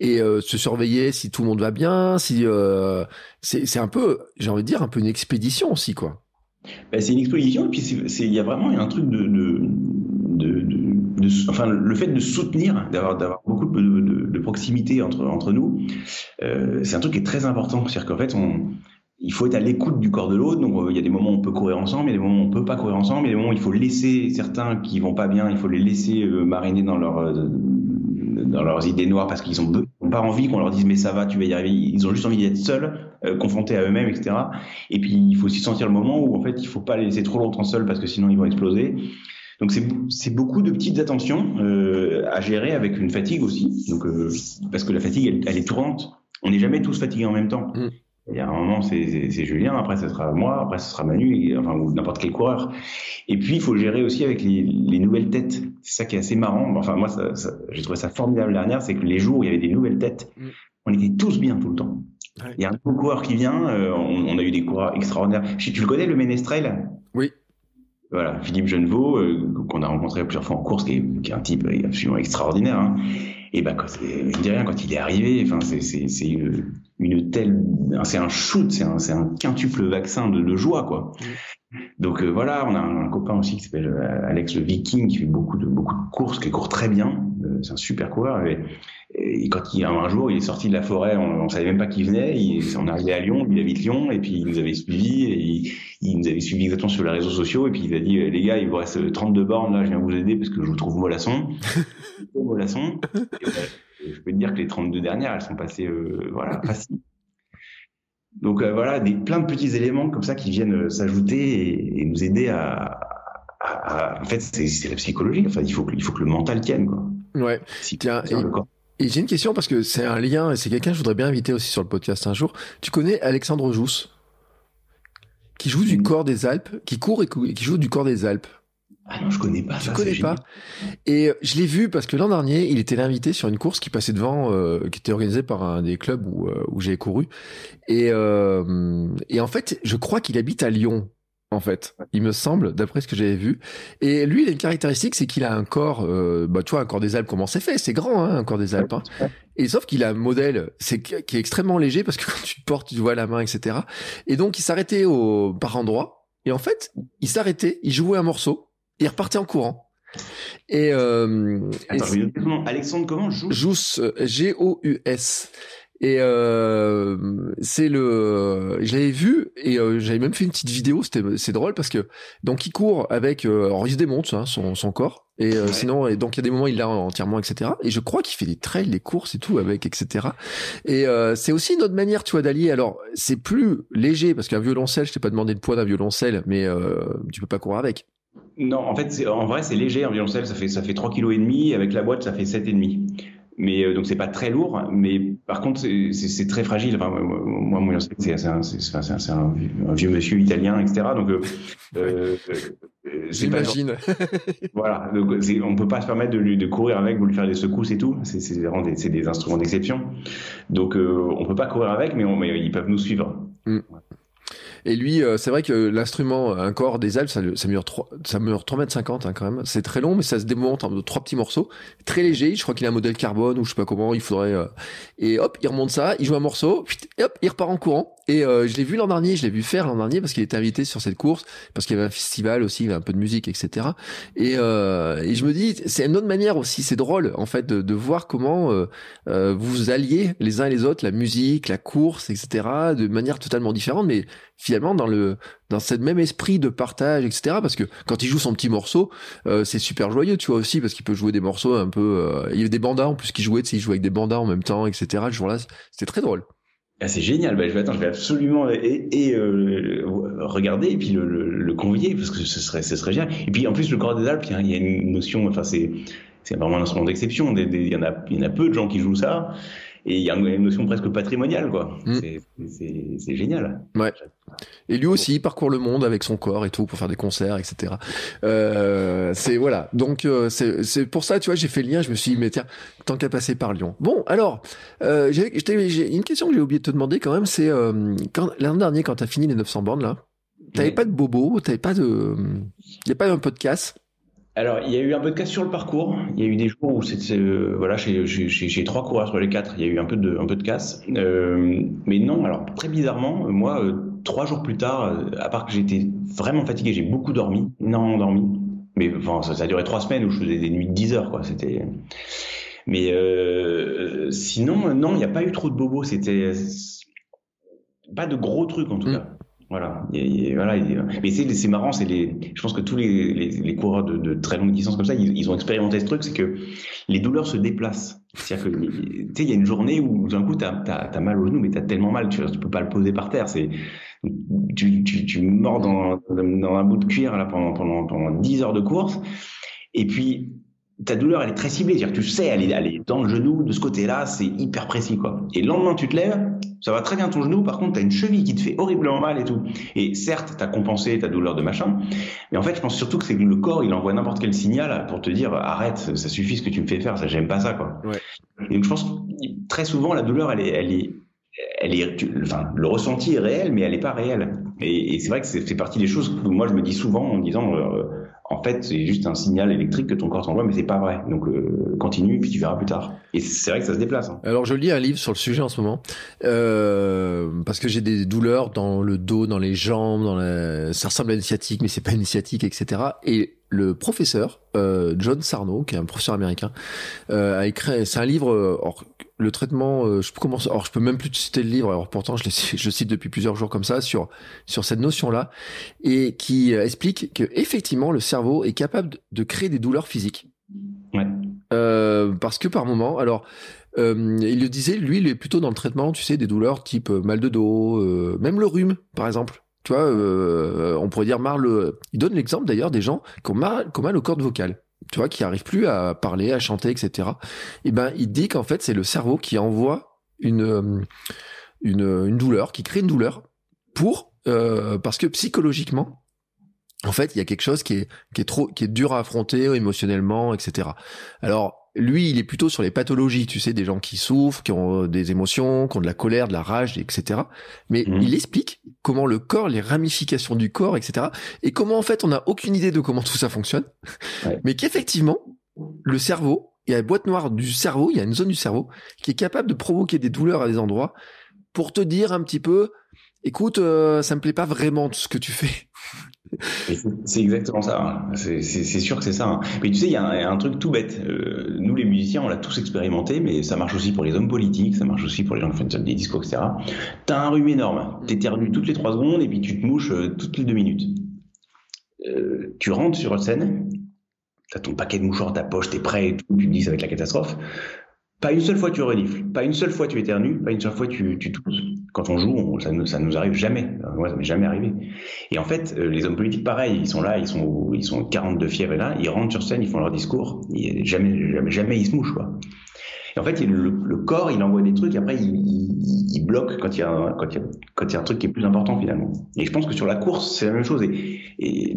Et euh, se surveiller si tout le monde va bien, si euh, c'est un peu, j'ai envie de dire, un peu une expédition aussi, quoi. Ben, c'est une expédition et puis il y a vraiment un truc de, enfin le fait de soutenir, d'avoir d'avoir beaucoup de, proximité entre entre nous, euh, c'est un truc qui est très important. C'est-à-dire qu'en fait on il faut être à l'écoute du corps de l'autre. Donc, euh, il y a des moments où on peut courir ensemble, il y a des moments où on peut pas courir ensemble, il y a des moments où il faut laisser certains qui vont pas bien, il faut les laisser euh, mariner dans leur euh, dans leurs idées noires parce qu'ils ont, ont, pas envie qu'on leur dise mais ça va, tu vas y arriver. Ils ont juste envie d'être seuls, confrontés à eux-mêmes, etc. Et puis il faut aussi sentir le moment où en fait il faut pas les laisser trop longtemps seuls parce que sinon ils vont exploser. Donc c'est beaucoup de petites attentions euh, à gérer avec une fatigue aussi. Donc parce que la fatigue elle, elle est tournante. On n'est jamais tous fatigués en même temps. Mm. Il y a un moment, c'est Julien, après ce sera moi, après ce sera Manu, enfin ou n'importe quel coureur. Et puis il faut gérer aussi avec les, les nouvelles têtes. C'est ça qui est assez marrant. Enfin moi, ça, ça, j'ai trouvé ça formidable dernière, c'est que les jours où il y avait des nouvelles têtes, mm. on était tous bien tout le temps. Il y a un nouveau coureur qui vient, euh, on, on, a eu des coureurs extraordinaires. Tu le connais, le Ménestrel? Oui. Voilà, Philippe Genevaux, euh, qu'on a rencontré plusieurs fois en course, qui est, qui est un type absolument extraordinaire. Hein. Et ben, quand, rien, quand il est arrivé, enfin, c'est une, une telle, c'est un shoot, c'est un, c'est un quintuple vaccin de, de joie, quoi. Donc euh, voilà, on a un, copain aussi qui s'appelle euh, Alex le Viking, qui fait beaucoup de beaucoup de courses, qui court très bien. Euh, c'est un super coureur. Et, quand il un jour, il est sorti de la forêt, on, on savait même pas qui venait. Il, on arrivé à Lyon, il habite Lyon, et puis il nous avait suivi, et il, il, nous avait suivi exactement sur les réseaux sociaux, et puis il a dit les gars, il vous reste 32 bornes là, je viens vous aider parce que je vous trouve mollasson. [laughs] mollasson. je peux te dire que les 32 dernières, elles sont passées voilà faciles. Donc euh, voilà, des, plein de petits éléments comme ça qui viennent euh, s'ajouter et, nous aider à, en fait, c'est la psychologie. Enfin, il faut que, il faut que le mental tienne, quoi. Ouais. Tiens, et, j'ai une question parce que c'est un lien et c'est quelqu'un que je voudrais bien inviter aussi sur le podcast un jour. Tu connais Alexandre Jousse, qui joue du corps des Alpes, qui court et qui joue du corps des Alpes? Ah non, je connais pas. Je connais pas? Et euh, je l'ai vu parce que l'an dernier, il était l'invité sur une course qui passait devant, euh, qui était organisée par un des clubs où, euh, où j'ai couru. Et, et en fait, je crois qu'il habite à Lyon. En fait, il me semble, d'après ce que j'avais vu. Et lui, il a une caractéristique, c'est qu'il a un corps, bah tu vois, un corps des Alpes, comment c'est fait? C'est grand, hein, un corps des Alpes. Hein. Et sauf qu'il a un modèle, c'est qui est extrêmement léger parce que [laughs] quand tu portes, tu vois la main, etc. Et donc, il s'arrêtait au par endroit. Et en fait, il s'arrêtait, il jouait un morceau il repartait en courant. Et, euh, Alexandre comment? Jousse G-O-U-S. Et euh, c'est le, je l'avais vu et euh, j'avais même fait une petite vidéo. C'était c'est drôle parce que donc il court avec, euh, alors il se démonte hein, son, son corps et euh, sinon et donc il y a des moments il l'a entièrement etc. Et je crois qu'il fait des trails, des courses et tout avec etc. Et euh, c'est aussi une autre manière tu vois d'allier. Alors c'est plus léger parce qu'un violoncelle, je t'ai pas demandé le poids d'un violoncelle, mais tu peux pas courir avec. Non, en fait, en vrai, c'est léger un violoncelle, ça fait ça fait trois kilos et demi. Avec la boîte, ça fait sept et demi. Mais euh, donc c'est pas très lourd, mais par contre c'est très fragile. Enfin, moi, violoncelle, c'est un, un, un, vieux monsieur italien, etc. Donc euh, [laughs] euh, euh j'imagine. [laughs] voilà, donc on peut pas se permettre de, lui, de courir avec, vous lui faire des secousses et tout. C'est vraiment des, des instruments d'exception. Donc on peut pas courir avec, mais, on, mais ils peuvent nous suivre. Mm. Et lui, euh, c'est vrai que l'instrument, un corps des Alpes, ça, ça mesure 3, ça mesure 3 mètres 50 hein, quand même. C'est très long, mais ça se démonte en trois petits morceaux. Très léger. Je crois qu'il a un modèle carbone ou je sais pas comment. Il faudrait. Euh, et hop, il remonte ça, il joue un morceau, et hop, il repart en courant. Et euh, je l'ai vu l'an dernier, je l'ai vu faire l'an dernier parce qu'il était invité sur cette course, parce qu'il y avait un festival aussi, il y avait un peu de musique, etc. Et, euh, et je me dis, c'est une autre manière aussi, c'est drôle en fait de, de voir comment euh, euh, vous alliez les uns et les autres, la musique, la course, etc. de manière totalement différente, mais finalement dans le dans ce même esprit de partage, etc. Parce que quand il joue son petit morceau, euh, c'est super joyeux, tu vois aussi, parce qu'il peut jouer des morceaux un peu. Euh, il y avait des bandas en plus qui jouaient, tu sais, il jouait avec des bandas en même temps, etc. Le jour-là, c'était très drôle. Ah, c'est génial. Bah, je vais attendre, je vais absolument et, et euh, regarder et puis le, le, le, convier parce que ce serait, ce serait génial. Et puis en plus le corps des Alpes, il y a une notion, enfin c'est, c'est vraiment un instrument d'exception. Il y en a, il y en a peu de gens qui jouent ça et il y a une notion presque patrimoniale, quoi. Mm. C'est génial. Ouais. Et lui aussi, il parcourt le monde avec son corps et tout pour faire des concerts, etc. Euh, c'est voilà. Donc euh, c'est pour ça, tu vois, j'ai fait le lien. Je me suis dit, mais tiens, tant qu'à passer par Lyon. Bon, alors, euh, j'ai une question que j'ai oublié de te demander quand même. C'est euh, l'an dernier, quand t'as fini les 900 bornes là, t'avais pas de bobo, t'avais pas de, y a pas un podcast? Alors, il y a eu un cas sur le parcours. Il y a eu des jours où c'était, euh, voilà, j'ai trois coureurs sur les quatre. Il y a eu un peu de, un peu de casse. Euh, mais non, alors très bizarrement, moi, euh, trois jours plus tard, euh, à part que j'étais vraiment fatigué, j'ai beaucoup dormi, énormément dormi. Mais enfin, ça, ça, a duré trois semaines où je faisais des nuits de 10 heures, quoi. C'était. Mais euh, sinon, non, il n'y a pas eu trop de bobos. C'était pas de gros trucs en tout mmh. cas. Voilà. Et, voilà. mais c'est marrant, c'est les. Je pense que tous les, les, les coureurs de, de, très longue distance comme ça, ils, ils ont expérimenté ce truc, c'est que les douleurs se déplacent. C'est-à-dire que tu sais, il y a une journée où d'un coup t'as as, as, mal au genou, mais t'as tellement mal, tu, tu peux pas le poser par terre. C'est tu, tu, tu mords dans, dans un bout de cuir là pendant pendant pendant 10 heures de course. Et puis ta douleur, elle est très ciblée. C'est-à-dire, tu sais, elle est, elle est dans le genou, de ce côté-là, c'est hyper précis, quoi. Et le lendemain, tu te lèves, ça va très bien ton genou. Par contre, tu as une cheville qui te fait horriblement mal et tout. Et certes, tu as compensé ta douleur de machin. Mais en fait, je pense surtout que c'est que le corps, il envoie n'importe quel signal pour te dire, arrête, ça suffit ce que tu me fais faire, ça, j'aime pas ça, quoi. Ouais. Donc, je pense très souvent, la douleur, elle est, elle est, elle est, enfin, le ressenti est réel, mais elle n'est pas réelle. Et, c'est vrai que c'est partie des choses que moi je me dis souvent en disant, euh, en fait, c'est juste un signal électrique que ton corps t'envoie, mais c'est pas vrai. Donc euh, continue, puis tu verras plus tard. Et c'est vrai que ça se déplace. Hein. Alors je lis un livre sur le sujet en ce moment, euh, parce que j'ai des douleurs dans le dos, dans les jambes, ça ressemble à une sciatique, mais c'est pas une sciatique, etc. Et le professeur John Sarno, qui est un professeur américain, a écrit. C'est un livre. Le traitement, euh, je peux commencer. Alors, je peux même plus citer le livre. Alors, pourtant, je, je le cite depuis plusieurs jours comme ça sur sur cette notion-là, et qui euh, explique que effectivement, le cerveau est capable de créer des douleurs physiques. Ouais. Euh, parce que par moment, alors. Il le disait, lui, il est plutôt dans le traitement, tu sais, des douleurs type mal de dos, même le rhume, par exemple. Tu vois, on pourrait dire marle. Il donne l'exemple d'ailleurs des gens qui ont mal, qui ont mal aux cordes vocales. Tu vois, qui arrivent plus à parler, à chanter, etc. Et ben, il dit qu'en fait, c'est le cerveau qui envoie une, une, une douleur, qui crée une douleur pour euh, parce que psychologiquement, en fait, il y a quelque chose qui est qui est trop qui est dur à affronter émotionnellement, etc. Alors lui, il est plutôt sur les pathologies, tu sais, des gens qui souffrent, qui ont des émotions, qui ont de la colère, de la rage, etc. Mais mmh. il explique comment le corps, les ramifications du corps, etc. Et comment en fait on n'a aucune idée de comment tout ça fonctionne, ouais. mais qu'effectivement le cerveau, il y a la boîte noire du cerveau, il y a une zone du cerveau qui est capable de provoquer des douleurs à des endroits pour te dire un petit peu, écoute, euh, ça me plaît pas vraiment tout ce que tu fais. C'est exactement ça. Hein. C'est sûr que c'est ça. Hein. Mais tu sais, il y, a un truc tout bête. Euh, nous, les musiciens, on l'a tous expérimenté, mais ça marche aussi pour les hommes politiques, ça marche aussi pour les gens qui font des discours, etc. T'as un rhume énorme. T'éternues toutes les trois secondes et puis tu te mouches euh, toutes les deux minutes. Euh, tu rentres sur scène, t'as ton paquet de mouchoirs dans ta poche, t'es prêt et tout, tu te dis ça va être la catastrophe. Pas une seule fois tu renifles, pas une seule fois tu éternues, pas une seule fois tu, tu tousses. Quand on joue, ça, ne, ça nous arrive jamais. Moi, ça m'est jamais arrivé. Et en fait, euh, les hommes politiques, pareil, ils sont là, ils sont, ils sont 42 fièvres là, ils rentrent sur scène, ils font leur discours, jamais, jamais, jamais ils se mouchent, quoi. Et en fait, le, corps, il envoie des trucs, et après, il, bloque quand il, y a un, quand, il y a, quand il y a un truc qui est plus important, finalement. Et je pense que sur la course, c'est la même chose. Et, et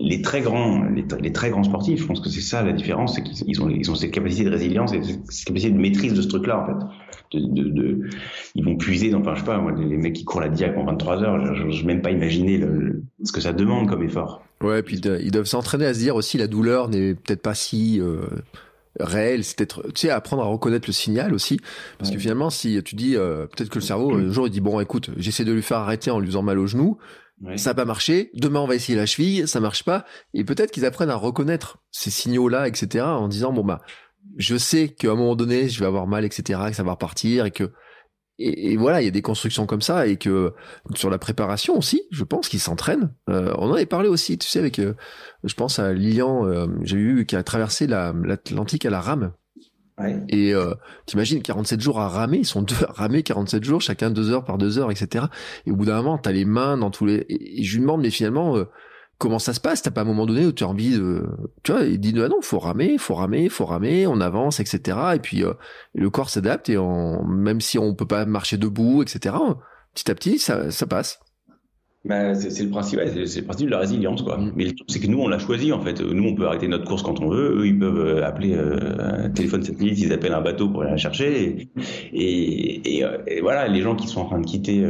les très grands, les, très grands sportifs, je pense que c'est ça la différence, c'est qu'ils ont, ils ont cette capacité de résilience et cette capacité de maîtrise de ce truc-là, en fait. Ils vont puiser dans, enfin, je sais pas, moi, les mecs qui courent la diac en 23 heures, je n'ose même pas imaginer ce que ça demande comme effort. Ouais, puis de, ils doivent s'entraîner à se dire aussi la douleur n'est peut-être pas si, euh réel, c'est être, tu sais, apprendre à reconnaître le signal aussi, parce que finalement, si tu dis, euh, peut-être que le cerveau [clears throat] un jour il dit bon, écoute, j'essaie de lui faire arrêter en lui faisant mal au genou, ça n'a pas marché, demain on va essayer la cheville, ça marche pas, et peut-être qu'ils apprennent à reconnaître ces signaux-là, etc., en disant bon bah, je sais qu'à un moment donné, je vais avoir mal, etc., que ça va repartir, et que et, voilà, il y a des constructions comme ça et que sur la préparation aussi, je pense qu'ils s'entraînent. Euh, on en avait parlé aussi, tu sais, avec, euh, je pense à Lilian, euh, j'ai vu qui a traversé l'Atlantique à la rame. Ouais. Et euh, t'imagines 47 jours à ramer, ils sont deux à ramer 47 jours, chacun deux heures par deux heures, etc. Et au bout d'un moment, t'as les mains dans tous les. Et, je lui demande, mais finalement, comment ça se passe? T'as pas un moment donné où tu as envie de, tu vois, il dit ah non, faut ramer, faut ramer, faut ramer, on avance, etc. Et puis euh, le corps s'adapte et on, même si on peut pas marcher debout, etc. Petit à petit, ça, ça passe. Bah, c'est le principe, c'est le principe de la résilience, quoi. Mm. Mais le truc, c'est que nous, on l'a choisi, en fait. Nous, on peut arrêter notre course quand on veut. Eux, ils peuvent euh, appeler euh, un téléphone satellite, ils appellent un bateau pour aller la chercher. Et, et, et, voilà, les gens qui sont en train de quitter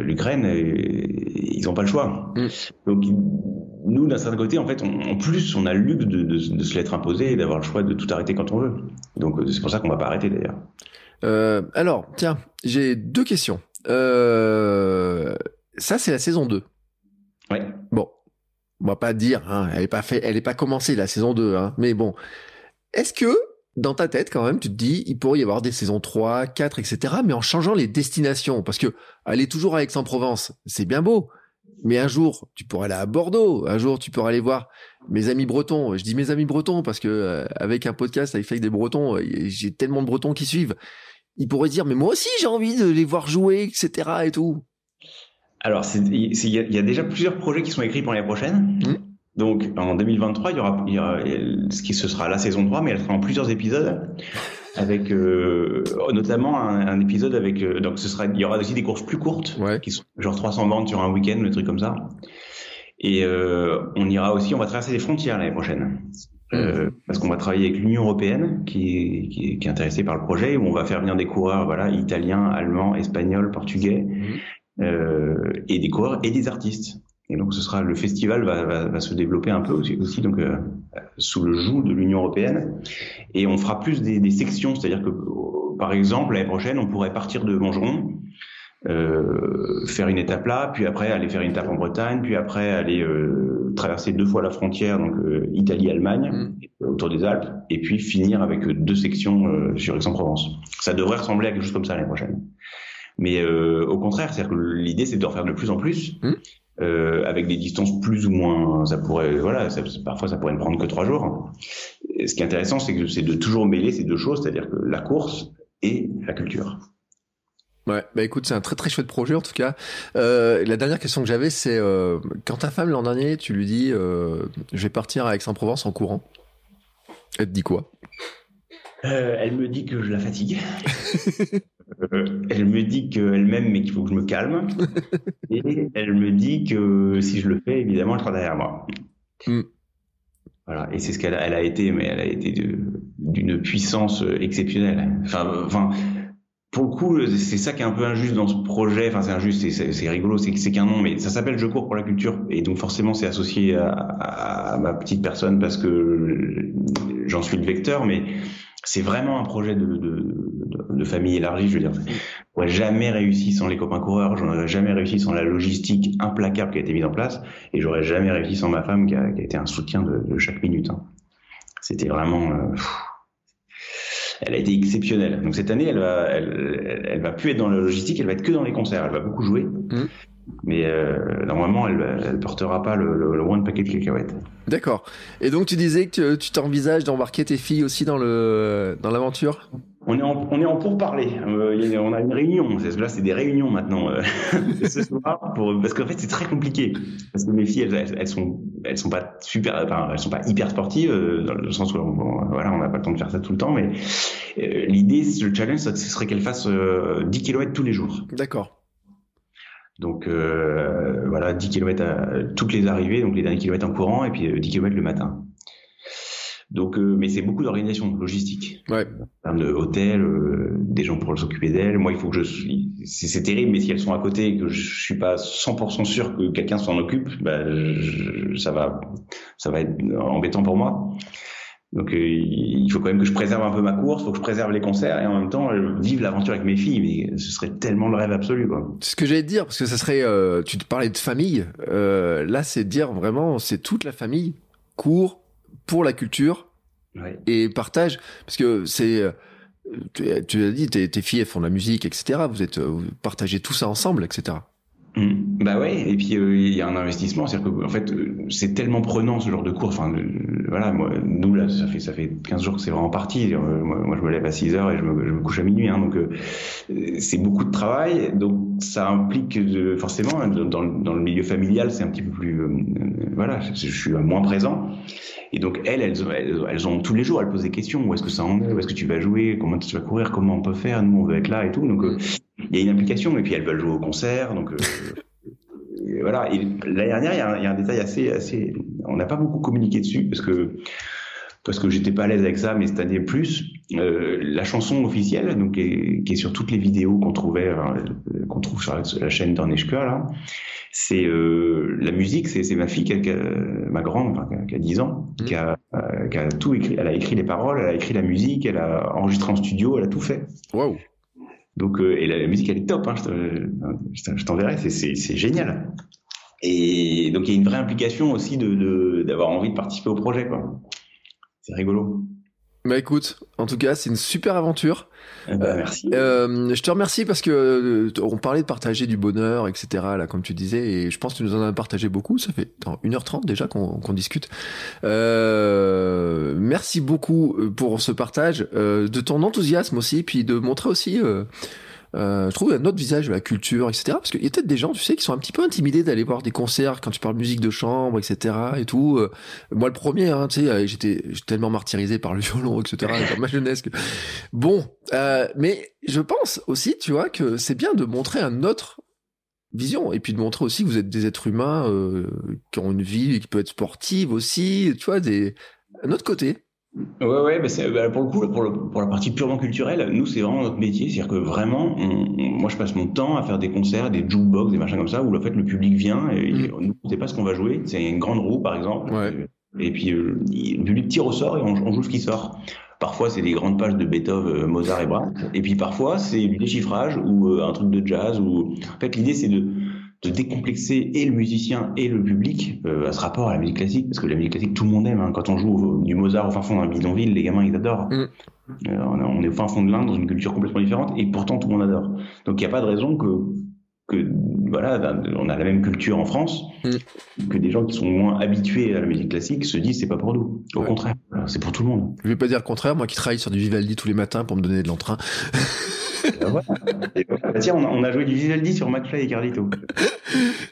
l'Ukraine, ils n'ont pas le choix. Mm. Donc, nous, d'un certain côté, en fait, en plus, on a le luxe de, se l'être imposé et d'avoir le choix de tout arrêter quand on veut. Donc, euh, c'est pour ça qu'on va pas arrêter d'ailleurs. Euh, alors, tiens, j'ai deux questions. Euh, ça, c'est la saison 2. Ouais. Bon, on va pas dire, hein, elle est pas fait, elle est pas commencée la saison 2, hein, mais bon. Est-ce que dans ta tête, quand même, tu te dis, il pourrait y avoir des saisons 3, 4, etc., mais en changeant les destinations, parce que aller toujours à Aix-en-Provence, c'est bien beau, mais un jour, tu pourrais aller à Bordeaux. Un jour, tu pourrais aller voir mes amis bretons. Je dis mes amis bretons parce que euh, avec un podcast avec des bretons, euh, j'ai tellement de bretons qui suivent. Ils pourraient dire, mais moi aussi, j'ai envie de les voir jouer, etc. et tout. Alors, il y, a déjà plusieurs projets qui sont écrits pour l'année prochaine. Mmh. Donc, en 2023, il y, aura, y aura, ce qui ce sera la saison 3, mais elle sera en plusieurs épisodes avec euh, notamment un, épisode avec euh, donc ce sera il y aura aussi des courses plus courtes qui sont genre 300 bandes sur un week-end, le truc comme ça. Et euh, on ira aussi, on va traverser les frontières l'année prochaine. Euh, parce qu'on va travailler avec l'Union européenne qui, qui, qui, est intéressée par le projet où on va faire venir des coureurs voilà italiens, allemands, espagnols, portugais mmh. euh, et des coureurs et des artistes. Et donc ce sera le festival va, va, va se développer un peu aussi, aussi donc euh, sous le joug de l'Union européenne et on fera plus des, des sections, c'est-à-dire que par exemple l'année prochaine on pourrait partir de Montgeron, euh, faire une étape là, puis après aller faire une étape en Bretagne, puis après aller euh, traverser deux fois la frontière donc euh, Italie-Allemagne mmh. autour des Alpes et puis finir avec deux sections sur Aix-en-Provence. Ça devrait ressembler à quelque chose comme ça l'année prochaine. Mais au contraire, c'est-à-dire que l'idée c'est de en faire de plus en plus. Mmh euh, avec des distances plus ou moins, ça pourrait, voilà, ça, parfois ça pourrait ne prendre que trois jours. ce qui est intéressant, c'est que c'est de toujours mêler ces deux choses, c'est-à-dire que la course et la culture. Ouais, bah écoute, c'est un très très chouette projet en tout cas. Euh, la dernière question que j'avais, c'est euh, quand ta femme l'an dernier, tu lui dis, euh, je vais partir à Aix-en-Provence en courant. Elle te dit quoi? Euh, Elle me dit que je la fatigue. [laughs] Euh, elle me dit qu'elle m'aime mais qu'il faut que je me calme. [laughs] et elle me dit que si je le fais, évidemment, elle sera derrière moi. Hmm. Voilà. Et c'est ce qu'elle a, elle a été, mais elle a été d'une puissance exceptionnelle. Enfin, enfin, pour le coup, c'est ça qui est un peu injuste dans ce projet. Enfin, c'est injuste, c'est rigolo, c'est qu'un nom, mais ça s'appelle Je cours pour la culture. Et donc, forcément, c'est associé à, à, ma petite personne parce que j'en suis le vecteur, mais c'est vraiment un projet de, de, famille élargie, je veux dire. J'aurais jamais réussi sans les copains coureurs, j'aurais jamais réussi sans la logistique implacable qui a été mise en place, et j'aurais jamais réussi sans ma femme qui a, été un soutien de, chaque minute. Hein. C'était vraiment... Euh, elle a été exceptionnelle. Donc cette année, elle va, elle, va plus être dans la logistique, elle va être que dans les concerts. Elle va beaucoup jouer. Mmh mais euh, normalement, elle, elle portera pas le, le, one paquet de cacahuètes. D'accord. Et donc, tu disais que tu t'envisages d'embarquer tes filles aussi dans le dans l'aventure? On est en, on est en pourparler. Euh, on a une réunion. Là, c'est des réunions maintenant euh, [laughs] ce soir pour, parce qu'en fait, c'est très compliqué. Parce que mes filles, elles, elles, sont, elles sont pas super, enfin, elles sont pas hyper sportives euh, dans le sens où, voilà, on n'a pas le temps de faire ça tout le temps. Mais euh, l'idée, le challenge, ce serait qu'elles fassent 10 km tous les jours. D'accord. Donc euh, voilà, 10 km à, toutes les arrivées, donc les derniers kilomètres en courant, et puis 10 euh, km le matin. Donc, euh, mais c'est beaucoup d'organisation logistique. Ouais. En termes de hôtel, des gens pour s'occuper d'elles. Moi, il faut que je suis. C'est terrible, mais si elles sont à côté et que je suis pas 100% sûr que quelqu'un s'en occupe, bah, ça va, ça va être embêtant pour moi. Donc euh, il faut quand même que je préserve un peu ma course, faut que je préserve les concerts et en même temps euh, vivre l'aventure avec mes filles. Mais ce serait tellement le rêve absolu. Quoi. C'est ce que j'allais te dire parce que ça serait. Euh, tu te parlais de famille. Euh, là, c'est dire vraiment, c'est toute la famille court pour la culture Ouais. et partage parce que c'est. Tu, tu l'as dit, tes, tes filles font de la musique, etc. Vous êtes, vous partagez tout ça ensemble, etc. Mm. Bah ouais, et puis euh, il y a un investissement, c'est-à-dire que en fait euh, c'est tellement prenant ce genre de cours. Enfin, voilà, moi, nous là, ça fait ça fait 15 jours que c'est vraiment parti. Euh, moi, je me lève à 6 heures et je me, je me couche à minuit, hein, donc c'est beaucoup de travail. Donc ça implique de, forcément dans, dans le milieu familial, c'est un petit peu plus, voilà, je, suis moins présent. Et donc elles, elles, elles, ont tous les jours, elles posent des questions. Où est-ce que ça en est Où est-ce que tu vas jouer Comment tu vas courir Comment on peut faire Nous, on veut être là et tout. Donc il y a une implication. Et puis elles veulent jouer au concert. Donc euh, [laughs] et voilà. Et l'année dernière, il y, a un, il y a un détail assez, assez. On n'a pas beaucoup communiqué dessus parce que parce que j'étais pas à l'aise avec ça, mais cette année plus. Euh, la chanson officielle, donc qui est, qui est sur toutes les vidéos qu'on trouvait, euh, qu'on trouve sur la, sur la chaîne d'Orneshka là, c'est euh, la musique, c'est c'est ma fille qui a, qui a- ma grande, enfin, qui a- qui a 10 ans, qui a, qui a tout écrit. Elle a écrit les paroles, elle a écrit la musique, elle a enregistré en studio, elle a tout fait. Waouh. Donc, euh, et la, musique, elle est top, hein, je te- je te- je t'enverrai, c'est- génial. Et donc, il y a une vraie implication aussi de de- d'avoir envie de participer au projet, quoi. C'est rigolo. Bah écoute, en tout cas, c'est une super aventure. Eh ben, merci. Euh, je te remercie parce que euh, on parlait de partager du bonheur, etc. Là, comme tu disais, et je pense que tu nous en as partagé beaucoup. Ça fait attends, 1h30 déjà qu'on discute. Euh, merci beaucoup euh, pour ce partage, euh, de ton enthousiasme aussi, puis de montrer aussi. Euh, je trouve un autre visage de la culture, etc. Parce qu'il y a peut-être des gens, tu sais, qui sont un petit peu intimidés d'aller voir des concerts quand tu parles musique de chambre, etc. Et tout. Euh, moi, le premier, hein, tu sais, euh, j'étais tellement martyrisé par le [laughs] violon, etc. dans ma jeunesse. Que... Bon, mais je pense aussi, tu vois, que c'est bien de montrer un autre vision et puis de montrer aussi que vous êtes des êtres humains euh, qui ont une vie qui peut être sportive aussi, tu vois, des un autre côté. Ouais, ouais, bah bah pour le coup, pour, le- pour la partie purement culturelle, nous, c'est vraiment notre métier. C'est-à-dire que vraiment, on- on- moi, je passe mon temps à faire des concerts, des jukebox, des machins comme ça, où en fait, le public vient et Mm. nous, on sait pas ce qu'on va jouer. C'est une grande roue, par exemple. Ouais. Et puis, euh, le public tire au sort et on, on joue ce qui sort. Parfois, c'est des grandes pages de Beethoven, euh, Mozart et Brahms. Et puis, parfois, c'est du déchiffrage ou euh, un truc de jazz. Ou... En fait, l'idée, c'est de, de décomplexer et le musicien et le public euh, à ce rapport à la musique classique. Parce que la musique classique, tout le monde aime. hein. Quand on joue au- du Mozart au fin fond d'un bidonville, les gamins, ils adorent. Mm. Euh, on est- au fin fond de l'Inde, dans une culture complètement différente. Et pourtant, tout le monde adore. Donc, il n'y a pas de raison que que voilà, on a la même culture en France, que des gens qui sont moins habitués à la musique classique se disent c'est pas pour nous. Au Ouais. contraire, c'est pour tout le monde. Je vais pas dire le contraire, moi qui travaille sur du Vivaldi tous les matins pour me donner de l'entrain. [laughs] Bah, tiens, on a, on a joué du Vivaldi sur McFly et Carlito. [laughs]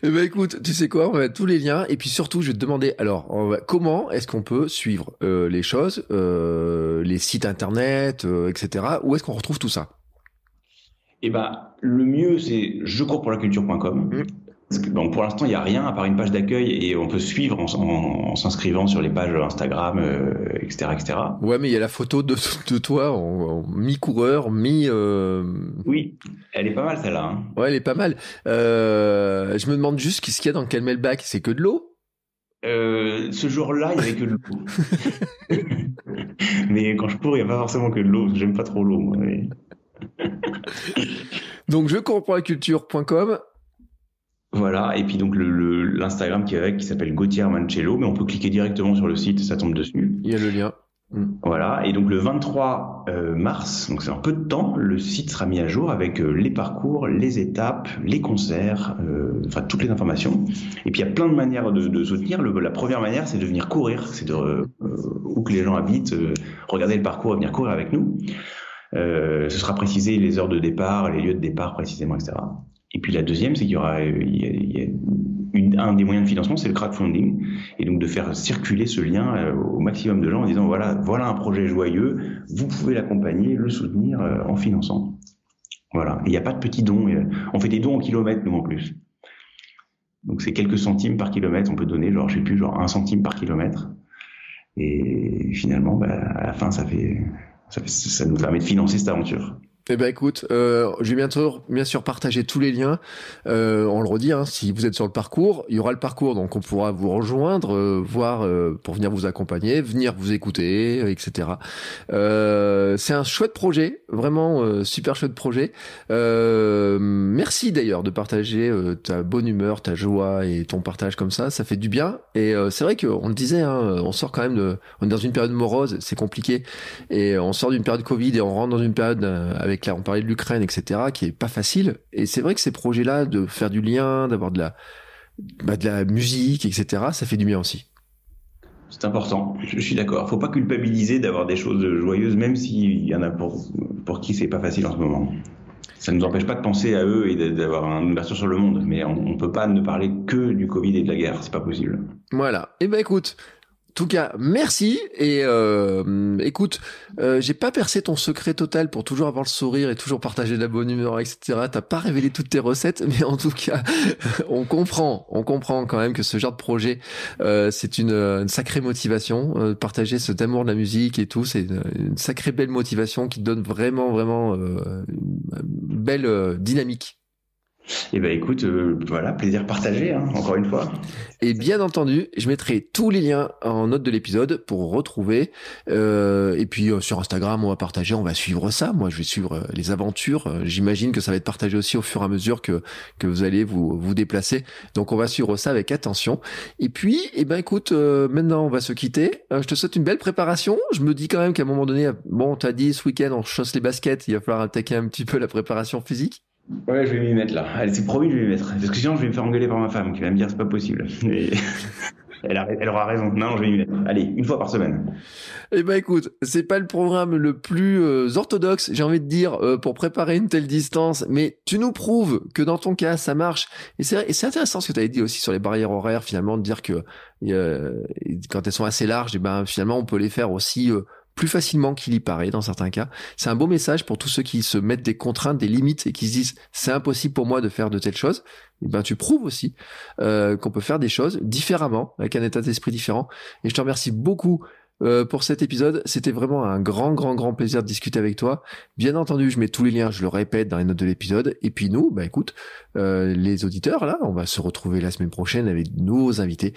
Eh ben écoute, tu sais quoi, on va mettre tous les liens et puis surtout je vais te demander alors va- comment est-ce qu'on peut suivre euh, les choses, euh, les sites internet, euh, etc. Où est-ce qu'on retrouve tout ça? Et ben, le mieux c'est je cours pour la culture.com. Que, pour l'instant, il n'y a rien à part une page d'accueil et on peut suivre en, en- en s'inscrivant sur les pages Instagram, euh, etc., etc. Ouais, mais il y a la photo de, de toi en, en mi-coureur, mi. euh, Oui, elle est pas mal celle-là. hein. Ouais, elle est pas mal. Euh, je me demande juste qu'est-ce qu'il y a dans le camelback. C'est que de l'eau? Ce jour-là, il n'y avait que de l'eau. [laughs] mais quand je cours, il n'y a pas forcément que de l'eau. J'aime pas trop l'eau. moi, mais- Donc je cours pour la culture.com. Voilà, et puis donc le- le- l'Instagram qui est avec, qui s'appelle Gauthier Mancello, mais on peut cliquer directement sur le site, ça tombe dessus. Il y a le lien. Voilà, et donc le 23 euh, mars, donc c'est un peu de temps, le site sera mis à jour avec euh, les parcours, les étapes, les concerts, euh, enfin toutes les informations. Et puis il y a plein de manières de, de soutenir. Le- la première manière, c'est de venir courir, c'est de euh, où que les gens habitent, euh, regarder le parcours et venir courir avec nous. Euh, ce sera précisé les heures de départ, les lieux de départ précisément, etc. Et puis la deuxième, c'est qu'il y aura, un des moyens de financement, c'est le crowdfunding, et donc de faire circuler ce lien euh, au maximum de gens en disant voilà, voilà un projet joyeux, vous pouvez l'accompagner, le soutenir euh, en finançant. Voilà, il n'y a pas de petits dons, on fait des dons en kilomètres nous en plus. Donc c'est quelques centimes par kilomètre, on peut donner genre je sais plus genre un centime par kilomètre, et finalement bah, à la fin ça nous permet de financer cette aventure. Eh ben écoute, euh, je vais bientôt bien sûr partager tous les liens. Euh, on le redit, hein, si vous êtes sur le parcours, il y aura le parcours, donc on pourra vous rejoindre, euh, voir euh, pour venir vous accompagner, venir vous écouter, etc. c'est un chouette projet, vraiment super chouette projet. merci d'ailleurs de partager ta bonne humeur, ta joie et ton partage comme ça, ça fait du bien. Et c'est vrai qu'on le disait, hein, on sort quand même de, on est dans une période morose, c'est compliqué, et on sort d'une période Covid et on rentre dans une période avec on parlait de l'Ukraine, etc., qui est pas facile. Et c'est vrai que ces projets-là, de faire du lien, d'avoir de la, bah, de la musique, etc., ça fait du bien aussi. C'est important, je suis d'accord. Faut pas culpabiliser d'avoir des choses joyeuses, même s'il y en a pour, pour qui c'est pas facile en ce moment. Ça ne nous empêche pas de penser à eux et d'avoir une ouverture sur le monde, mais on, ne peut pas ne parler que du Covid et de la guerre, c'est pas possible. Voilà. Et eh ben écoute, tout cas, merci et euh, écoute, euh, j'ai pas percé ton secret total pour toujours avoir le sourire et toujours partager de la bonne humeur, etc. T'as pas révélé toutes tes recettes, [laughs] mais en tout cas, [laughs] on comprend, on comprend quand même que ce genre de projet, euh, c'est une, sacrée motivation. Euh, partager cet amour de la musique et tout, c'est une, sacrée belle motivation qui donne vraiment, vraiment une belle dynamique eh ben écoute, euh, voilà, plaisir partagé, hein, encore une fois. Et bien entendu, je mettrai tous les liens en note de l'épisode pour retrouver. Euh, et puis euh, sur Instagram, on va partager, on va suivre ça. Moi, je vais suivre les aventures. J'imagine que ça va être partagé aussi au fur et à mesure que que vous allez vous vous déplacer. Donc on va suivre ça avec attention. Et puis, eh ben écoute, maintenant on va se quitter. je te souhaite une belle préparation. Je me dis quand même qu'à un moment donné, bon, t'as dit ce week-end on chausse les baskets, il va falloir attaquer un petit peu la préparation physique. Ouais, je vais m'y mettre là. Allez, c'est promis, je vais m'y mettre. Parce que sinon, je vais me faire engueuler par ma femme qui va me dire c'est pas possible. [laughs] elle, aura raison. Non, je vais m'y mettre. Allez, une fois par semaine. Eh ben écoute, c'est pas le programme le plus euh, orthodoxe, j'ai envie de dire, euh, pour préparer une telle distance, mais tu nous prouves que dans ton cas, ça marche. Et c'est intéressant ce que tu avais dit aussi sur les barrières horaires, finalement, de dire que euh, quand elles sont assez larges, et eh ben finalement, on peut les faire aussi plus facilement qu'il y paraît dans certains cas. C'est un beau message pour tous ceux qui se mettent des contraintes, des limites et qui se disent c'est impossible pour moi de faire de telles choses. Et eh ben tu prouves aussi euh, qu'on peut faire des choses différemment, avec un état d'esprit différent. Et je te remercie beaucoup euh, pour cet épisode. C'était vraiment un grand, grand, grand plaisir de discuter avec toi. Bien entendu, je mets tous les liens, je le répète dans les notes de l'épisode. Et puis nous, bah écoute, euh, les auditeurs, là, on va se retrouver la semaine prochaine avec nos invités.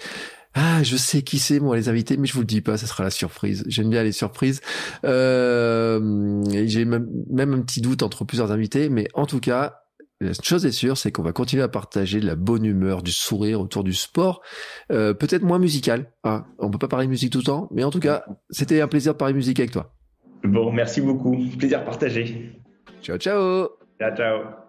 Ah, je sais qui c'est moi les invités, mais je vous le dis pas, ça sera la surprise. J'aime bien les surprises. Euh, J'ai même, même un petit doute entre plusieurs invités, mais en tout cas, la chose est sûre, c'est qu'on va continuer à partager de la bonne humeur, du sourire autour du sport, euh, peut-être moins musical. Hein. On peut pas parler musique tout le temps, mais en tout cas, c'était un plaisir de parler musique avec toi. Bon, merci beaucoup. Plaisir partagé. Ciao, ciao. Ciao, ciao.